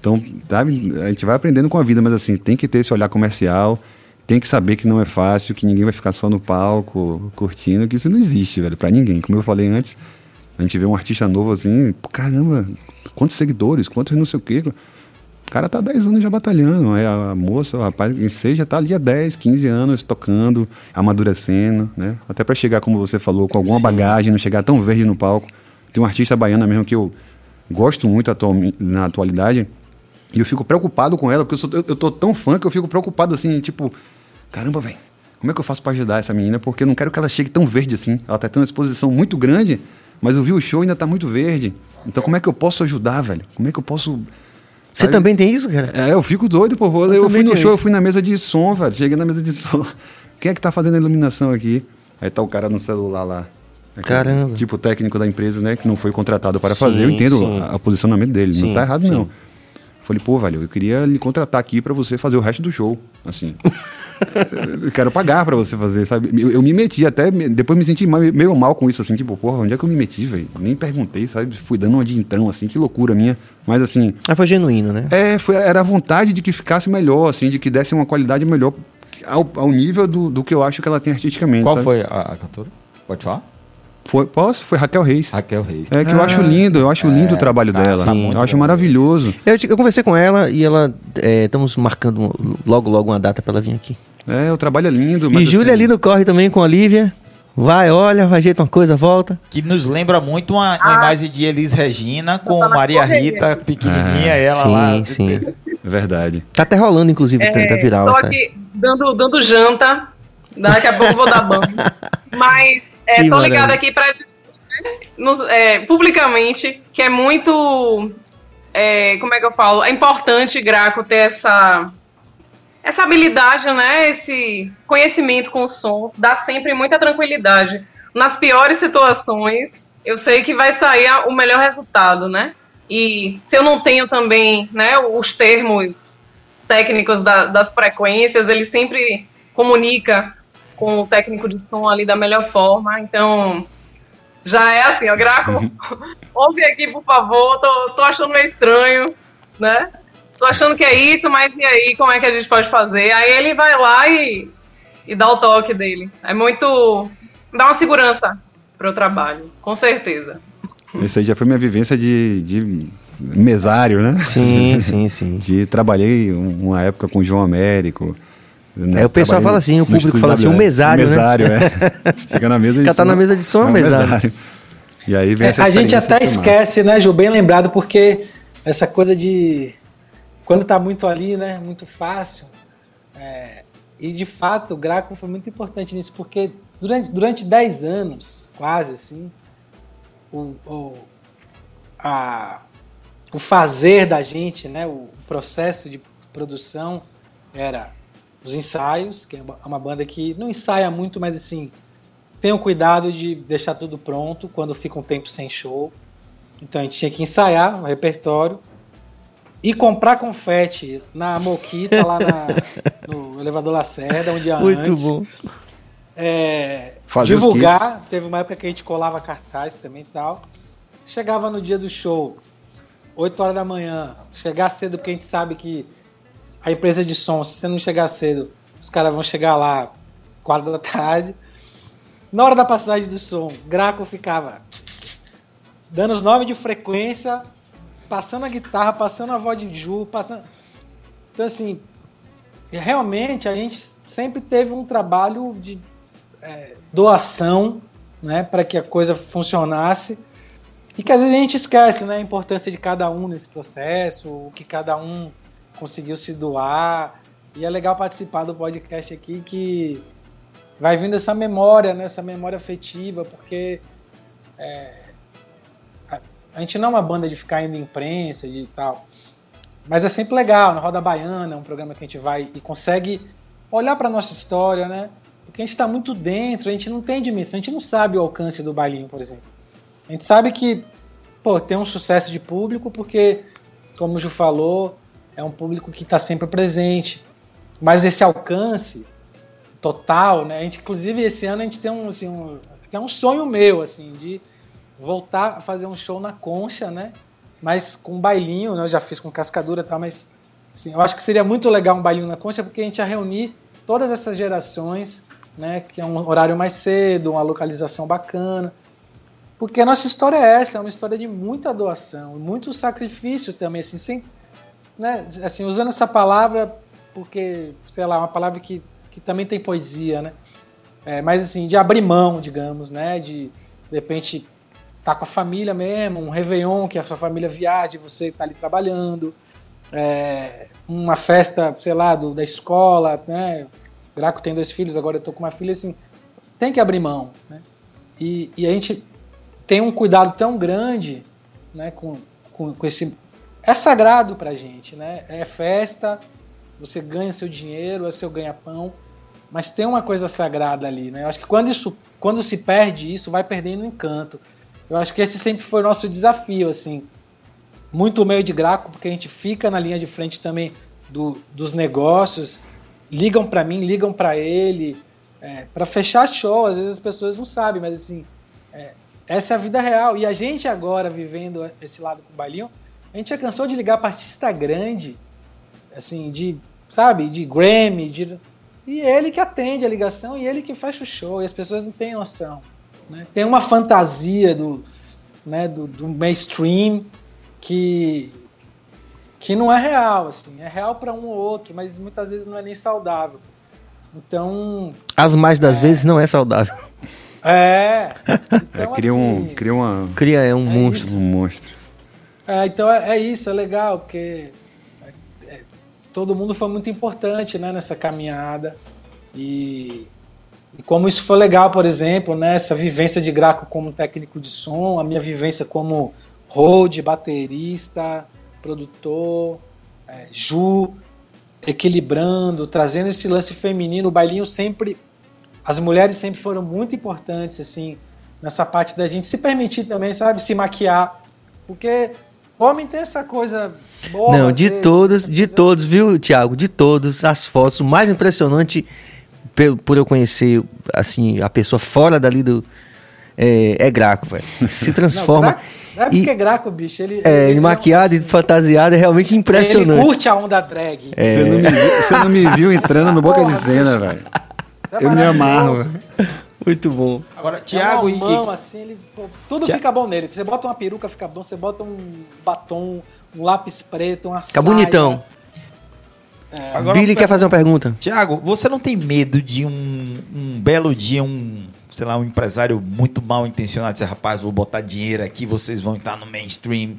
Então, sabe, a gente vai aprendendo com a vida, mas assim, tem que ter esse olhar comercial, tem que saber que não é fácil, que ninguém vai ficar só no palco, curtindo, que isso não existe, velho, pra ninguém. Como eu falei antes, a gente vê um artista novo assim, caramba, quantos seguidores, quantos não sei o quê. O cara tá há 10 anos já batalhando, aí a, moça, o rapaz, quem seja, tá ali há 10, 15 anos tocando, amadurecendo, né? Até pra chegar, como você falou, com alguma bagagem, não chegar tão verde no palco. Tem um artista baiana mesmo que eu gosto muito atual, na atualidade, e eu fico preocupado com ela, porque eu, sou, eu, eu tô tão fã que eu fico preocupado assim, tipo, caramba, velho, como é que eu faço pra ajudar essa menina? Porque eu não quero que ela chegue tão verde assim. Ela tá tendo uma exposição muito grande, mas eu vi o show e ainda tá muito verde. Então como é que eu posso ajudar, velho? Como é que eu posso. Você Sabe? também tem isso, cara? É, eu fico doido, pô. Eu, Eu eu fui no show, eu isso. fui na mesa de som, velho. Cheguei na mesa de som. [laughs] Quem é que tá fazendo a iluminação aqui? Aí tá o cara no celular lá. Caramba. Tipo técnico da empresa, né? Que não foi contratado para Sim, fazer. Eu entendo a posicionamento dele. Sim, não tá errado, sim. não. Falei, pô, velho, eu queria lhe contratar aqui para você fazer o resto do show. Assim. [laughs] eu quero pagar para você fazer, sabe? Eu, eu me meti até. Depois me senti meio mal com isso, assim, tipo, porra, onde é que eu me meti, velho? Nem perguntei, sabe? Fui dando uma de entrão, assim, que loucura minha. Mas assim. Ah, foi genuíno, né? É, foi, era a vontade de que ficasse melhor, assim, de que desse uma qualidade melhor ao, ao nível do, do que eu acho que ela tem artisticamente. Qual sabe? foi a, a cantora? Pode falar? Foi, posso? Foi Raquel Reis. Raquel Reis. É que eu acho lindo, eu acho lindo o trabalho tá, dela. tá eu acho maravilhoso. Eu, eu conversei com ela e ela. é, estamos marcando logo, logo uma data pra ela vir aqui. É, o trabalho é lindo. e Júlia assim, ali no corre também com a Olivia. Vai, olha, ajeita uma coisa, volta. Que nos lembra muito uma, uma imagem de Elis Regina com Tá Maria correria. Rita, pequenininha, Ah, ela sim, lá. sim. É verdade. Tá até rolando, inclusive, tá, tá viral. Tô sabe? aqui dando, dando janta. Daqui a pouco eu vou dar banho. [laughs] Mas é, tô ligada aqui pra dizer, né, nos- é, publicamente que é muito. é, como é que eu falo? É importante, Graco, ter essa. Essa habilidade, né? Esse conhecimento com o som dá sempre muita tranquilidade. Nas piores situações, eu sei que vai sair a- o melhor resultado, né? E se eu não tenho também, né, os termos técnicos da- das frequências, ele sempre comunica com o técnico de som ali da melhor forma. Então, já é assim, ó, Graco, [laughs] ouve aqui, por favor, tô, tô achando meio estranho, né? Tô achando que é isso, mas e aí, como é que a gente pode fazer? Aí ele vai lá e, e dá o toque dele. É muito. dá uma segurança pro trabalho, com certeza. Esse aí já foi minha vivência de, de mesário, né? Sim, [laughs] sim, sim. De, trabalhei um- uma época com o João Américo. Né? É, o pessoal Trabalhei fala assim, o público fala assim, um mesário, né? mesário, é. [laughs] Chega na mesa de Cara, tá som, na mesa de som, é um mesário. E aí vem É, essa a gente até esquece, né, Ju? Bem lembrado, porque essa coisa de. Quando tá muito ali, né? Muito fácil. é, e de fato, o Graco foi muito importante nisso, porque durante, durante 10 anos, quase assim, o, o, a, o fazer da gente, né? O processo de produção era os ensaios, que é uma- uma banda que não ensaia muito, mas assim, tenham cuidado de deixar tudo pronto quando fica um tempo sem show. Então a gente tinha que ensaiar o repertório. ir comprar confete na Moquita, lá na- [laughs] no elevador Lacerda, um dia Muito antes. bom. É, divulgar. Teve uma época que a gente colava cartaz também e tal. Chegava no dia do show, 8 horas da manhã. Chegar cedo, porque a gente sabe que a empresa de som, se você não chegar cedo, os caras vão chegar lá 4 da tarde. Na hora da passagem do som, Graco ficava dando os nomes de frequência, passando a guitarra, passando a voz de Ju, passando. Então, assim, realmente a gente sempre teve um trabalho de é, doação, né, para que a coisa funcionasse. E que às vezes a gente esquece, né, a importância de cada um nesse processo, o que cada um conseguiu se doar. E é legal participar do podcast aqui que vai vindo essa memória, né, essa memória afetiva, porque é, a, a gente não é uma banda de ficar indo em imprensa de tal. Mas é sempre legal, na Roda Baiana, é um programa que a gente vai e consegue olhar para nossa história, né? Porque a gente está muito dentro, a gente não tem dimensão, a gente não sabe o alcance do bailinho, por exemplo. A gente sabe que, pô, tem um sucesso de público porque, como o Ju falou, é um público que está sempre presente. Mas esse alcance total, né? A gente, inclusive, esse ano a gente tem um, assim, um, tem um sonho meu, assim, de voltar a fazer um show na Concha, né? Mas com bailinho, né? Eu já fiz com cascadura tal, mas assim, eu acho que seria muito legal um bailinho na Concha porque a gente ia reunir todas essas gerações, né? Que é um horário mais cedo, uma localização bacana. Porque a nossa história é essa, é uma história de muita doação, muito sacrifício também, assim, sem, né, assim, usando essa palavra porque, sei lá, é uma palavra que, que também tem poesia, né? É, mas assim, de abrir mão, digamos, né? De, de repente, estar com a família mesmo, um Réveillon que a sua família viaja e você está ali trabalhando, é, uma festa, sei lá, do, da escola, né? Graco tem dois filhos, agora eu tô com uma filha, assim, tem que abrir mão, né? E, e a gente tem um cuidado tão grande, né, com, com, com esse... É sagrado pra gente, né? É festa, você ganha seu dinheiro, é seu ganha-pão, mas tem uma coisa sagrada ali, né? Eu acho que quando, isso, quando se perde isso, vai perdendo encanto. Eu acho que esse sempre foi o nosso desafio, assim. Muito meio de graco, porque a gente fica na linha de frente também do, dos negócios, ligam para mim, ligam para ele, é, para fechar show. Às vezes as pessoas não sabem, mas assim, é, essa é a vida real. E a gente agora, vivendo esse lado com o bailinho, a gente já cansou de ligar para artista grande, assim, de, sabe, de Grammy, de... e ele que atende a ligação e ele que fecha o show, e as pessoas não têm noção. Né? Tem uma fantasia do, né, do, do mainstream que, que não é real, assim, é real para um ou outro, mas muitas vezes não é nem saudável. Então, As mais das vezes não é saudável. é. [laughs] É, Então, cria, um, assim, cria uma, Cria é um É monstro. isso. um monstro. É, então é, é isso, é legal, porque é, é, todo mundo foi muito importante né, nessa caminhada. E, e como isso foi legal, por exemplo, né, essa vivência de Graco como técnico de som, a minha vivência como road, baterista, produtor, é, Ju, equilibrando, trazendo esse lance feminino, o bailinho sempre. As mulheres sempre foram muito importantes, assim, nessa parte da gente se permitir também, sabe, se maquiar. Porque homem tem essa coisa boa. Não, de vezes, todos, de coisa- todos, viu, Thiago? De todos, as fotos, o mais impressionante por eu conhecer, assim, a pessoa fora dali do. É, é Graco, velho. Se [laughs] transforma. Não é porque é Graco, bicho. Ele, É, ele maquiado e assim, fantasiado é realmente Ele impressionante. curte a onda drag. É. Você, não me viu, você não me viu entrando no boca Porra, de cena, velho. É Eu me amarro. Muito bom. Agora, É Tiago e, uma mão, assim, ele, pô, tudo Tia- fica bom nele. Você bota uma peruca, fica bom. Você bota um batom, um lápis preto, uma Fica saia. bonitão. Agora, Billy quer fazer uma pergunta. Tiago, você não tem medo de um, um belo dia, um, sei lá, um empresário muito mal intencionado dizer, rapaz, vou botar dinheiro aqui, vocês vão estar no mainstream.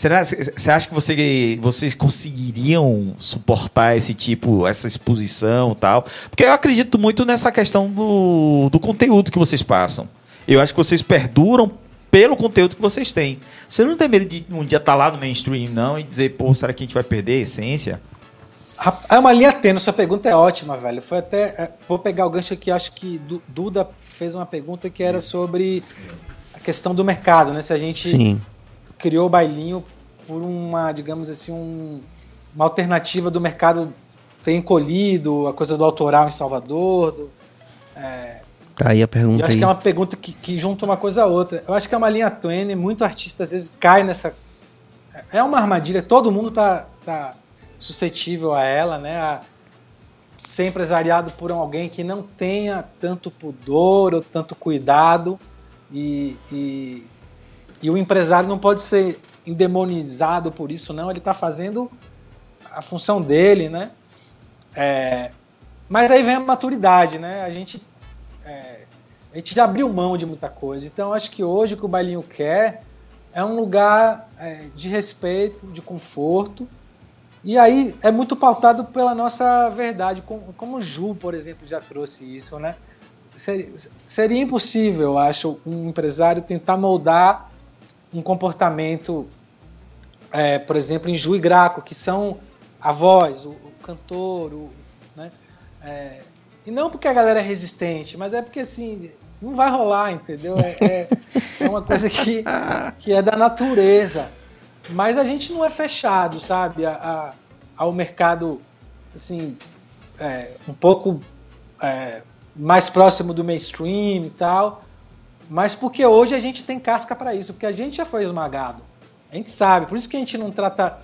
Será, você acha que você, vocês conseguiriam suportar esse tipo, essa exposição e tal? Porque eu acredito muito nessa questão do, do conteúdo que vocês passam. Eu acho que vocês perduram pelo conteúdo que vocês têm. Você não tem medo de um dia estar lá no mainstream, não, e dizer, pô, será que a gente vai perder a essência? É uma linha tênue, sua pergunta é ótima, velho. Foi até. é, Vou pegar o gancho aqui, acho que Du- Duda fez uma pergunta que era sobre a questão do mercado, né? Se a gente Sim. Criou o bailinho por uma, digamos assim, um- uma alternativa do mercado ter encolhido, a coisa do autoral em Salvador. do- Tá aí a pergunta eu acho aí. que é uma pergunta que, que junta uma coisa a outra. Eu acho que é uma linha tênue, muito artista às vezes cai nessa. É uma armadilha, todo mundo tá, tá suscetível a ela, né? A ser empresariado por alguém que não tenha tanto pudor ou tanto cuidado. E, e, e o empresário não pode ser endemonizado por isso, não. Ele está fazendo a função dele, né? É, mas aí vem a maturidade, né? A gente é, a gente já abriu mão de muita coisa. Então, acho que hoje o que o Bailinho quer é um lugar é, de respeito, de conforto. E aí é muito pautado pela nossa verdade, como, como o Ju, por exemplo, já trouxe isso, né? Seria, seria impossível, eu acho, um empresário tentar moldar um comportamento, é, por exemplo, em Ju e Graco, que são a voz, o, o cantor, o, né? É, e não porque a galera é resistente, mas é porque assim, não vai rolar, entendeu? É, é- é uma coisa que, que é da natureza. Mas a gente não é fechado, sabe? A, a- ao mercado, assim, é, um pouco é, mais próximo do mainstream e tal. Mas porque hoje a gente tem casca para isso, porque a gente já foi esmagado. A gente sabe, por isso que a gente não trata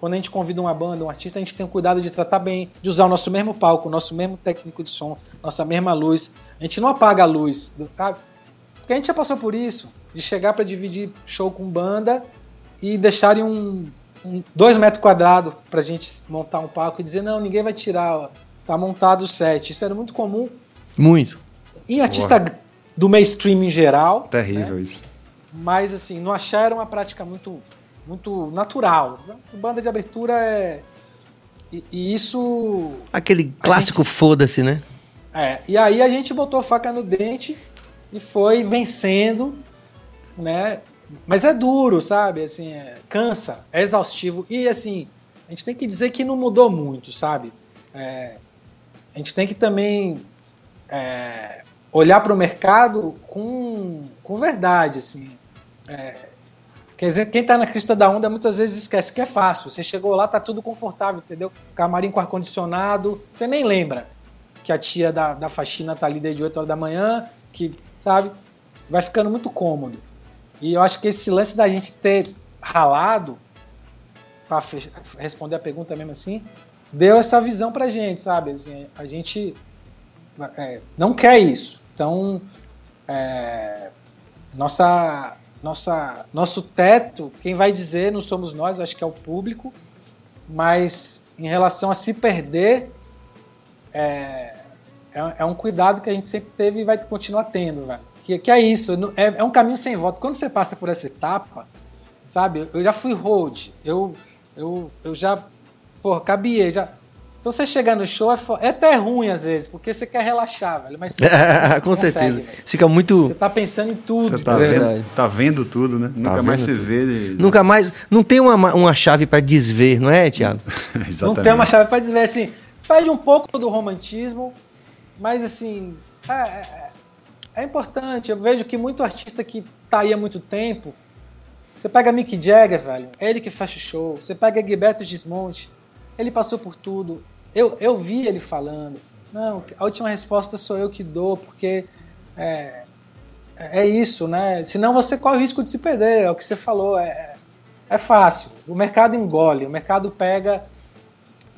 quando a gente convida uma banda, um artista, a gente tem o cuidado de tratar bem, de usar o nosso mesmo palco, o nosso mesmo técnico de som, nossa mesma luz. A gente não apaga a luz, sabe? Porque a gente já passou por isso, de chegar para dividir show com banda e deixarem um, um dois metros quadrados pra gente montar um palco e dizer, não, ninguém vai tirar, ó, tá montado o set. Isso era muito comum Muito. em artista do mainstream em geral. Terrível isso. Mas assim, no Axé era uma prática muito, muito natural. Banda de abertura é. E, e isso. Aquele clássico gente- foda-se, né? É. E aí a gente botou faca no dente e foi vencendo, né? Mas é duro, sabe? Assim, é- cansa, é exaustivo. E assim, a gente tem que dizer que não mudou muito, sabe? É, a gente tem que também é, olhar para o mercado com, com verdade, assim. É, quer dizer, quem está na crista da onda muitas vezes esquece que é fácil. Você chegou lá, tá tudo confortável, entendeu? Camarim com ar-condicionado, você nem lembra que a tia da, da faxina tá ali desde 8 horas da manhã, que, sabe, vai ficando muito cômodo. E eu acho que esse lance da gente ter ralado, para responder a pergunta mesmo assim, deu essa visão pra gente, sabe? Assim, a gente é, não quer isso. Então, é, nossa, nossa, nosso teto, quem vai dizer não somos nós, acho que é o público, mas em relação a se perder, é, é, é um cuidado que a gente sempre teve e vai continuar tendo, velho. Que, que é isso, é, é um caminho sem volta. Quando você passa por essa etapa, sabe, eu já fui road, eu, eu, eu já, porra, cabia, já... Então você chegar no show é, é até ruim às vezes, porque você quer relaxar, velho, mas você, [laughs] você Com consegue, certeza. velho. Fica muito. Você tá pensando em tudo. Você tá vendo, tá vendo tudo, né? Nunca mais se vê. de- Nunca mais. Não tem uma, uma chave pra desver, não é, Thiago? [laughs] Exatamente. Não tem uma chave para dizer assim, perde um pouco do romantismo, mas assim, é, é- é importante. Eu vejo que muito artista que tá aí há muito tempo, você pega Mick Jagger, velho, é ele que fecha o show. Você pega Gilberto Gismonte, ele passou por tudo. Eu, eu vi ele falando, não, a última resposta sou eu que dou, porque é, é isso, né? Senão você corre o risco de se perder, é o que você falou, é, é fácil. O mercado engole, o mercado pega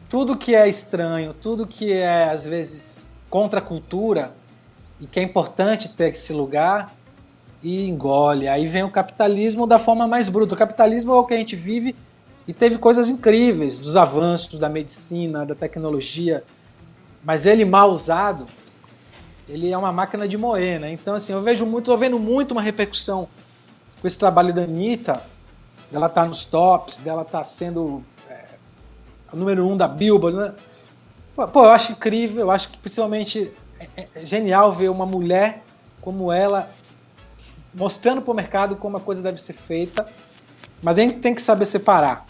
tudo que é estranho, tudo que é às vezes contra a cultura e que é importante ter esse lugar e engole. Aí vem o capitalismo da forma mais bruta. O capitalismo é o que a gente vive e teve coisas incríveis dos avanços da medicina, da tecnologia, mas ele mal usado, ele é uma máquina de moer, né? Então assim, eu vejo muito, tô vendo muito uma repercussão com esse trabalho da Anitta, dela tá nos tops, dela tá sendo é, a número um da Billboard, né? Pô, eu acho incrível, eu acho que principalmente é, é genial ver uma mulher como ela mostrando para o mercado como a coisa deve ser feita, mas a gente tem que saber separar,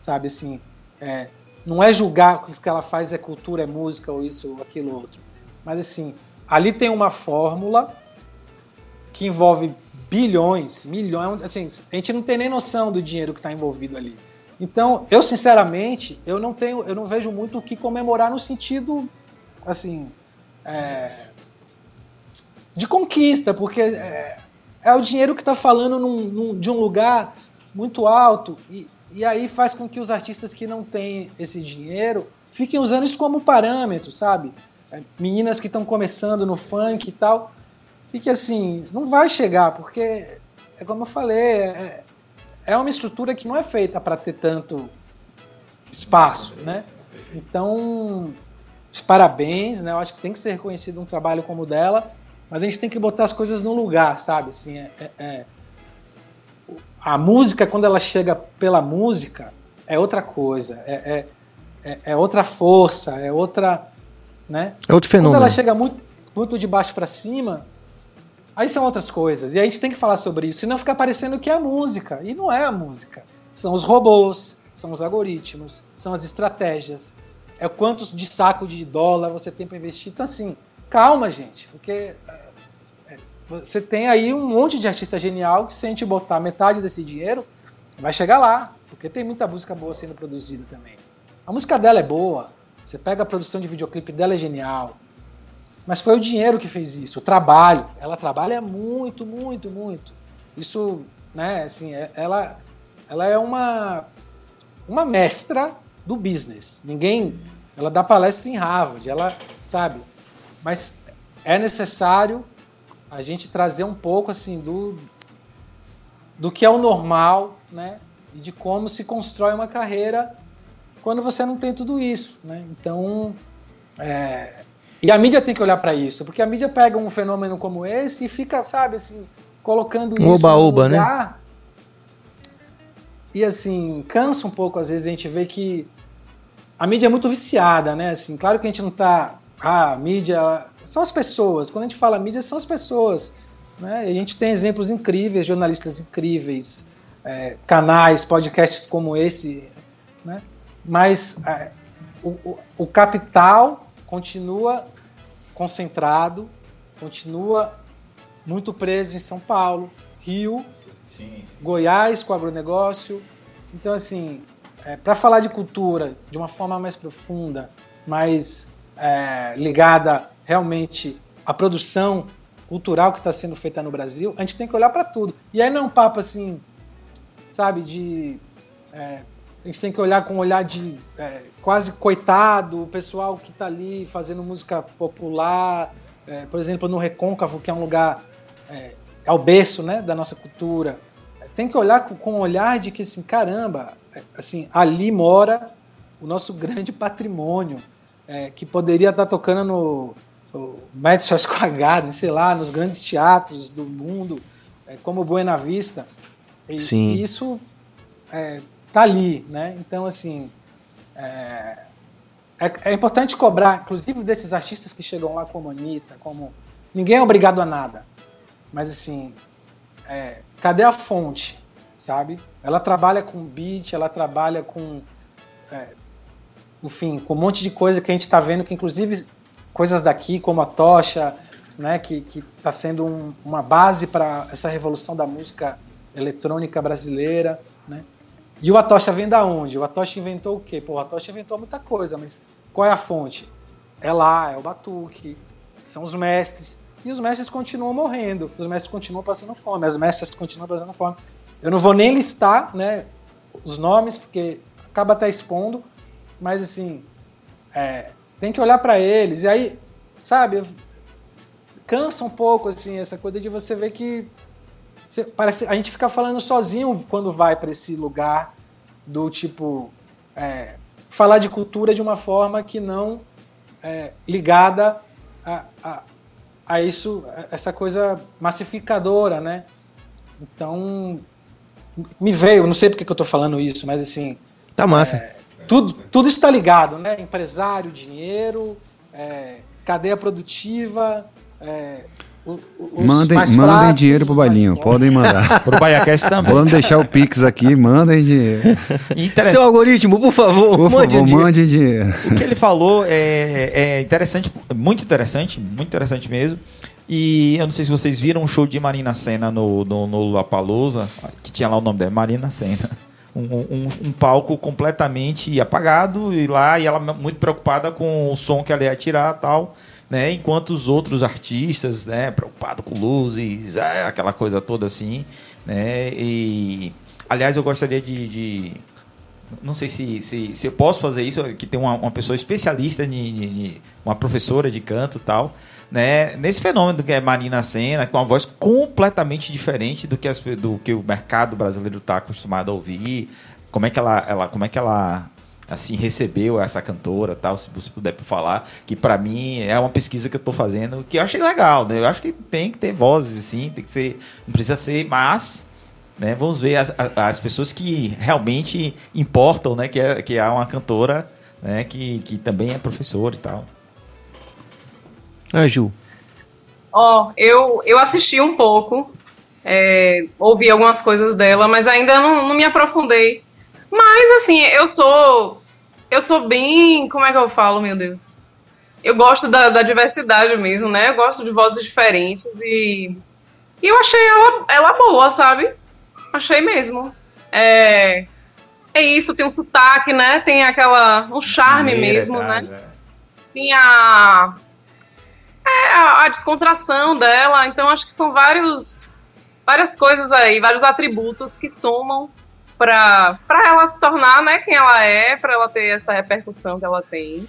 sabe assim, é, não é julgar que o que ela faz é cultura, é música ou isso ou aquilo outro, mas assim, ali tem uma fórmula que envolve bilhões, milhões, assim, a gente não tem nem noção do dinheiro que está envolvido ali. Então, eu sinceramente, eu não tenho, eu não vejo muito o que comemorar no sentido, assim, é, de conquista, porque é, é o dinheiro que está falando num- num- de um lugar muito alto e, e aí faz com que os artistas que não têm esse dinheiro fiquem usando isso como parâmetro, sabe? É, meninas que estão começando no funk e tal, e que assim, não vai chegar, porque é como eu falei, é, é uma estrutura que não é feita para ter tanto espaço, né? Então, parabéns, né? Eu acho que tem que ser reconhecido um trabalho como o dela, mas a gente tem que botar as coisas no lugar, sabe? Assim, é, é- é- a música, quando ela chega pela música, é outra coisa, é, é- é- é outra força, é outra, né? É outro Quando fenômeno. ela chega muito, muito de baixo para cima, aí são outras coisas. E a gente tem que falar sobre isso, senão fica parecendo que é a música. E não é a música. São os robôs, são os algoritmos, são as estratégias. É quantos de saco de dólar você tem para investir. Então, assim, calma, gente, porque você tem aí um monte de artista genial que, se a gente botar metade desse dinheiro, vai chegar lá. Porque tem muita música boa sendo produzida também. A música dela é boa. Você pega a produção de videoclipe dela é genial. Mas foi o dinheiro que fez isso, o trabalho. Ela trabalha muito, muito, muito. Isso, né, assim, é- ela, ela é uma, uma mestra do business. Ninguém. Ela dá palestra em Harvard, ela, sabe? Mas é necessário a gente trazer um pouco, assim, do, do que é o normal, né? E de como se constrói uma carreira quando você não tem tudo isso, né? Então, é, e a mídia tem que olhar para isso, porque a mídia pega um fenômeno como esse e fica, sabe, assim, colocando Um isso no né? lugar. E assim, cansa um pouco às vezes a gente vê que a mídia é muito viciada, né? Assim, claro que a gente não tá, ah, a mídia são as pessoas. Quando a gente fala mídia são as pessoas, né? A gente tem exemplos incríveis, jornalistas incríveis, é, canais, podcasts como esse, né? Mas é, o, o- o capital continua concentrado, continua muito preso em São Paulo, Rio, Goiás com agronegócio. Então, assim, para falar de cultura de uma forma mais profunda, mais é, ligada realmente à produção cultural que está sendo feita no Brasil, a gente tem que olhar para tudo. E aí não é um papo assim, sabe, de. é, a gente tem que olhar com um olhar de é, quase coitado, o pessoal que está ali fazendo música popular, é, por exemplo, no Recôncavo, que é um lugar, é, é o berço né, da nossa cultura. Tem que olhar com, com um olhar de que, assim, caramba, é, assim, ali mora o nosso [laughs] grande patrimônio, é, que poderia estar tocando no, no Madison Square [laughs] Garden, sei lá, nos grandes teatros do mundo, é, como Buena Vista. E, Sim. e isso é, tá ali, né? Então, assim, é, é, é importante cobrar, inclusive desses artistas que chegam lá como Anitta, como... Ninguém é obrigado a nada, mas assim, é, cadê a fonte, sabe? Ela trabalha com beat, ela trabalha com, é, enfim, com um monte de coisa que a gente está vendo, que inclusive coisas daqui, como a Tocha, né, que está sendo um- uma base para essa revolução da música eletrônica brasileira, né? E o Atocha vem da onde? O Atocha inventou o quê? Pô, o Atocha inventou muita coisa, mas qual é a fonte? É lá, é o Batuque, são os mestres. E os mestres continuam morrendo, os mestres continuam passando fome, as mestras continuam passando fome. Eu não vou nem listar né, os nomes, porque acaba até expondo, mas assim, é, tem que olhar para eles. E aí, sabe, cansa um pouco assim, essa coisa de você ver que você- a gente fica falando sozinho quando vai para esse lugar do tipo é, falar de cultura de uma forma que não é, ligada a, a, a isso, a essa coisa massificadora, né? Então me veio, não sei porque que eu tô falando isso, mas assim Tá massa. Tudo, tudo está ligado, né? Empresário, dinheiro, é, cadeia produtiva, é, o- Mandem, mais mandem fracos, dinheiro pro Bailinho, podem mandar. [laughs] Pro BaiaCast também. Vamos deixar o Pix aqui, mandem dinheiro. Seu algoritmo, por favor, Por mande favor, dia. mandem dinheiro. O que ele falou é, é interessante, muito interessante, muito interessante mesmo. E eu não sei se vocês viram um show de Marina Senna no, no, no Lapalooza, que tinha lá o nome dela, Marina Senna. Um, um, um palco completamente apagado e lá, e ela muito preocupada com o som que ela ia tirar tal. Né, enquanto os outros artistas, né, preocupado com luzes, é, aquela coisa toda assim, né, e aliás eu gostaria de, de não sei se, se, se eu posso fazer isso, que tem uma, uma pessoa especialista, de, de- de- uma professora de canto tal, né? Nesse fenômeno que é Marina Senna, com uma voz completamente diferente do que, as, do que o mercado brasileiro está acostumado a ouvir. Como é que ela, ela, como é que ela assim recebeu essa cantora tal se você puder falar que para mim é uma pesquisa que eu estou fazendo que eu achei legal né eu acho que tem que ter vozes sim tem que ser não precisa ser mas né, vamos ver as, as pessoas que realmente importam, né, que é, que é uma cantora, né, que, que também é professora e tal. Ah, Ju. Ó, eu, eu assisti um pouco, é, ouvi algumas coisas dela, mas ainda não, não me aprofundei. Mas, assim, eu sou. Eu sou bem. Como é que eu falo, meu Deus? Eu gosto da, da diversidade mesmo, né? Eu gosto de vozes diferentes e. E eu achei ela, ela boa, sabe? Achei mesmo. É. É isso, tem um sotaque, né? Tem aquela. um charme mesmo, né? é. tem a, é, a, a descontração dela. Então, acho que são vários, várias coisas aí, vários atributos que somam para ela se tornar né, quem ela é, para ela ter essa repercussão que ela tem.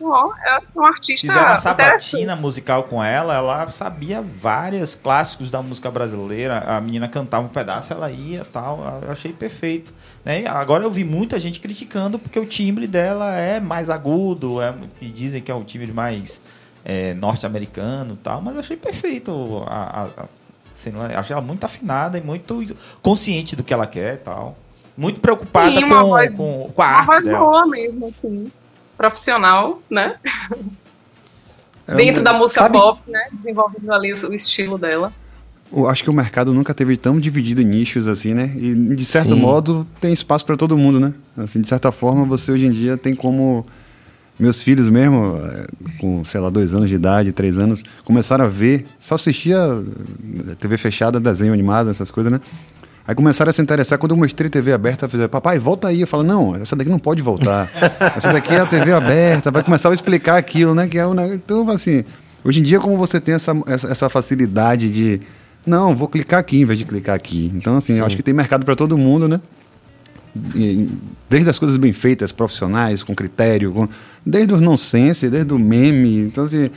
Ó, é uma artista. Fizeram uma sabatina musical com ela, ela sabia vários clássicos da música brasileira. A menina cantava um pedaço, ela ia tal. Eu achei perfeito. Né? Agora eu vi muita gente criticando porque o timbre dela é mais agudo, é, e dizem que é um timbre mais é, norte-americano e tal, mas eu achei perfeito. A, a, a, assim, achei ela muito afinada e muito consciente do que ela quer e tal. Muito preocupada Sim, com, voz- com, com a Uma arte voz dela. boa mesmo, assim. Profissional, né? É Dentro um- da música sabe- pop, né? Desenvolvendo ali o, o estilo dela. Eu acho que o mercado nunca teve tão dividido em nichos assim, né? E de certo Sim. modo tem espaço para todo mundo, né? Assim, de certa forma, você hoje em dia tem como meus filhos mesmo, eh, com sei lá dois anos de idade, três anos, começaram a ver, só assistia eh, TV fechada, desenho animado, essas coisas, né? Aí começaram a se interessar. Quando eu mostrei TV aberta, fizeram, papai, volta aí. Eu falo, não, essa daqui não pode voltar. [laughs] Essa daqui é a TV aberta. Vai começar a explicar aquilo, né? Que é negócio. Então, assim, hoje em dia, como você tem essa, essa, facilidade de, não, vou clicar aqui em vez de clicar aqui. Então, assim, eu acho que tem mercado para todo mundo, né? Desde as coisas bem feitas, profissionais, com critério, com- desde o nonsense, desde o meme. Então, assim,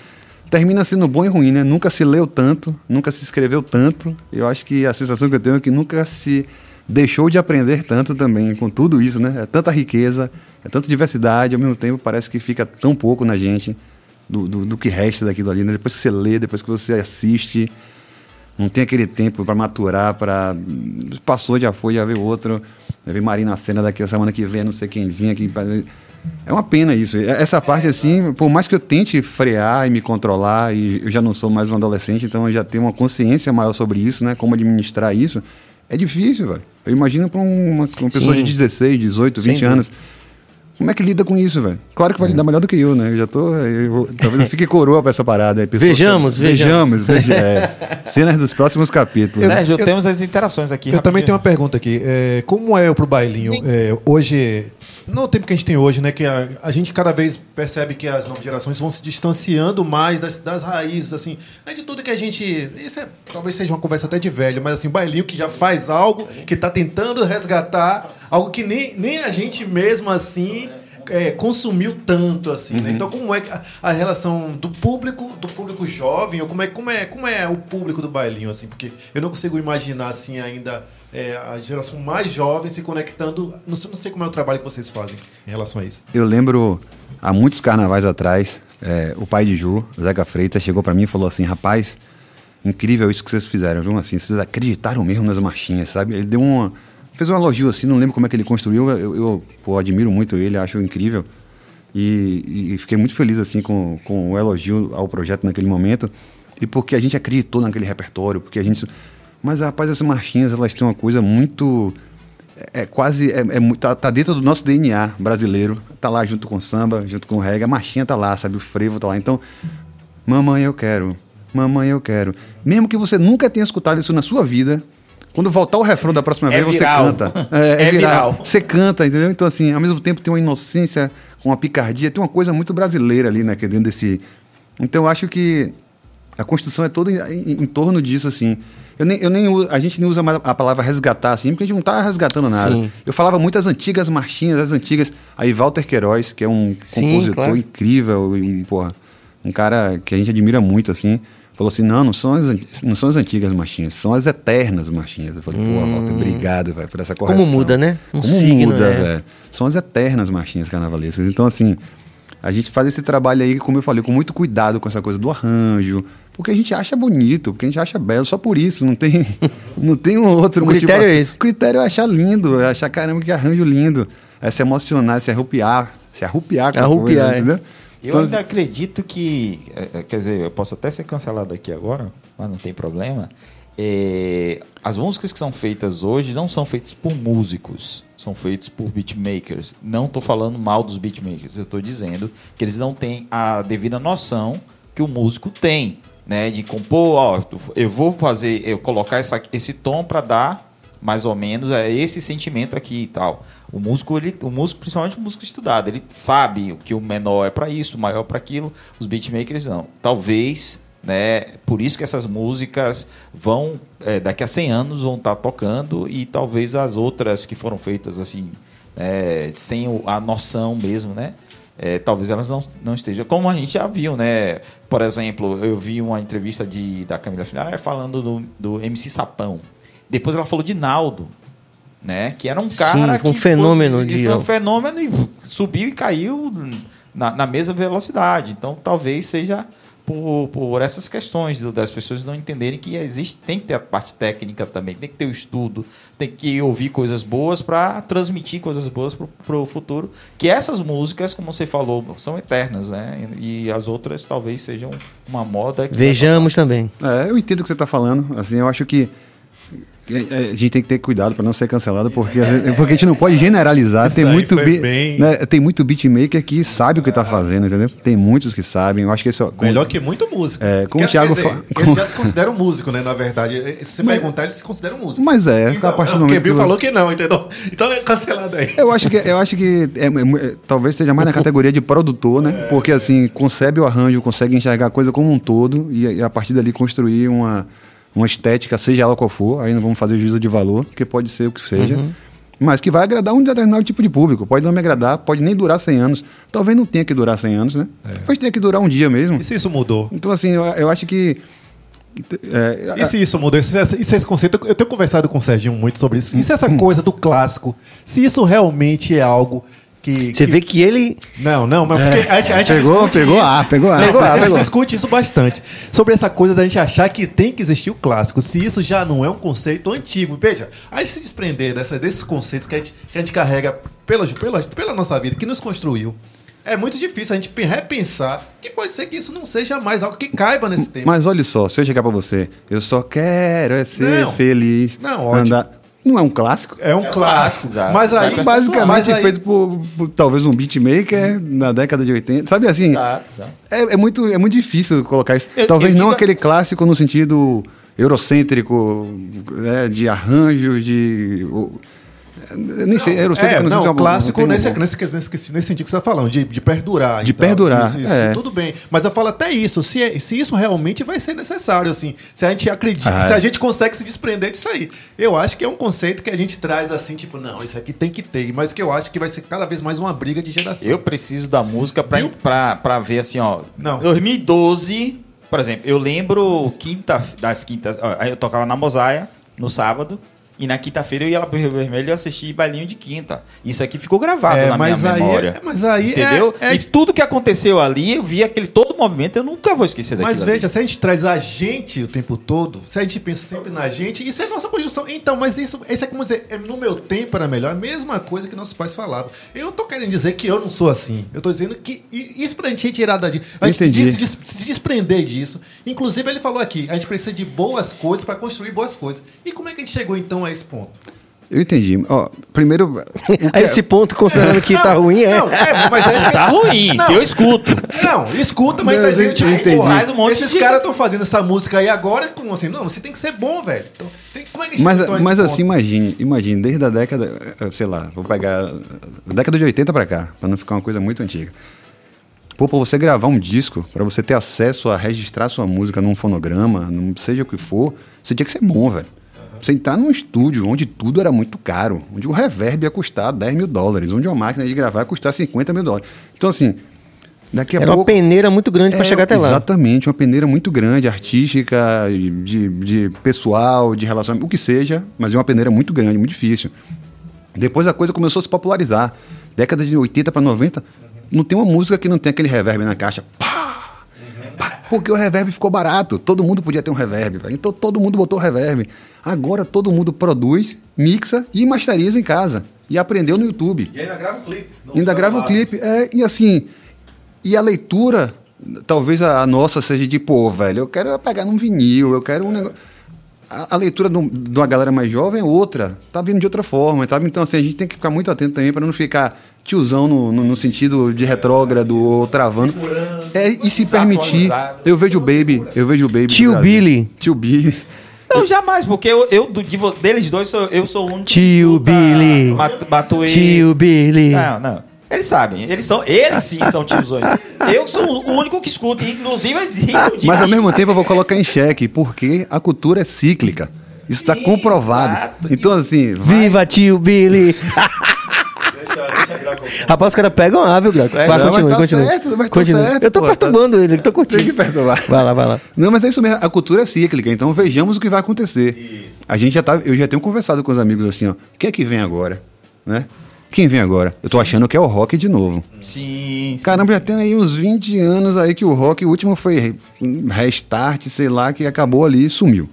termina sendo bom e ruim, né? Nunca se leu tanto, nunca se escreveu tanto. Eu acho que a sensação que eu tenho é que nunca se deixou de aprender tanto também com tudo isso, né? É tanta riqueza, é tanta diversidade, ao mesmo tempo parece que fica tão pouco na gente do, do, do que resta daquilo ali, né? Depois que você lê, depois que você assiste, não tem aquele tempo para maturar, para passou, já foi, já veio outro, já veio Marina Cena daqui a semana que vem, não sei quemzinha que é uma pena isso. Essa parte assim, por mais que eu tente frear e me controlar e eu já não sou mais um adolescente, então eu já tenho uma consciência maior sobre isso, né, como administrar isso, é difícil, velho. Eu imagino para uma, uma pessoa Sim. de 16, 18, Sem 20 anos. Como é que lida com isso, velho? Claro que vai lidar melhor do que eu, né? Eu já tô. eu vou- talvez eu fique coroa pra essa parada aí. Vejamos, vejamos. veja- é. [laughs] cenas dos próximos capítulos. Sérgio, eu- temos as interações aqui. Eu também rapidinho. tenho uma pergunta aqui. É, como é pro bailinho? É, hoje, no tempo que a gente tem hoje, né? Que a, a gente cada vez percebe que as novas gerações vão se distanciando mais das, das raízes, assim, né, de tudo que a gente. Isso é, talvez seja uma conversa até de velho, mas assim, bailinho que já faz algo, que tá tentando resgatar algo que nem, nem a gente mesmo assim. é, consumiu tanto assim, né? Então como é a, a relação do público, do público jovem, ou como é, como é, como é o público do bailinho assim, porque eu não consigo imaginar assim ainda é, a geração mais jovem se conectando. Não sei, não sei como é o trabalho que vocês fazem em relação a isso. Eu lembro, há muitos carnavais atrás, é, o pai de Ju, Zeca Freitas, chegou pra mim e falou assim: rapaz, incrível isso que vocês fizeram, viu? Assim, vocês acreditaram mesmo nas marchinhas, sabe? Ele deu uma. Fez um elogio assim, não lembro como é que ele construiu, eu, eu pô, admiro muito ele, acho incrível. E, e fiquei muito feliz assim com, com o elogio ao projeto naquele momento. E porque a gente acreditou naquele repertório, porque a gente. Mas, rapaz, essas marchinhas, elas têm uma coisa muito. É, é quase. É, é tá, tá dentro do nosso DNA brasileiro. Tá lá junto com o samba, junto com o reggae. A marchinha tá lá, sabe? O frevo tá lá. Então, mamãe, eu quero mamãe eu quero. Mesmo que você nunca tenha escutado isso na sua vida, quando voltar o refrão da próxima É vez, você viral. canta. [laughs] É viral. Você canta, entendeu? Então, assim, ao mesmo tempo tem uma inocência, uma picardia, tem uma coisa muito brasileira ali, né? Que é dentro desse. Então, eu acho que a construção é toda em, em- em torno disso, assim. Eu nem, eu nem, a gente nem usa mais a palavra resgatar, assim, porque a gente não tá resgatando nada. Sim. Eu falava muito as antigas marchinhas, as antigas. Aí Walter Queiroz, que é um Sim, compositor claro. incrível, um, porra, um cara que a gente admira muito, assim. Falou assim: não, não são, as, não são as antigas marchinhas, são as eternas marchinhas. Eu falei, pô, Walter, obrigado, velho, por essa correção. Hum. muda, né? Um Como signo, muda, né? velho. São as eternas marchinhas carnavalescas. Então, assim, a gente faz esse trabalho aí, como eu falei, com muito cuidado com essa coisa do arranjo, porque a gente acha bonito, porque a gente acha belo, só por isso, não tem, [laughs] não tem um outro O motivo. critério é esse. O critério é achar lindo, é achar, caramba, que arranjo lindo, é se emocionar, se arrupiar, se arrupiar com a Arrupiar, coisa, é. entendeu? Eu Então, ainda acredito que. é, é, Quer dizer, eu posso até ser cancelado aqui agora, mas não tem problema. É, as músicas que são feitas hoje não são feitas por músicos, são feitas por beatmakers. Não estou falando mal dos beatmakers, eu estou dizendo que eles não têm a devida noção que o músico tem, né? De compor, ó, eu vou fazer, eu colocar essa, esse tom para dar mais ou menos é esse sentimento aqui e tal. O músico, ele, o músico, principalmente o músico estudado, ele sabe que o menor é para isso, o maior para aquilo. Os beatmakers não. Talvez, né? Por isso que essas músicas vão é, daqui a 100 anos vão estar tocando e talvez as outras que foram feitas assim, é, sem a noção mesmo, né? É, talvez elas não, não estejam. Como a gente já viu, né? Por exemplo, eu vi uma entrevista de, da Camila Filhar falando do, do MC Sapão. Depois ela falou de Naldo, né? Que era um Sim, cara um que fenômeno foi, de- foi um fenômeno e subiu e caiu na, na mesma velocidade. Então, talvez seja por, por essas questões das pessoas não entenderem que existe, tem que ter a parte técnica também, tem que ter o estudo, tem que ouvir coisas boas para transmitir coisas boas para o futuro. Que essas músicas, como você falou, são eternas, né? E as outras talvez sejam uma moda. Vejamos também. É, eu entendo o que você está falando. Assim, eu acho que a gente tem que ter cuidado para não ser cancelado, porque, porque a gente não pode generalizar. Tem muito, bi- bem- né, tem muito beatmaker que sabe o que está fazendo, entendeu? Tem muitos que sabem. Eu acho que esse é Melhor que muito músico. É, como o Thiago quer dizer, fa- Ele como- já se considera um músico, né? Na verdade. Se você perguntar, ele se considera um músico. Mas é, a partir do momento que falou que não, entendeu? Então é cancelado aí. Eu acho que, eu acho que é- é- é- talvez seja mais na categoria de produtor, né? Porque assim, concebe o arranjo, consegue enxergar a coisa como um todo e, e a partir dali construir uma, uma estética, seja ela qual for. Aí não vamos fazer juízo de valor, porque pode ser o que seja. Mas que vai agradar um determinado tipo de público. Pode não me agradar, pode nem durar 100 anos. Talvez não tenha que durar 100 anos, né? Talvez tenha que durar um dia mesmo. E se isso mudou? Então, assim, eu, eu acho que. é, E se isso mudou? Esse, esse, esse conceito, eu tenho conversado com o Serginho muito sobre isso. E se Hum. essa coisa do clássico, se isso realmente é algo que. Você que- vê que ele. Não, não, mas porque a gente, a gente Pegou, pegou isso. A, pegou A. Não, Pegou mas A, a gente pegou. discute isso bastante. Sobre essa coisa da gente achar que tem que existir o clássico. Se isso já não é um conceito antigo. Veja, a gente se desprender dessa, desses conceitos que a gente, que a gente carrega pela, pela, pela nossa vida, que nos construiu. É muito difícil a gente pe- repensar que pode ser que isso não seja mais algo que caiba nesse tempo. Mas olha só, se eu chegar pra você, eu só quero é ser Não. feliz. Não, ótimo. andar. Não é um clássico? É um clássico. exato. Mas aí, Vai Basicamente mas aí- feito por, por talvez um beatmaker na década de 80. Sabe assim? Exato, exato. É, é muito, é muito difícil colocar isso. Eu- talvez eu não digo- aquele clássico no sentido eurocêntrico, né, de arranjos, de. o- eu nem sei, É, não, sei não, se é uma- clássico não nesse, nesse, nesse, nesse, sentido que você está falando, de, de perdurar. De e tal. perdurar, Isso, isso, é. tudo bem. Mas eu falo até isso, se, é- se isso realmente vai ser necessário, assim, se a gente acredita, Ah, se a é. gente consegue se desprender disso aí. Eu acho que é um conceito que a gente traz assim, tipo, não, isso aqui tem que ter, mas que eu acho que vai ser cada vez mais uma briga de geração. Eu preciso da música pra, Viu? pra, pra ver assim, ó. Não. 2012, por exemplo, eu lembro quinta, das quintas. ó, aí eu tocava na Mosaia no sábado. E na quinta-feira eu ia lá pro Rio Vermelho e assistir bailinho de quinta. Isso aqui ficou gravado É, na minha mas aí- memória. é, mas aí é- Entendeu? é- E tudo que aconteceu ali, eu vi aquele todo o movimento, eu nunca vou esquecer daquilo. Mas ali. veja, se a gente traz a gente o tempo todo, se a gente pensa sempre na gente, isso é nossa construção. Então, mas isso, isso é como dizer, é, no meu tempo era melhor, a mesma coisa que nossos pais falavam. Eu não tô querendo dizer que eu não sou assim. Eu tô dizendo que isso pra gente tirar da gente. A gente Entendi. se, des- se desprender disso. Inclusive, ele falou aqui, a gente precisa de boas coisas pra construir boas coisas. E como é que a gente chegou então a esse ponto? Eu entendi. Ó, primeiro. A é- esse ponto, considerando que tá ruim, é. Não, é, mas é Tá ruim, Não. eu escuto. Não, escuta, mas Não, tá dizendo, tipo, entendi. porra, Faz um monte esses de- caras estão fazendo essa música aí agora, como assim? Não, você tem que ser bom, velho. Então, tem- como é que Mas, mas ponto? assim, imagine, imagine, desde a década, eh, sei lá, vou pegar da década de 80 pra cá, pra não ficar uma coisa muito antiga. Pô, pra você gravar um disco, pra você ter acesso a registrar sua música num fonograma, num, seja o que for, você tinha que ser bom, velho. Você entrar num estúdio onde tudo era muito caro, onde o reverb ia custar 10 mil dólares, onde uma máquina de gravar ia custar 50 mil dólares. Então, assim, daqui a Era uma pouco. peneira muito grande É, chegar até lá. Exatamente, uma peneira muito grande, artística, de, de pessoal, de relacionamento, o que seja, mas é uma peneira muito grande, muito difícil. Depois a coisa começou a se popularizar. Década de 80 para 90, não tem uma música que não tem aquele reverb na caixa. Pá! Porque o reverb ficou barato. Todo mundo podia ter um reverb, velho. Então todo mundo botou reverb. Agora todo mundo produz, mixa e masteriza em casa. E aprendeu no YouTube. E ainda grava um clipe. Ainda grava o clipe. É, e assim, e a leitura, talvez a, nossa seja de, pô, velho, eu quero pegar num vinil, eu quero um negócio. A, a leitura de um- de uma galera mais jovem é outra, tá vindo de outra forma, sabe? Então, assim, a gente tem que ficar muito atento também para não ficar tiozão no, no, no sentido de retrógrado ou travando. É, e se permitir. Eu vejo o Baby, eu vejo o Baby. Tio. Billy. Tio Billy. Não, jamais, porque eu, eu de deles dois, sou, eu sou o único Tio Billy. Mat- Matuê. Tio Billy. Não, não. Eles sabem, eles são, eles sim são tiozões. Eu sou o único que escuta, inclusive eles riam de Mas ao mesmo tempo eu vou colocar em xeque, porque a cultura é cíclica. Isso está comprovado. Então, assim, vai- Viva tio Billy! [laughs] Deixa, deixa virar com- Rapaz, os caras pegam A, viu, Graco? Vai, Não, mas continua, tá continua. certo, mas tá certo, Eu tô pô, perturbando ele, tô curtindo. Tem que perturbar. Vai lá, vai lá. Não, mas é isso mesmo. A cultura é cíclica, então vejamos o que vai acontecer. A gente já tá, eu já tenho conversado com os amigos assim, ó. O que é que vem agora? Né? Quem vem agora? Eu tô achando que é o rock de novo. Sim, sim. Caramba, já tem aí uns 20 anos aí que o rock, o último foi um restart, sei lá, que acabou ali e sumiu.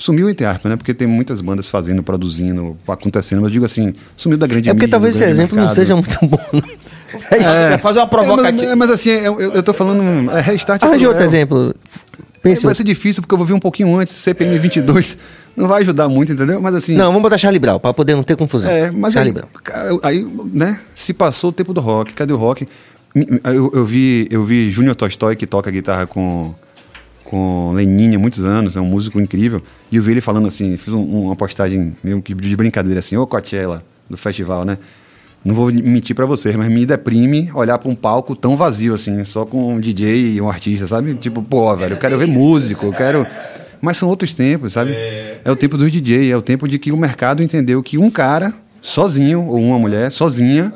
Sumiu entre aspas, né? Porque tem muitas bandas fazendo, produzindo, acontecendo, mas eu digo assim, sumiu da grande É porque mídia, talvez esse exemplo não mercado. seja muito bom. né? É, fazer uma É, mas, provocativa. mas assim, eu, eu, eu tô falando. É restart. é Arranje outro cruel. exemplo. É, Pense vai outro. ser difícil porque eu vou vir um pouquinho antes, CPM 22. Não vai ajudar muito, entendeu? Mas assim. Não, vamos botar Charlie Brown, pra poder não ter confusão. É, mas Charlie aí, aí, né, se passou o tempo do rock, cadê o rock? Eu, eu vi, eu vi Júnior Tolstói, que toca guitarra com, com Lenin há muitos anos, é um músico incrível, e eu vi ele falando assim, fiz um- uma postagem meio que de brincadeira assim, ô Coachella, do festival, né? Não vou mentir pra vocês, mas me deprime olhar pra um palco tão vazio assim, só com um DJ e um artista, sabe? Tipo, pô, velho, eu quero ver músico, eu quero... Mas são outros tempos, sabe? É, o tempo dos DJ, é o tempo de que o mercado entendeu que um cara, sozinho, ou uma mulher, sozinha,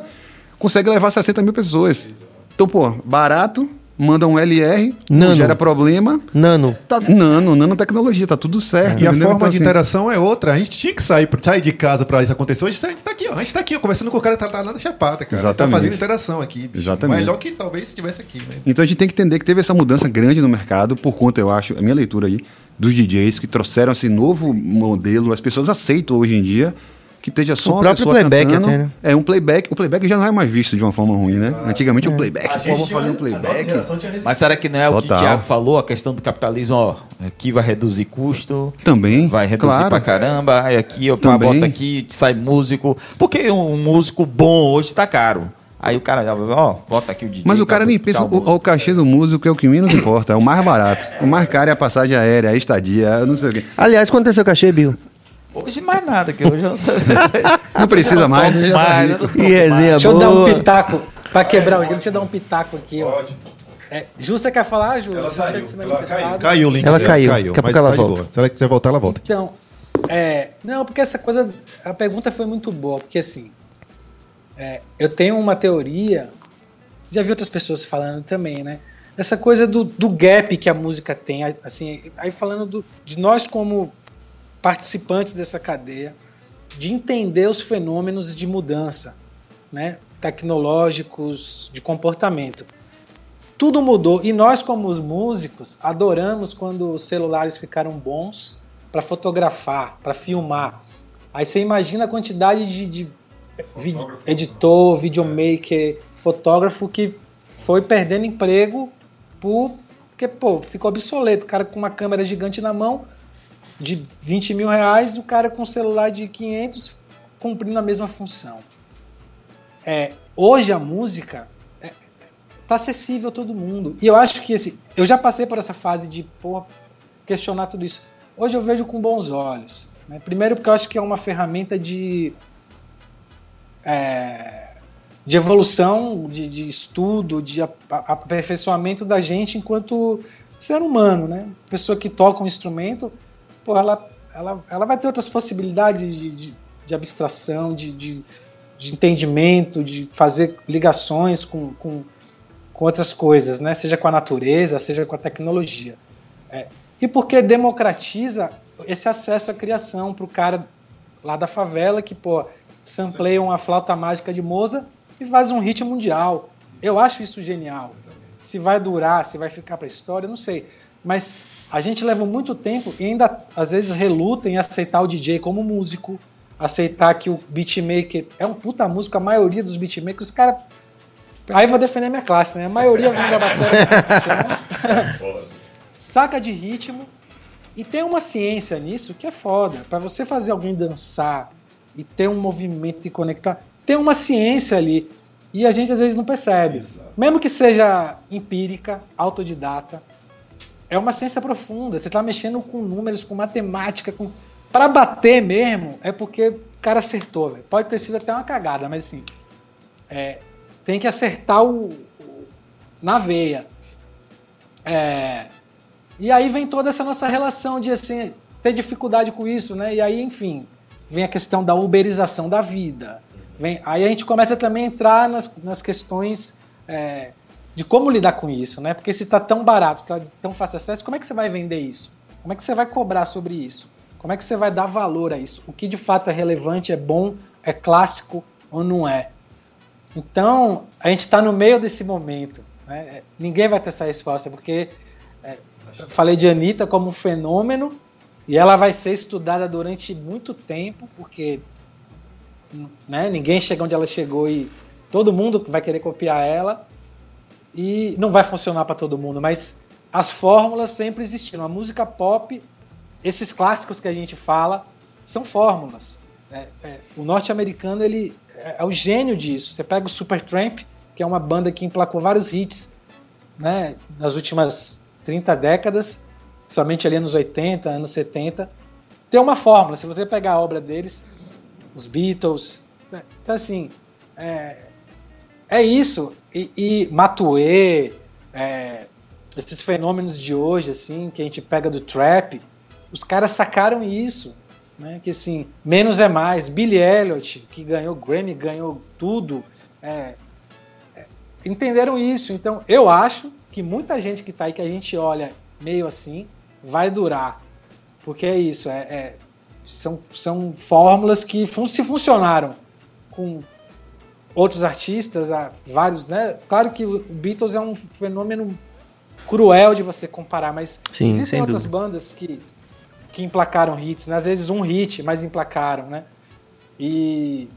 consegue levar 60 mil pessoas. Então, pô, barato, manda um LR, não Nano. gera problema. Nano. Tá, nano, nanotecnologia, tá tudo certo. E a forma Então, de assim, interação é outra. A gente tinha que sair, sair de casa pra isso acontecer. Hoje a gente tá aqui, ó. A gente tá aqui, ó, conversando com o cara que tá, tá lá na Chapada, cara. Exatamente. Tá fazendo interação aqui. bicho. Exatamente. Melhor que talvez estivesse aqui, né? Então a gente tem que entender que teve essa mudança grande no mercado, por conta, eu acho, a minha leitura aí, dos DJs que trouxeram esse novo modelo. As pessoas aceitam hoje em dia que esteja só O uma próprio pessoa playback cantando. até, né? É um playback. O playback já não é mais visto de uma forma ruim, né? Antigamente o playback, A o gente povo fazia um playback. Mas será que não é o que o Total. Thiago falou, a questão do capitalismo, ó, aqui vai reduzir custo, Também. vai reduzir claro. pra caramba, aí aqui, ó, Também. bota aqui, sai músico. Porque um músico bom hoje tá caro. Aí o cara, ó, bota aqui o DJ. Mas o cara nem pensa, o o cachê do músico é o que menos importa, é o mais barato. O mais caro é a passagem aérea, a estadia, eu não sei o quê. Aliás, quanto é seu cachê, Bill? Hoje mais nada, que hoje eu Não [laughs] precisa mais, né? Já tá mais, não resenha mais. Deixa eu dar um boa. pitaco. Pra quebrar o gelo, deixa eu dar um pitaco aqui, ó. Pode. É, Ju, você quer falar, Ju? Ela saiu, ela. Caiu o link. Ela dela, caiu. Daqui a pouco mas ela tá volta. boa. Se ela quiser voltar, ela volta. Então, é, não, porque essa coisa, a pergunta foi muito boa, porque assim, é, eu tenho uma teoria, já vi outras pessoas falando também, né? Essa coisa do, do gap que a música tem, assim, aí falando do- de nós como participantes dessa cadeia, de entender os fenômenos de mudança, né? Tecnológicos, de comportamento. Tudo mudou e nós, como os músicos, adoramos quando os celulares ficaram bons para fotografar, para filmar. Aí você imagina a quantidade de, de vi- editor, videomaker, fotógrafo que foi perdendo emprego por, porque pô, ficou obsoleto. O cara com uma câmera gigante na mão de 20 mil reais, o cara com um celular de 500 cumprindo a mesma função. É, hoje a música é, tá acessível a todo mundo. E eu acho que assim, eu já passei por essa fase de porra, questionar tudo isso. Hoje eu vejo com bons olhos. né? Primeiro porque eu acho que é uma ferramenta de é, de evolução, de, de estudo, de aperfeiçoamento da gente enquanto ser humano, né? Pessoa que toca um instrumento, pô, ela, ela, ela vai ter outras possibilidades de, de, de abstração, de, de, de entendimento, de fazer ligações com, com, com outras coisas, né? Seja com a natureza, seja com a tecnologia. É, e porque democratiza esse acesso à criação para o cara lá da favela que, pô, sampleia uma flauta mágica de Mozart e faz um hit mundial. Eu acho isso genial. Se vai durar, se vai ficar para a história, não sei. Mas a gente leva muito tempo e ainda às vezes reluta em aceitar o DJ como músico, aceitar que o beatmaker é um puta músico, a maioria dos beatmakers, os caras. Aí eu vou defender minha classe, né? A maioria vem da bateria. [laughs] saca de ritmo e tem uma ciência nisso que é foda. Para você fazer alguém dançar e ter um movimento e conectar, tem uma ciência ali. E a gente às vezes não percebe. Mesmo que seja empírica, autodidata, é uma ciência profunda. Você está mexendo com números, com matemática, com para bater mesmo, é porque o cara acertou, velho. Pode ter sido até uma cagada, mas assim, é, tem que acertar o, o- na veia. É, e aí vem toda essa nossa relação de assim, ter dificuldade com isso, né? E aí, enfim, vem a questão da uberização da vida. Vem, aí a gente começa também a entrar nas, nas questões é, de como lidar com isso, né? Porque se está tão barato, está tão fácil acesso, como é que você vai vender isso? Como é que você vai cobrar sobre isso? Como é que você vai dar valor a isso? O que de fato é relevante, é bom, é clássico ou não é? Então, a gente está no meio desse momento. né? Ninguém vai ter essa resposta, porque é, falei de Anitta como um fenômeno e ela vai ser estudada durante muito tempo, porque né, ninguém chega onde ela chegou e todo mundo vai querer copiar ela e não vai funcionar para todo mundo, mas as fórmulas sempre existiram. A música pop, esses clássicos que a gente fala, são fórmulas. É, é, o norte-americano ele é, é o gênio disso. Você pega o Supertramp, que é uma banda que emplacou vários hits né, nas últimas 30 décadas, somente ali anos 80, anos 70. Tem uma fórmula. Se você pegar a obra deles, os Beatles, né, então assim, é, é isso. E, e é, esses fenômenos de hoje, assim, que a gente pega do trap, os caras sacaram isso. Né? Que assim, menos é mais. Billy Elliot, que ganhou Grammy, ganhou tudo. é, é, entenderam isso. Então, eu acho que muita gente que tá aí, que a gente olha meio assim, vai durar. Porque é isso, é, é- são, são fórmulas que fun se funcionaram com outros artistas, há vários, né? Claro que o Beatles é um fenômeno cruel de você comparar, mas Sim, existem outras dúvida. bandas que, que emplacaram hits, né? às vezes um hit, mas emplacaram, né? E,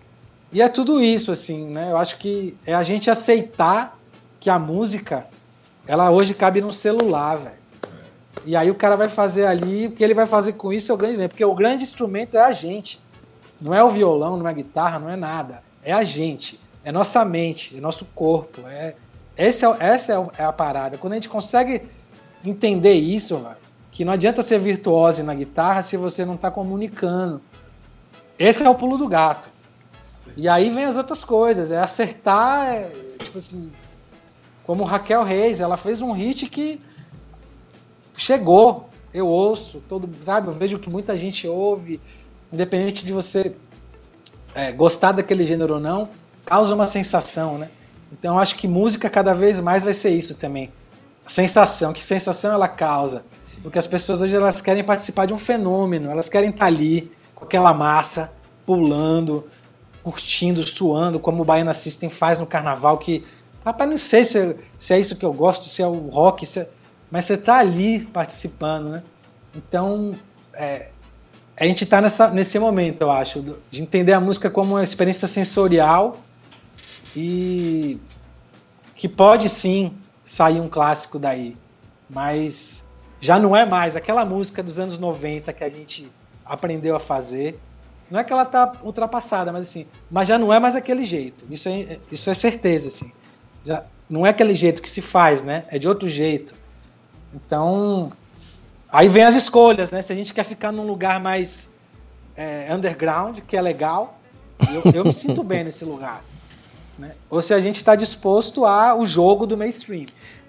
e é tudo isso, assim, né? Eu acho que é a gente aceitar que a música, ela hoje cabe no celular, velho. E aí o cara vai fazer ali, o que ele vai fazer com isso é o grande? Porque o grande instrumento é a gente. Não é o violão, não é a guitarra, não é nada. É a gente. É nossa mente, é nosso corpo. É, esse é, essa é, é a parada. Quando a gente consegue entender isso, velho, que não adianta ser virtuose na guitarra se você não está comunicando. Esse é o pulo do gato. E aí vem as outras coisas. É acertar, é, tipo assim, como Raquel Reis, ela fez um hit que chegou. Eu ouço, todo, sabe? Eu vejo que muita gente ouve, independente de você é, gostar daquele gênero ou não, causa uma sensação, né? Então acho que música cada vez mais vai ser isso também. Sensação, que sensação ela causa? Porque as pessoas hoje elas querem participar de um fenômeno, elas querem estar ali com aquela massa, pulando, curtindo, suando, como o Baiana System faz no carnaval, que, rapaz, não sei se é, se é isso que eu gosto, se é o rock, é- mas você tá ali participando, né? Então, é, a gente tá nessa, nesse momento, eu acho, de entender a música como uma experiência sensorial e que pode sim sair um clássico daí, mas já não é mais aquela música dos anos 90 que a gente aprendeu a fazer Não é que ela tá ultrapassada, mas assim, mas já não é mais aquele jeito. Isso é, isso é certeza, assim. Já não é aquele jeito que se faz, né? É de outro jeito. Então, aí vem as escolhas, né? Se a gente quer ficar num lugar mais é, underground, que é legal, eu, eu me sinto bem nesse lugar. Né? Ou se a gente está disposto a o jogo do mainstream.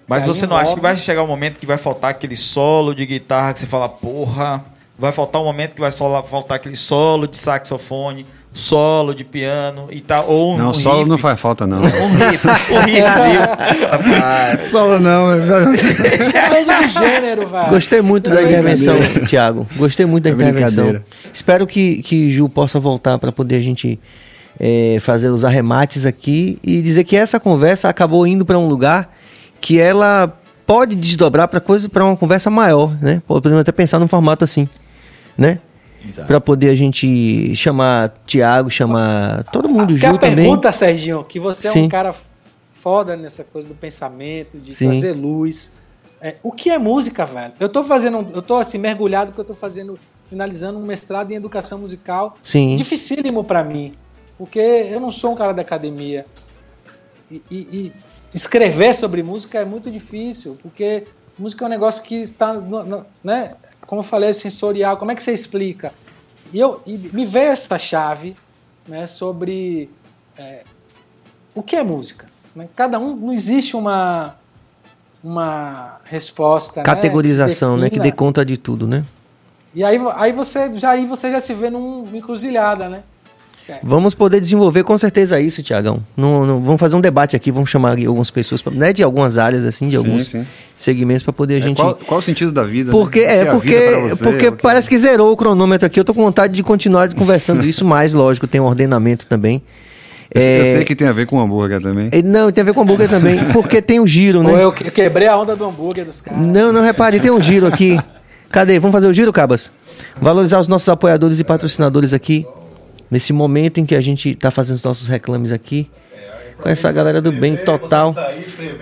Mas você não acha que vai chegar um momento que vai faltar aquele solo de guitarra que você fala, porra, vai faltar um momento que vai só faltar aquele solo de saxofone, solo de piano e tal, ou um, Não, um solo riff, não faz falta, não. um riff, um riffzinho. Rapaz, [laughs] solo não. é- do gênero, velho. Gostei muito da É intervenção, brincadeira. Thiago. Gostei muito da É intervenção. Espero que, que Ju possa voltar para poder a gente é, fazer os arremates aqui e dizer que essa conversa acabou indo para um lugar que ela pode desdobrar para coisa para uma conversa maior, né? Podemos até pensar num formato assim, né? Exato. Para poder a gente chamar Thiago, chamar todo mundo, Porque a Ju também. pergunta, Serginho, que você é Sim. um cara foda nessa coisa do pensamento, de Sim. trazer luz. É, o que é música, velho? Eu tô fazendo, eu tô assim, mergulhado porque eu tô fazendo, finalizando um mestrado em educação musical. Sim. Dificílimo pra mim, porque eu não sou um cara da academia. E, e- e escrever sobre música é muito difícil, porque música é um negócio que está, né? Como eu falei, é sensorial. Como é que você explica? E, eu, e me veio essa chave né, sobre é, o que é música. né? Cada um, não existe uma, uma resposta. né, Categorização, né? Que defina. dê conta de tudo, né? E aí, aí, você, já, aí você já se vê numa encruzilhada, né? Vamos poder desenvolver com certeza isso, Tiagão. Não, não- vamos fazer um debate aqui, vamos chamar algumas pessoas, pra- né, de algumas áreas, assim, de Sim, alguns sim. segmentos para poder a É, gente. qual, qual o sentido da vida? Porque, né? O que é, porque, você? porque parece que zerou o cronômetro aqui. Eu tô com vontade de continuar conversando isso mais, lógico, tem um ordenamento também. Eu, eu É, sei que tem a ver com hambúrguer também. é, Não, tem a ver com hambúrguer também, porque tem o giro, né? Ou eu que- quebrei a onda do hambúrguer dos caras. Não, não repare, tem um giro aqui. Cadê? Vamos fazer o giro, Cabas? Valorizar os nossos apoiadores e patrocinadores aqui. Nesse momento em que a gente tá fazendo os nossos reclames aqui. Com essa galera do bem total.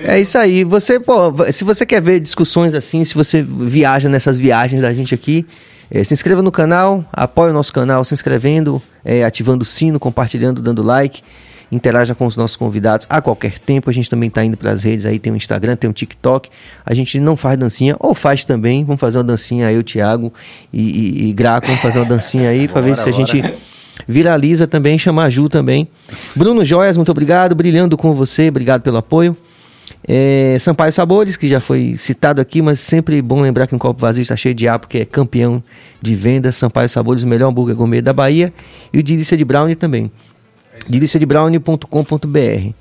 É isso aí. Você, pô, se você quer ver discussões assim, se você viaja nessas viagens da gente aqui, eh, se inscreva no canal, apoie o nosso canal se inscrevendo, eh, ativando o sino, compartilhando, dando like. Interaja com os nossos convidados a qualquer tempo. A gente também está indo para as redes aí, tem o Instagram, tem o TikTok. A gente não faz dancinha, ou faz também. Vamos fazer uma dancinha aí, o Thiago e, e, e Graco, vamos fazer uma dancinha aí para ver se a gente viraliza também, chamar a Ju também. Bruno Joias, muito obrigado. Brilhando com você, obrigado pelo apoio. É, Sampaio Sabores, que já foi citado aqui, mas sempre bom lembrar que um copo vazio está cheio de ar, porque é campeão de vendas. Sampaio Sabores, o melhor hambúrguer gourmet da Bahia. E o Delícia de Brownie também. deliciadebrownie.com.br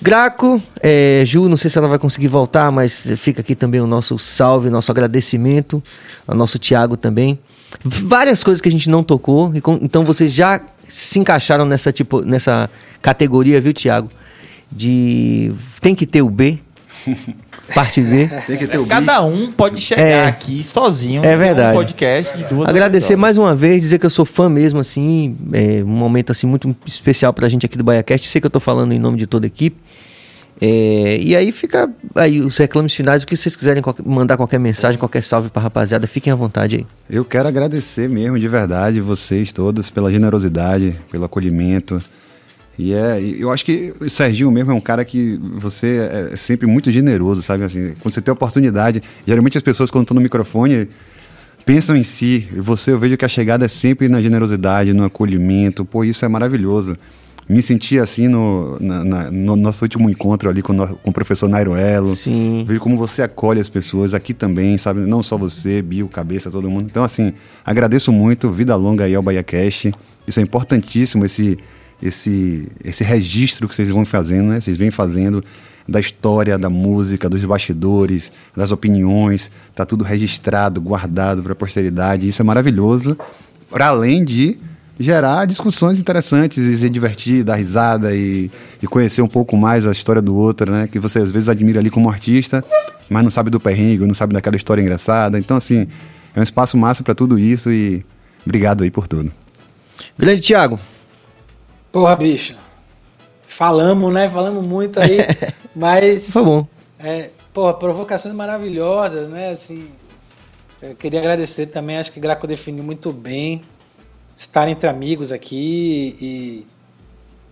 Graco, é, Ju, não sei se ela vai conseguir voltar, mas fica aqui também o nosso salve, nosso agradecimento, ao nosso Tiago também. Várias coisas que a gente não tocou, e com- então vocês já se encaixaram nessa, tipo, nessa categoria, viu, Tiago? De tem que ter o B, [laughs] parte B. Tem que ter Mas o cada bis. um pode chegar É. aqui sozinho. É verdade. Um podcast de duas Agradecer horas. mais uma vez, dizer que eu sou fã mesmo, assim, é um momento assim muito especial pra gente aqui do BaiaCast. Sei que eu tô falando em nome de toda a equipe. É, e aí fica aí os reclames finais, o que vocês quiserem qualquer- mandar qualquer mensagem, qualquer salve pra rapaziada, fiquem à vontade aí. Eu quero agradecer mesmo, de verdade, vocês todos pela generosidade, pelo acolhimento. E é, eu acho que o Serginho mesmo é um cara que você é sempre muito generoso, sabe? Assim, quando você tem oportunidade, geralmente as pessoas quando estão no microfone pensam em si. E você, eu vejo que a chegada é sempre na generosidade, no acolhimento. Pô, isso é maravilhoso. Me senti assim no, na- na- no nosso último encontro ali com, o no- com o professor Nairo Elo. Sim. Vejo como você acolhe as pessoas aqui também, sabe? Não só você, Bio, Cabeça, todo mundo. Então, assim, agradeço muito. Vida longa aí ao Bahia Cash. Isso é importantíssimo, esse, esse, esse registro que vocês vão fazendo, né? Vocês vêm fazendo da história, da música, dos bastidores, das opiniões. Tá tudo registrado, guardado para a posteridade. Isso é maravilhoso. Para além de gerar discussões interessantes e se divertir, dar risada e, e conhecer um pouco mais a história do outro, né? Que você às vezes admira ali como artista, mas não sabe do perrengue, não sabe daquela história engraçada. Então, assim, é um espaço massa para tudo isso e obrigado aí por tudo. Grande Thiago. Porra, bicho. Falamos, né? Falamos muito aí. [laughs] mas. Foi bom. É, porra, provocações maravilhosas, né? Assim, eu queria agradecer também, acho que Graco definiu muito bem. Estar entre amigos aqui e,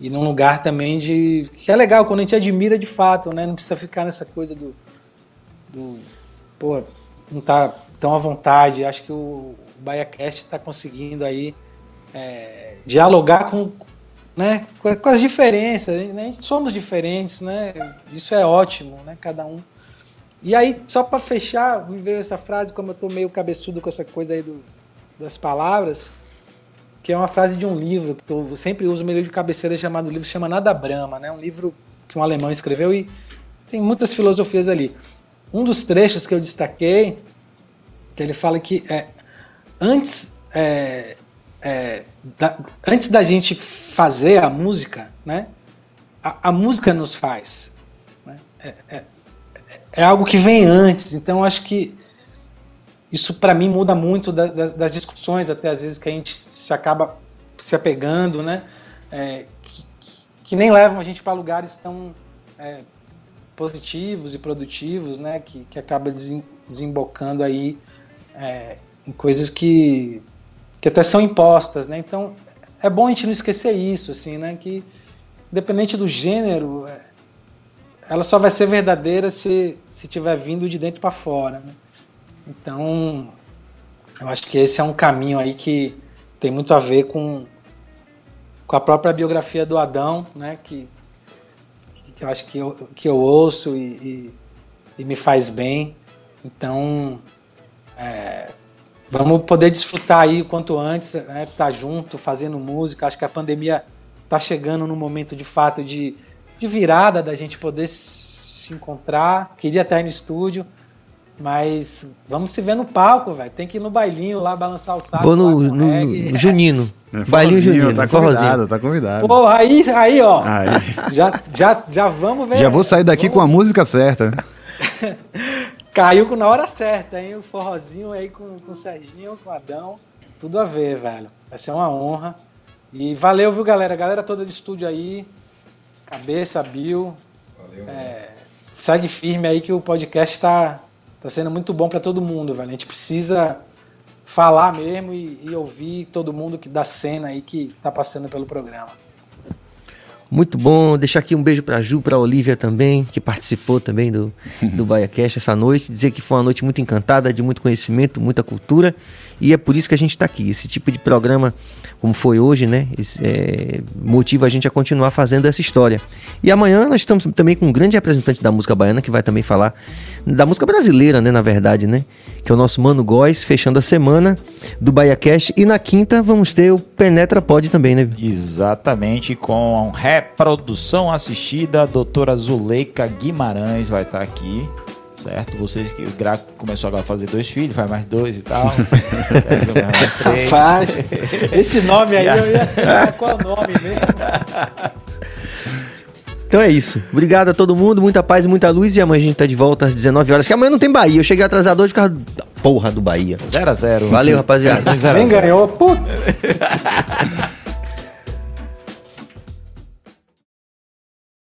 e num lugar também de. que é legal, quando a gente admira de fato, né? Não precisa ficar nessa coisa do. do pô, não tá tão à vontade. Acho que o BaiaCast está conseguindo aí é, dialogar com, né, com as diferenças. Né? Somos diferentes, né? Isso é ótimo, né? Cada um. E aí, só para fechar, me veio essa frase, como eu tô meio cabeçudo com essa coisa aí do, das palavras, que é uma frase de um livro que eu sempre uso meu livro de cabeceira chamado livro chama Nada Brama, né? Um livro que um alemão escreveu e tem muitas filosofias ali. Um dos trechos que eu destaquei, que ele fala que é, antes é, é, da, antes da gente fazer a música, né? A, a música nos faz. Né? É, é, é algo que vem antes. Então, acho que isso para mim muda muito da- da- das discussões, até às vezes que a gente se acaba se apegando, né? É, que, que- que nem levam a gente para lugares tão é, positivos e produtivos, né? Que, que acaba desem- desembocando aí é, em coisas que, que até são impostas, né? Então é bom a gente não esquecer isso, assim, né? Que independente do gênero, é, ela só vai ser verdadeira se se tiver vindo de dentro para fora, né? Então, eu acho que esse é um caminho aí que tem muito a ver com, com a própria biografia do Adão, né? Que, que eu acho que eu, que eu ouço e, e, e me faz bem. Então, é, vamos poder desfrutar aí quanto antes, né? Tá junto, fazendo música. Acho que a pandemia tá chegando num momento de fato de, de virada da gente poder se encontrar. Queria estar aí no estúdio. Mas vamos se ver no palco, velho. Tem que ir no bailinho lá, balançar o saco. Vou no, no- no Junino. É, Bailinho Junino. Tá convidado, tá convidado. Pô, aí, aí, ó. Aí. Já, já, já vamos ver. Já vou sair daqui com a música certa. [laughs] Caiu com- na hora certa, hein? O forrozinho aí com, com o Serginho, com o Adão. Tudo a ver, velho. Vai ser uma honra. E valeu, viu, galera? Galera toda de estúdio aí. Cabeça, Bill. É, segue firme aí que o podcast tá, tá sendo muito bom pra todo mundo, velho. A gente precisa falar mesmo e, e ouvir todo mundo que da cena aí que, que tá passando pelo programa. Muito bom. Deixar aqui um beijo pra Ju, pra Olivia também, que participou também do, do [laughs] BaiaCast essa noite. Dizer que foi uma noite muito encantada, de muito conhecimento, muita cultura. E é por isso que a gente está aqui. Esse tipo de programa, como foi hoje, né? esse, é, motiva a gente a continuar fazendo essa história. E amanhã nós estamos também com um grande representante da música baiana que vai também falar da música brasileira, né? Na verdade, né? Que é o nosso Mano Góes, fechando a semana do BaiaCast. E na quinta vamos ter o Penetra Pod também, né? Exatamente, com reprodução assistida, a doutora Zuleika Guimarães vai estar aqui. Certo? Vocês que o Graco começou agora a fazer dois filhos, faz mais dois e tal. [laughs] Rapaz, esse nome aí eu ia falar qual é o nome mesmo. [laughs] Então é isso. Obrigado a todo mundo, muita paz e muita luz. E amanhã a gente tá de volta às 19 horas. Que amanhã não tem Bahia. Eu cheguei atrasado hoje por causa da porra do Bahia. 0 a 0 Valeu, rapaziada. Quem ganhou? Puta! [laughs]